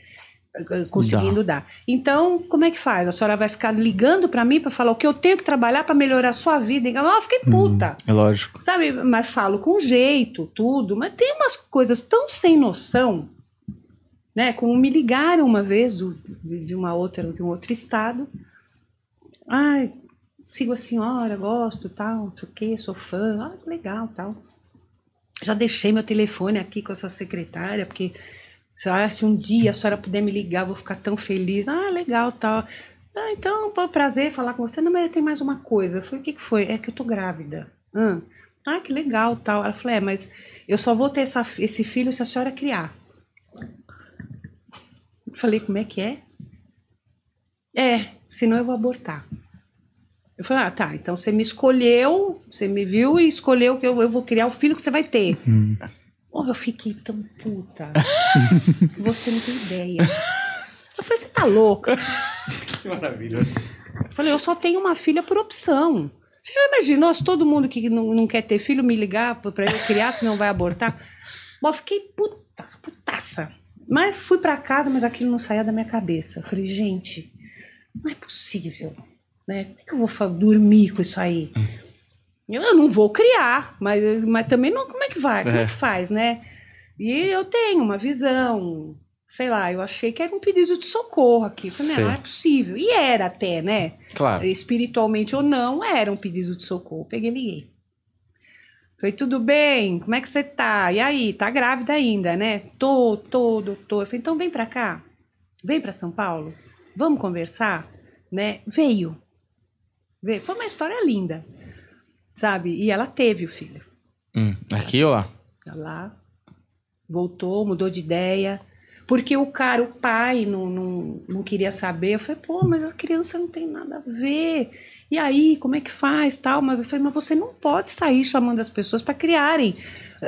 eh, conseguindo dar. Então, como é que faz? A senhora vai ficar ligando para mim para falar o que eu tenho que trabalhar para melhorar a sua vida? Então, eu fiquei puta. É lógico. Sabe, mas falo com jeito, tudo, mas tem umas coisas tão sem noção, né? Como me ligaram uma vez do, de uma outra, de um outro estado. Ai, sigo a senhora, gosto, tal, não sei o quê, sou fã, ah, que legal, tal. Já deixei meu telefone aqui com a sua secretária, porque ah, se um dia a senhora puder me ligar, eu vou ficar tão feliz. Ah, legal, tal. Ah, então, pô, prazer falar com você. Não, mas tem mais uma coisa. Eu falei, o que, que foi? É que eu tô grávida. Ah, ah, que legal, tal. Ela falou, é, mas eu só vou ter essa, esse filho se a senhora criar. Falei, como é que é? É, senão eu vou abortar. Eu falei, ah, tá, então você me escolheu, você me viu e escolheu que eu, eu vou criar o filho que você vai ter. Porra, eu fiquei tão puta. Você não tem ideia. Eu falei, você tá louca? Que maravilhoso. Eu falei, eu só tenho uma filha por opção. Você já imaginou se todo mundo que não, não quer ter filho me ligar pra eu criar, senão vai abortar? Bom, eu fiquei putaça, putaça. Mas fui pra casa, mas aquilo não saía da minha cabeça. Eu falei, gente, não é possível. Né? Como é que eu vou dormir com isso aí? Eu eu não vou criar, mas, mas também não. Como é que vai? Como é É. que faz, né? E eu tenho uma visão, sei lá, eu achei que era um pedido de socorro aqui. Eu Falei, Sei. não, não é possível. E era até, né? Claro. Espiritualmente ou não, era um pedido de socorro. Peguei e liguei. Falei, tudo bem? Como é que você tá? E aí, tá grávida ainda, né? Tô, tô, doutor. Eu falei, então vem pra cá. Vem pra São Paulo. Vamos conversar? Né? Veio. Veio. Foi uma história linda. Sabe? E ela teve o filho. Hum, aqui ou lá? Tá lá. Voltou, mudou de ideia. Porque o cara, o pai, não, não, não queria saber. Eu falei, pô, mas a criança não tem nada a ver. E aí, como é que faz? Tal? Mas eu falei, mas você não pode sair chamando as pessoas para criarem.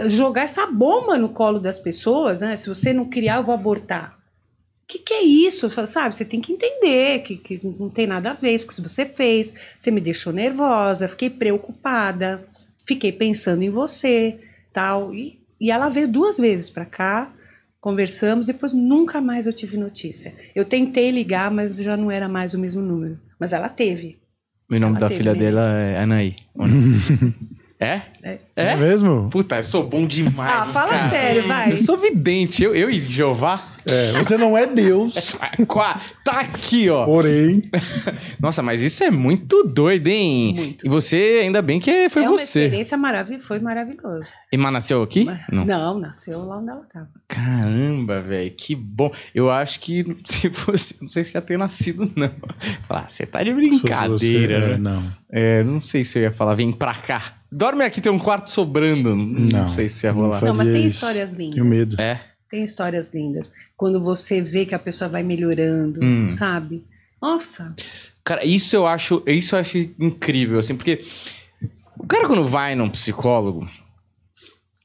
Jogar essa bomba no colo das pessoas, né? Se você não criar, eu vou abortar. O que, que é isso? Sabe, você tem que entender que, que não tem nada a ver isso que você fez. Você me deixou nervosa, fiquei preocupada, fiquei pensando em você, tal. E, e ela veio duas vezes para cá, conversamos, depois nunca mais eu tive notícia. Eu tentei ligar, mas já não era mais o mesmo número. Mas ela teve. O nome Ela da teve filha neném. dela é Anaí. não? é? É. É mesmo? Puta, eu sou bom demais. Ah, fala cara. sério, vai. Eu sou vidente. Eu, eu e Jeová. É, você não é Deus, Qua- Tá aqui, ó. porém. Nossa, mas isso é muito doido, hein? Muito. E você, ainda bem que foi é uma você. experiência maravilhosa, foi maravilhoso. E mas nasceu aqui? Não. nasceu lá onde ela estava. Caramba, velho, que bom. Eu acho que se fosse. Não sei se ia ter nascido, não. Falar, você tá de brincadeira, você, né? é, Não. É, não sei se eu ia falar, vem pra cá. Dorme aqui, tem um quarto sobrando. Não, Não, sei se ia não rolar. faz- Não, mas tem isso. histórias lindas. Tenho medo. É. Tem histórias lindas. Quando você vê que a pessoa vai melhorando, Hum. sabe? Nossa, Cara, isso eu acho, isso eu acho incrível, assim, porque o cara quando vai num psicólogo,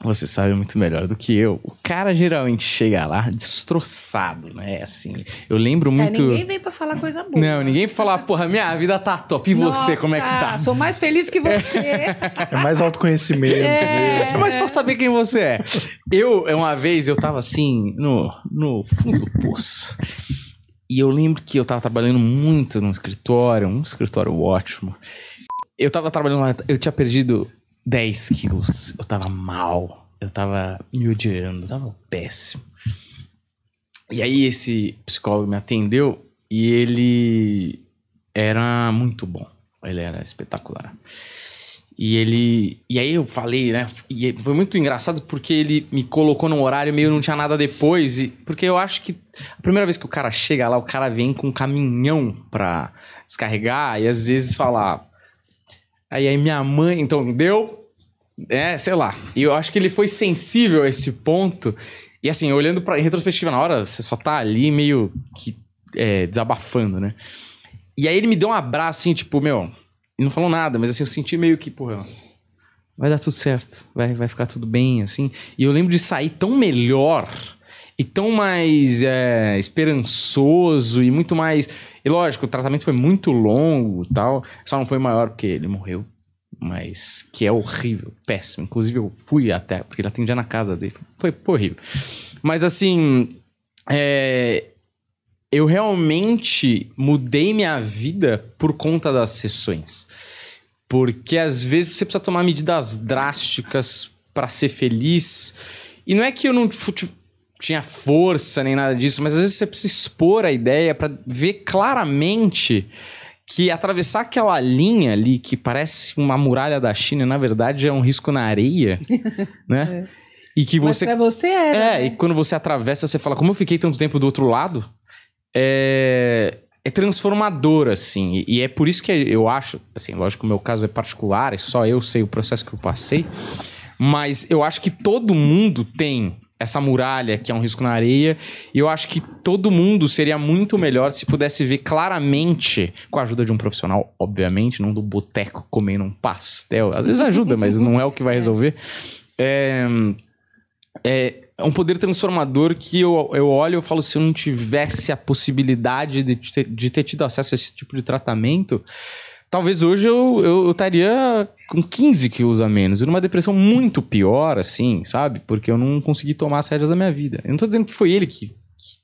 você sabe muito melhor do que eu. O cara geralmente chega lá destroçado, né? Assim, eu lembro é, muito. ninguém vem pra falar coisa boa. Não, ninguém fala, porra, minha vida tá top. E você, Nossa, como é que tá? Sou mais feliz que você. É mais autoconhecimento. É. mesmo. Mas pra saber quem você é. Eu, uma vez, eu tava assim, no, no fundo do poço. E eu lembro que eu tava trabalhando muito no escritório, um escritório ótimo. Eu tava trabalhando lá, eu tinha perdido 10 quilos. Eu tava mal. Eu tava me odiando, eu tava péssimo. E aí esse psicólogo me atendeu e ele era muito bom. Ele era espetacular. E ele. E aí eu falei, né? E foi muito engraçado porque ele me colocou num horário meio não tinha nada depois. E, porque eu acho que a primeira vez que o cara chega lá, o cara vem com um caminhão pra descarregar e às vezes falar. Aí, aí minha mãe, então, deu. É, sei lá. E eu acho que ele foi sensível a esse ponto. E assim, olhando pra, em retrospectiva na hora, você só tá ali meio que é, desabafando, né? E aí ele me deu um abraço, assim, tipo, meu, não falou nada, mas assim, eu senti meio que, porra, vai dar tudo certo, vai, vai ficar tudo bem, assim. E eu lembro de sair tão melhor e tão mais é, esperançoso e muito mais. E lógico, o tratamento foi muito longo tal, só não foi maior porque ele morreu. Mas que é horrível, péssimo. Inclusive, eu fui até, porque ele atendia na casa dele. Foi, foi horrível. Mas assim, é, eu realmente mudei minha vida por conta das sessões. Porque às vezes você precisa tomar medidas drásticas pra ser feliz. E não é que eu não tinha força nem nada disso, mas às vezes você precisa expor a ideia pra ver claramente que atravessar aquela linha ali que parece uma muralha da China, na verdade é um risco na areia, né? E que Mas você pra você era. é, né? e quando você atravessa, você fala, como eu fiquei tanto tempo do outro lado, é, é transformador, assim. E, e é por isso que eu acho, assim, lógico que o meu caso é particular, é só eu sei o processo que eu passei, mas eu acho que todo mundo tem essa muralha que é um risco na areia, e eu acho que todo mundo seria muito melhor se pudesse ver claramente, com a ajuda de um profissional, obviamente, não do boteco comendo um pastel. Às vezes ajuda, mas não é o que vai resolver. É, é, é um poder transformador que eu, eu olho e eu falo, se eu não tivesse a possibilidade de ter, de ter tido acesso a esse tipo de tratamento, talvez hoje eu, eu, eu estaria com 15 quilos a menos. E numa depressão muito pior, assim, sabe? Porque eu não consegui tomar as rédeas da minha vida. Eu não tô dizendo que foi ele que, que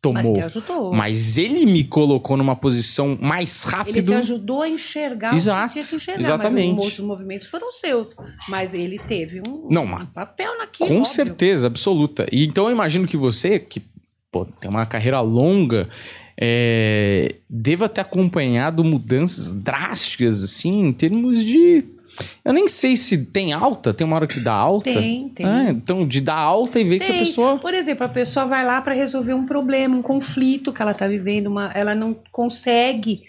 tomou. Mas que ajudou. Mas ele me colocou numa posição mais rápida. Ele te ajudou a enxergar Exato, o que tinha que enxergar. exatamente. Mas os outros movimentos foram seus. Mas ele teve um, Não, um papel naquilo. Com óbvio. certeza, absoluta. E então eu imagino que você, que pô, tem uma carreira longa, é, deva ter acompanhado mudanças drásticas, assim, em termos de. Eu nem sei se tem alta, tem uma hora que dá alta. Tem, tem. É, então, de dar alta e ver que a Tem. pessoa. Por exemplo, a pessoa vai lá para resolver um problema, um conflito que ela está vivendo, uma, ela não consegue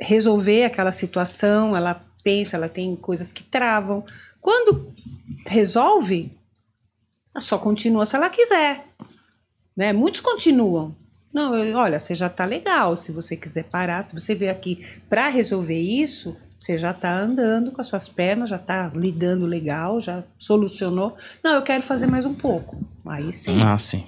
resolver aquela situação, ela pensa, ela tem coisas que travam. Quando resolve, ela só continua se ela quiser. Né? Muitos continuam. Não, eu- olha, você já tá legal. Se você quiser parar, se você veio aqui para resolver isso, você já tá andando com as suas pernas, já tá lidando legal, já solucionou. Não, eu quero fazer mais um pouco. Aí sim. Ah, sim.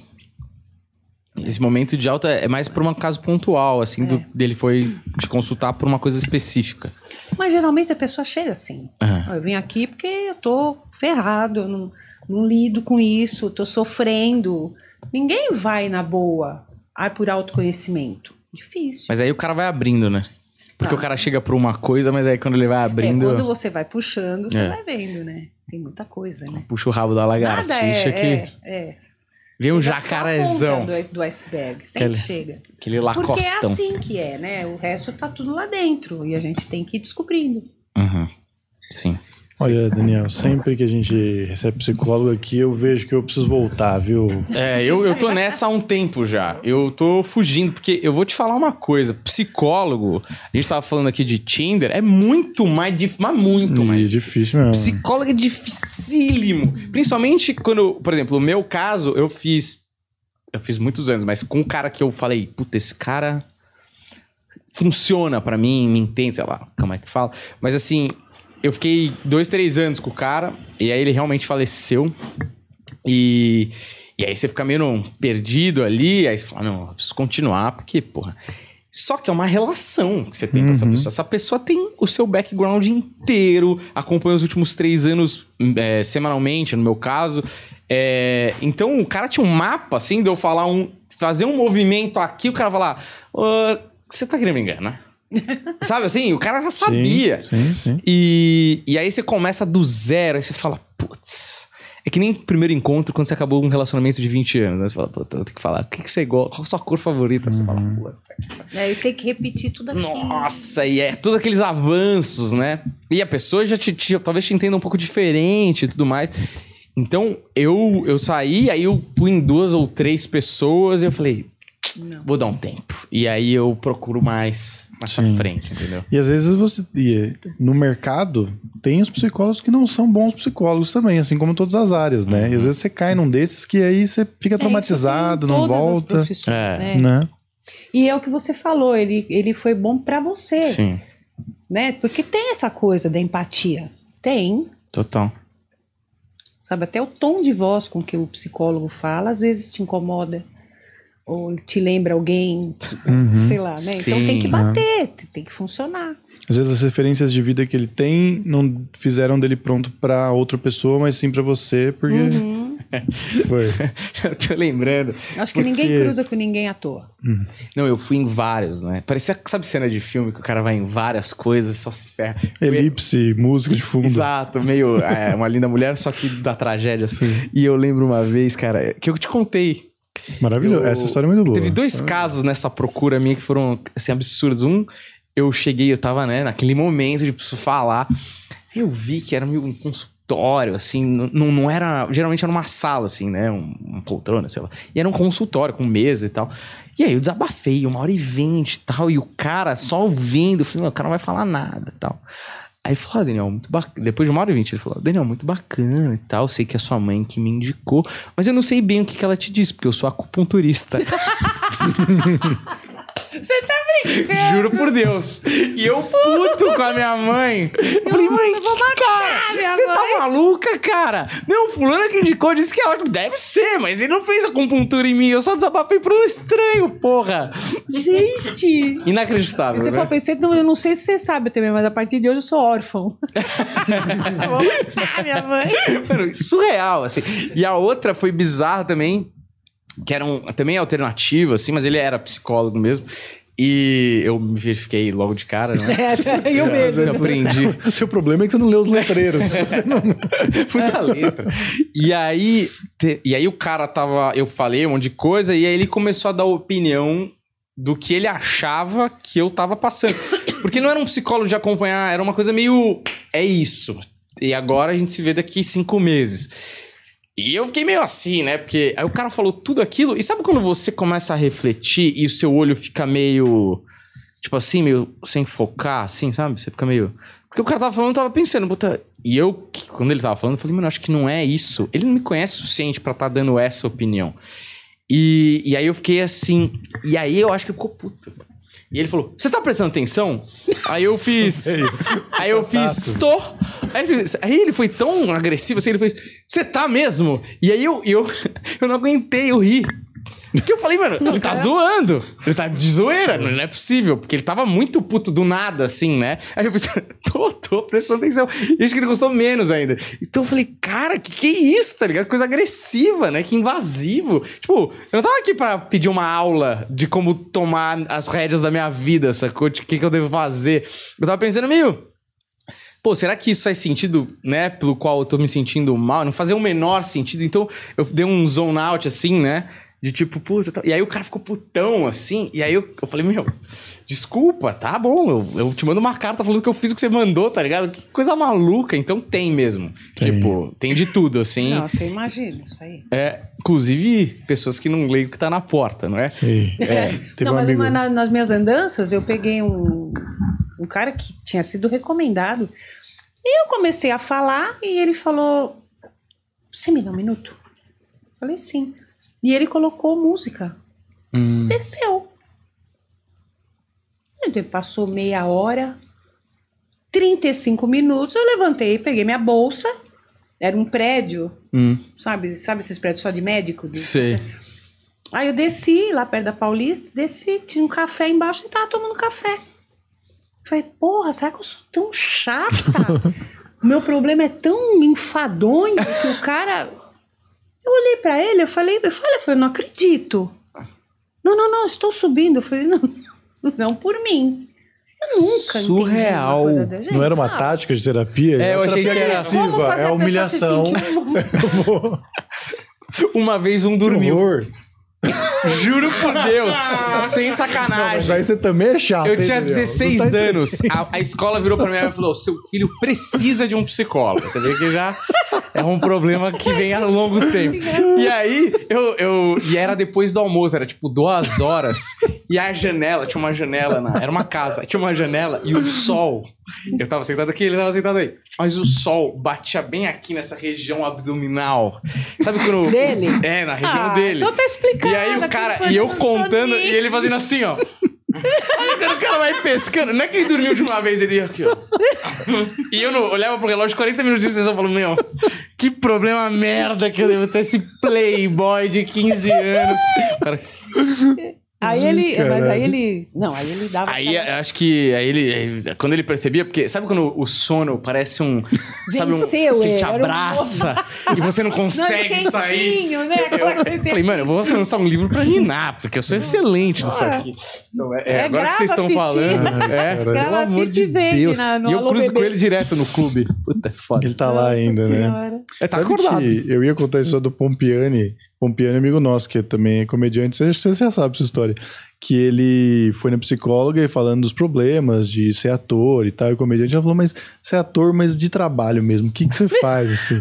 Esse momento de alta é mais por um caso pontual, assim, do- dele foi te consultar por uma coisa específica. Mas geralmente a pessoa chega assim. "Ó, Eu vim aqui porque eu tô ferrado, eu não, não lido com isso, tô sofrendo. Ninguém vai na boa, ai por autoconhecimento. Difícil. Mas aí o cara vai abrindo, né? Porque Ah. o cara chega por uma coisa, mas aí quando ele vai É, abrindo, quando você vai puxando, você É. vai vendo, né? Tem muita coisa, né? puxa o rabo da lagartixa Nada é, que é, é. vem um jacarezão, Do, do iceberg, sempre Aquele chega. aquele Porque é lacostão. assim que é, né? O resto tá tudo lá dentro e a gente tem que ir descobrindo. Uhum. Sim. Olha, Daniel, sempre que a gente recebe psicólogo aqui, eu vejo que eu preciso voltar, viu? É, eu, eu tô nessa há um tempo já. Eu tô fugindo, porque eu vou te falar uma coisa. Psicólogo, a gente tava falando aqui de Tinder, é muito mais difícil, mas muito mais difícil mesmo. Psicólogo é dificílimo. Principalmente quando, por exemplo, o meu caso, eu fiz. Eu fiz muitos anos, mas com um cara que eu falei, puta, esse cara funciona pra mim, me entende, sei lá, como é que fala. Mas assim, eu fiquei dois, três anos com o cara, e aí ele realmente faleceu. E, e aí você fica meio perdido ali, aí você fala, não, eu preciso continuar, porque, porra. Só que é uma relação que você tem com essa pessoa. Essa pessoa tem o seu background inteiro, acompanha os últimos três anos é, semanalmente, no meu caso. É, então o cara tinha um mapa, assim, de eu falar um. Fazer um movimento aqui, o cara falar. "Ô, você tá querendo me enganar? Sabe assim? O cara já sabia. Sim, sim. E, e aí você começa do zero, aí você fala, putz. É que nem primeiro encontro quando você acabou um relacionamento de 20 anos. Né? Você fala, puta, eu tenho que falar, o que, que você gosta? Qual a sua cor favorita? Você fala, pô. E tem que repetir tudo aquilo. Nossa, e é todos aqueles avanços, né? E a pessoa já te, te- talvez te entenda um pouco diferente e tudo mais. Então, eu, eu saí, aí eu fui em duas ou três pessoas e eu falei, vou dar um tempo. E aí eu procuro mais, mais pra frente, entendeu? E às vezes você. e, No mercado, tem os psicólogos que não são bons psicólogos também, assim como todas as áreas, né? E às vezes você cai num desses que aí você fica É, traumatizado, não volta. É. né? Né? E é o que você falou, ele, ele foi bom pra você, Sim, né? Porque tem essa coisa da empatia. Tem. total. Sabe, até o tom de voz com que o psicólogo fala, às vezes te incomoda. Ou te lembra alguém, sei lá, né? então tem que Sim. bater, tem que funcionar. Às vezes as referências de vida que ele tem não fizeram dele pronto pra outra pessoa, mas sim pra você, porque Uhum. foi. eu tô lembrando. Acho que Porque- ninguém cruza com ninguém à toa. Não, eu fui em vários, né? Parecia, sabe cena de filme que o cara vai em várias coisas e só se ferra. Elipse, música de fundo. Exato, meio é, uma linda mulher, só que da tragédia. E eu lembro uma vez, cara, que eu te contei. Maravilhoso. Eu- Essa história é muito boa. Teve dois casos nessa procura minha que foram, assim, absurdos. Um, eu cheguei, eu tava, né, naquele momento de preciso falar. Eu vi que era meio um consultório, assim, não, não era... Geralmente era uma sala, assim, né, um, uma poltrona, sei lá. E era um consultório com mesa e tal. E aí eu desabafei, uma hora e vinte e tal. E o cara só ouvindo, eu falei, meu, o cara não vai falar nada e tal. Aí ele falou, ah, Daniel, muito bacana. Depois de uma hora e vinte, ele falou, Daniel, muito bacana e tal. Sei que é sua mãe que me indicou, mas eu não sei bem o que, que ela te disse, porque eu sou acupunturista. Você tá brincando? Juro por Deus. E eu puto com a minha mãe. Eu falei, mãe, eu vou matar cara, minha você tá mãe." maluca, cara? Não, fulano que indicou disse que é ótimo. Deve ser, mas ele não fez acupuntura em mim. Eu só desabafei pra um estranho, porra. Gente! Inacreditável, Você né? for pensar, não, eu não sei se você sabe também, mas a partir de hoje eu sou órfão. eu vou matar minha mãe. Mano, surreal, assim. E a outra foi bizarra também, que era um, também alternativa, assim, mas ele era psicólogo mesmo. E eu me verifiquei logo de cara, né? É eu Eu mesmo. aprendi. O seu problema é que você não lê os letreiros. Você não... Muita letra. E aí, te- e aí o cara tava. Eu falei um monte de coisa, e aí ele começou a dar opinião do que ele achava que eu tava passando. Porque não era um psicólogo de acompanhar, era uma coisa meio. É isso. E agora a gente se vê daqui cinco meses. E eu fiquei meio assim, né? Porque aí o cara falou tudo aquilo. E sabe quando você começa a refletir e o seu olho fica meio. Tipo assim, meio sem focar, assim, sabe? Você fica meio. Porque o cara tava falando, eu tava pensando, puta. E eu, quando ele tava falando, eu falei, mano, acho que não é isso. Ele não me conhece o suficiente pra estar dando essa opinião. E, e aí eu fiquei assim. E aí eu acho que ficou puto. E ele falou: Você tá prestando atenção? Aí eu fiz. aí eu fiz, tô. Aí ele, fez- aí ele foi tão agressivo assim, ele fez: Você tá mesmo? E aí eu, eu, eu não aguentei, eu ri. Porque eu falei, mano, ele tá zoando. Ele tá de zoeira, não é possível. Porque ele tava muito puto do nada, assim, né? Aí eu falei, tô, tô prestando atenção. E acho que ele gostou menos ainda. Então eu falei, cara, que que é isso, tá ligado? Coisa agressiva, né? Que invasivo. Tipo, eu não tava aqui pra pedir uma aula de como tomar as rédeas da minha vida, sacou? De o que, que eu devo fazer. Eu tava pensando, meio. Pô, será que isso faz sentido, né? Pelo qual eu tô me sentindo mal? Não fazia o menor sentido. Então eu dei um zone out, assim, né? De tipo, puta. tá- E aí o cara ficou putão, assim. E aí eu, eu falei, meu, desculpa, tá bom. Eu, eu te mando uma carta falando que eu fiz o que você mandou, tá ligado? Que coisa maluca. Então tem mesmo. Tem. Tipo, tem de tudo, assim. Não, você imagina isso aí. É, inclusive, pessoas que não leem o que tá na porta, não é? Sei. É. Teve não, um mas amigo. uma- na- nas minhas andanças, eu peguei um, um cara que tinha sido recomendado. E eu comecei a falar e ele falou: Você me dá um minuto? Eu falei, sim. E ele colocou música. Hum. Desceu. Então, Passou meia hora, 35 minutos. Eu levantei, peguei minha bolsa. Era um prédio, Hum. sabe? Sabe esses prédios só de médico? Sei. Aí eu desci lá perto da Paulista, desci, tinha um café embaixo e tava tomando café. Falei, porra, será que eu sou tão chata? o meu problema é tão enfadonho que o cara. Eu olhei pra ele, eu falei, eu falei, eu falei, não acredito. Não, não, não, estou subindo. Eu falei, não, não por mim. Eu nunca Surreal. entendi uma. Não era uma tática de terapia? É, eu achei terapia que era- agressiva, Como fazer é a humilhação. se sentir um- Uma vez um dormiu. horror. Juro por Deus. sem Mas sacanagem. aí você também é chato. Eu hein, tinha Daniel? 16 Não tá anos. A, a escola virou pra mim e falou: seu filho precisa de um psicólogo. Você vê que já é um problema que vem a longo tempo. E aí, eu, eu. E era depois do almoço, era tipo duas horas. E a janela, tinha uma janela, na, era uma casa, tinha uma janela e o sol. Eu tava sentado aqui, ele tava sentado aí. Mas o sol batia bem aqui nessa região abdominal. Sabe quando. Dele? É, na região Ah, dele. então tá explicado E aí o aquele cara, e eu contando, e ele fazendo assim, ó. Aí o cara vai pescando, não é que ele dormiu de uma vez, ele ia aqui, ó. E eu não, olhava pro relógio 40 minutos de sessão e falava, meu, que problema merda que eu devo ter esse playboy de 15 anos. O cara, Aí ele. Mas aí ele. Não, aí ele dava. aí eu acho que aí ele, aí, quando ele percebia, porque sabe quando o sono parece um. sabe, um. Venceu que ele, te era um- abraça e você não Não, consegue ele sair. né? Aquela Eu coisa- falei, mano, eu vou lançar um livro pra Ninar, porque eu sou excelente nisso aqui. Então, é, é, É, agora que vocês estão falando. É, cara. pelo amor de e Deus. na- no e eu cruzo Bebê. com ele direto no clube. Puta, é foda. Ele tá lá Nossa ainda, né? Senhora. É, tá Sabe acordado. que eu ia contar a história do Pompiani. Pompiani é amigo nosso, que também é comediante. Você, você já sabe essa história. Que ele foi na psicóloga e falando dos problemas de ser ator e tal. E o comediante ela falou, mas você é ator, mas de trabalho mesmo. O que, que você faz, assim?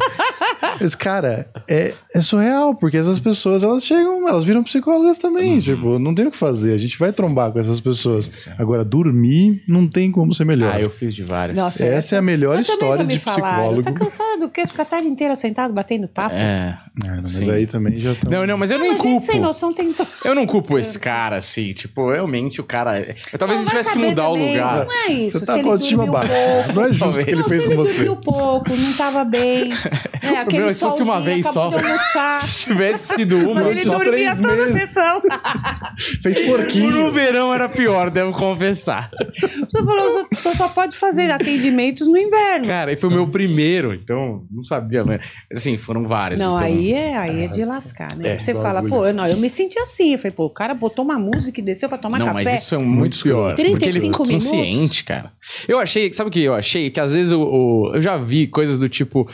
Mas, cara, é, é surreal, porque essas pessoas, elas chegam, elas viram psicólogas também. Uhum. Tipo, não tem o que fazer. A gente vai trombar com essas pessoas. Agora, dormir não tem como ser melhor. Ah, eu fiz de várias. Nossa, Essa é a melhor história de psicólogo. Tá cansado, quer ficar a tarde inteira sentado, batendo papo? É. Ah, não, mas Sim. aí também já tá. Não, não, mas eu Ah, nem mas gente sem culpo. noção tentou. Eu não culpo esse cara, assim. Tipo, realmente o cara. Eu, talvez Não, ele vai tivesse que mudar o também, lugar. Não é isso. Você tá com ele a autoestima baixa. pouco, Não é justo o que ele Não, fez com ele você. dormiu pouco, não tava bem. É, aquele se fosse uma vez só. Se tivesse sido uma, Mas ele só dormia toda a meses. sessão. Fez no porquinho. verão era pior, devo confessar. Você falou, só, só, só pode fazer atendimentos no inverno. Cara, e foi o meu primeiro, então não sabia, mas assim, foram vários. Não, então, aí é, aí é de lascar, né? É, você fala, pô, eu, não, eu me senti assim. Eu falei, pô, o cara botou uma música e desceu pra tomar Não, café. mas isso é muito pior. Porque ele 35 é consciente, cara. Eu achei, sabe o que eu achei? Que às vezes o- eu já vi coisas do tipo.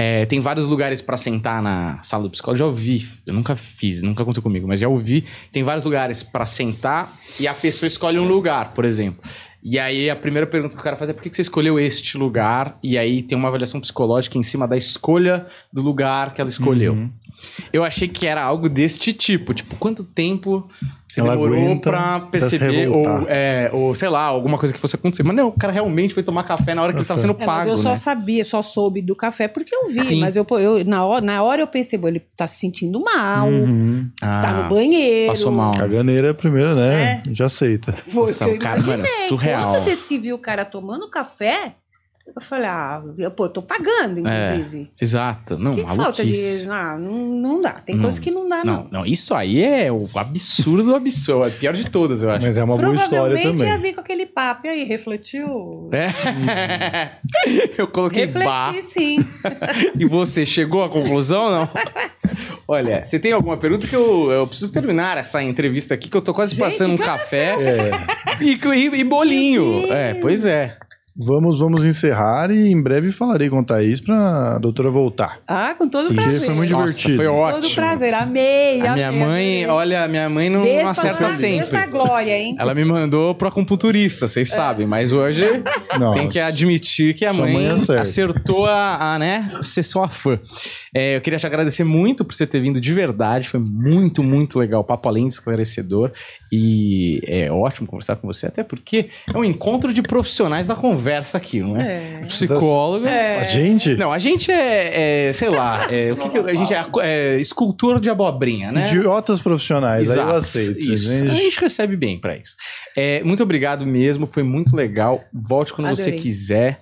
É, tem vários lugares pra sentar na sala do psicólogo. Já ouvi, eu nunca fiz, nunca aconteceu comigo, mas já ouvi. Tem vários lugares pra sentar e a pessoa escolhe um lugar, por exemplo. E aí a primeira pergunta que o cara faz é por que que você escolheu este lugar? E aí tem uma avaliação psicológica em cima da escolha do lugar que ela escolheu. Uhum. Eu achei que era algo deste tipo. Tipo, quanto tempo você Ela demorou pra pra se perceber? ou, é, ou, sei lá, alguma coisa que fosse acontecer. Mas não, o cara realmente foi tomar café na hora que ele tava sendo É, mas pago, eu só né? sabia, só soube do café porque eu vi. Sim. Mas eu, eu, na, hora, na hora eu pensei, ele tá se sentindo mal, Uhum. Ah, tá no banheiro. Passou mal. Caganeira primeiro, né? Já aceita. Foi Nossa, o o cara, mano, surreal. Quando eu desci vi o cara tomando café, eu falei, ah, eu, pô, eu tô pagando, inclusive. Exato. Não, que falta de. Ah, não, não dá. Tem Não, coisa que não dá, Não, não. não, isso aí é o absurdo do absurdo. É a pior de todas, eu acho. Mas é uma boa história Provavelmente ia também. vir com aquele papo. E aí, refletiu? É. eu coloquei bar. Refleti, sim. E você chegou à conclusão ou não? Olha, você tem alguma pergunta que eu, eu preciso terminar essa entrevista aqui, que eu tô quase Gente, passando um café É, e, e- e bolinho. É, pois é. Vamos, vamos encerrar e em breve falarei com a Thaís pra doutora voltar. Ah, com todo Porque prazer. foi muito Nossa, divertido. foi ótimo. Todo prazer. Amei, A amei. minha mãe, amei. olha, a minha mãe não, Beijo não pra acerta Glória, Beijo sempre. pra Glória, hein? Ela me mandou pro acupunturista, vocês sabem, mas hoje Não, tem que admitir que a Sua mãe, mãe acerta. acertou a, a, né, ser sua fã. É, eu queria te agradecer muito por você ter vindo de verdade, foi muito, muito legal, papo além de esclarecedor e é ótimo conversar com você, até porque é um encontro de profissionais da conversa aqui, não é? É. Psicólogo. A gente? Não, a gente é, é, sei lá, é, o que que a gente é, é escultor de abobrinha, né? Idiotas profissionais, aí eu Exato, aceito. Isso. A gente. gente recebe bem pra isso. É, muito obrigado mesmo, foi muito legal. Volte quando você Adorei. quiser.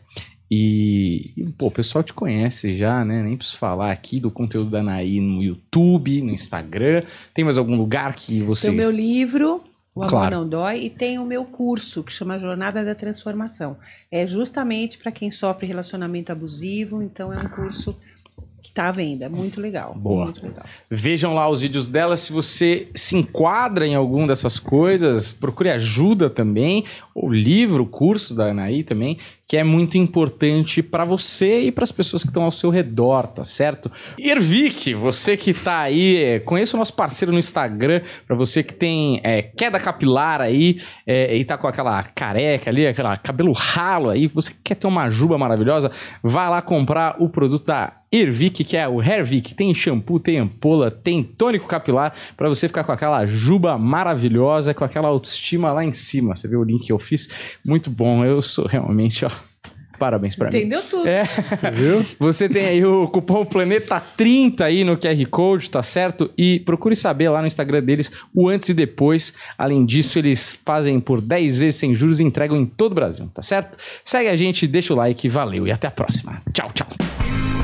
E, e, pô, o pessoal te conhece já, né? Nem preciso falar aqui do conteúdo da Anaí no YouTube, no Instagram. Tem mais algum lugar que você. Tem o meu livro, O Amor Claro. Não Dói, e tem o meu curso, que chama Jornada da Transformação. É justamente para quem sofre relacionamento abusivo, então é um curso que está à venda. Muito legal. Boa. Muito legal. Vejam lá os vídeos dela. Se você se enquadra em algum dessas coisas, procure ajuda também. O livro, o curso da Anaí também, que é muito importante para você e para as pessoas que estão ao seu redor, tá certo? Ervic, você que tá aí, é, conheça o nosso parceiro no Instagram, para você que tem é, queda capilar aí é, e tá com aquela careca ali, aquela cabelo ralo aí, você que quer ter uma juba maravilhosa, vai lá comprar o produto da Ervic, que é o Hairvic. Tem shampoo, tem ampola, tem tônico capilar para você ficar com aquela juba maravilhosa, com aquela autoestima lá em cima. Você vê o link que eu fiz? Muito bom. Eu sou realmente, ó. Parabéns pra mim. Entendeu tudo. É. Viu? Você tem aí o cupom Planeta30 aí no QR Code, tá certo? E procure saber lá no Instagram deles o antes e depois. Além disso, eles fazem por 10 vezes sem juros e entregam em todo o Brasil, tá certo? Segue a gente, deixa o like, valeu e até a próxima. Tchau, tchau.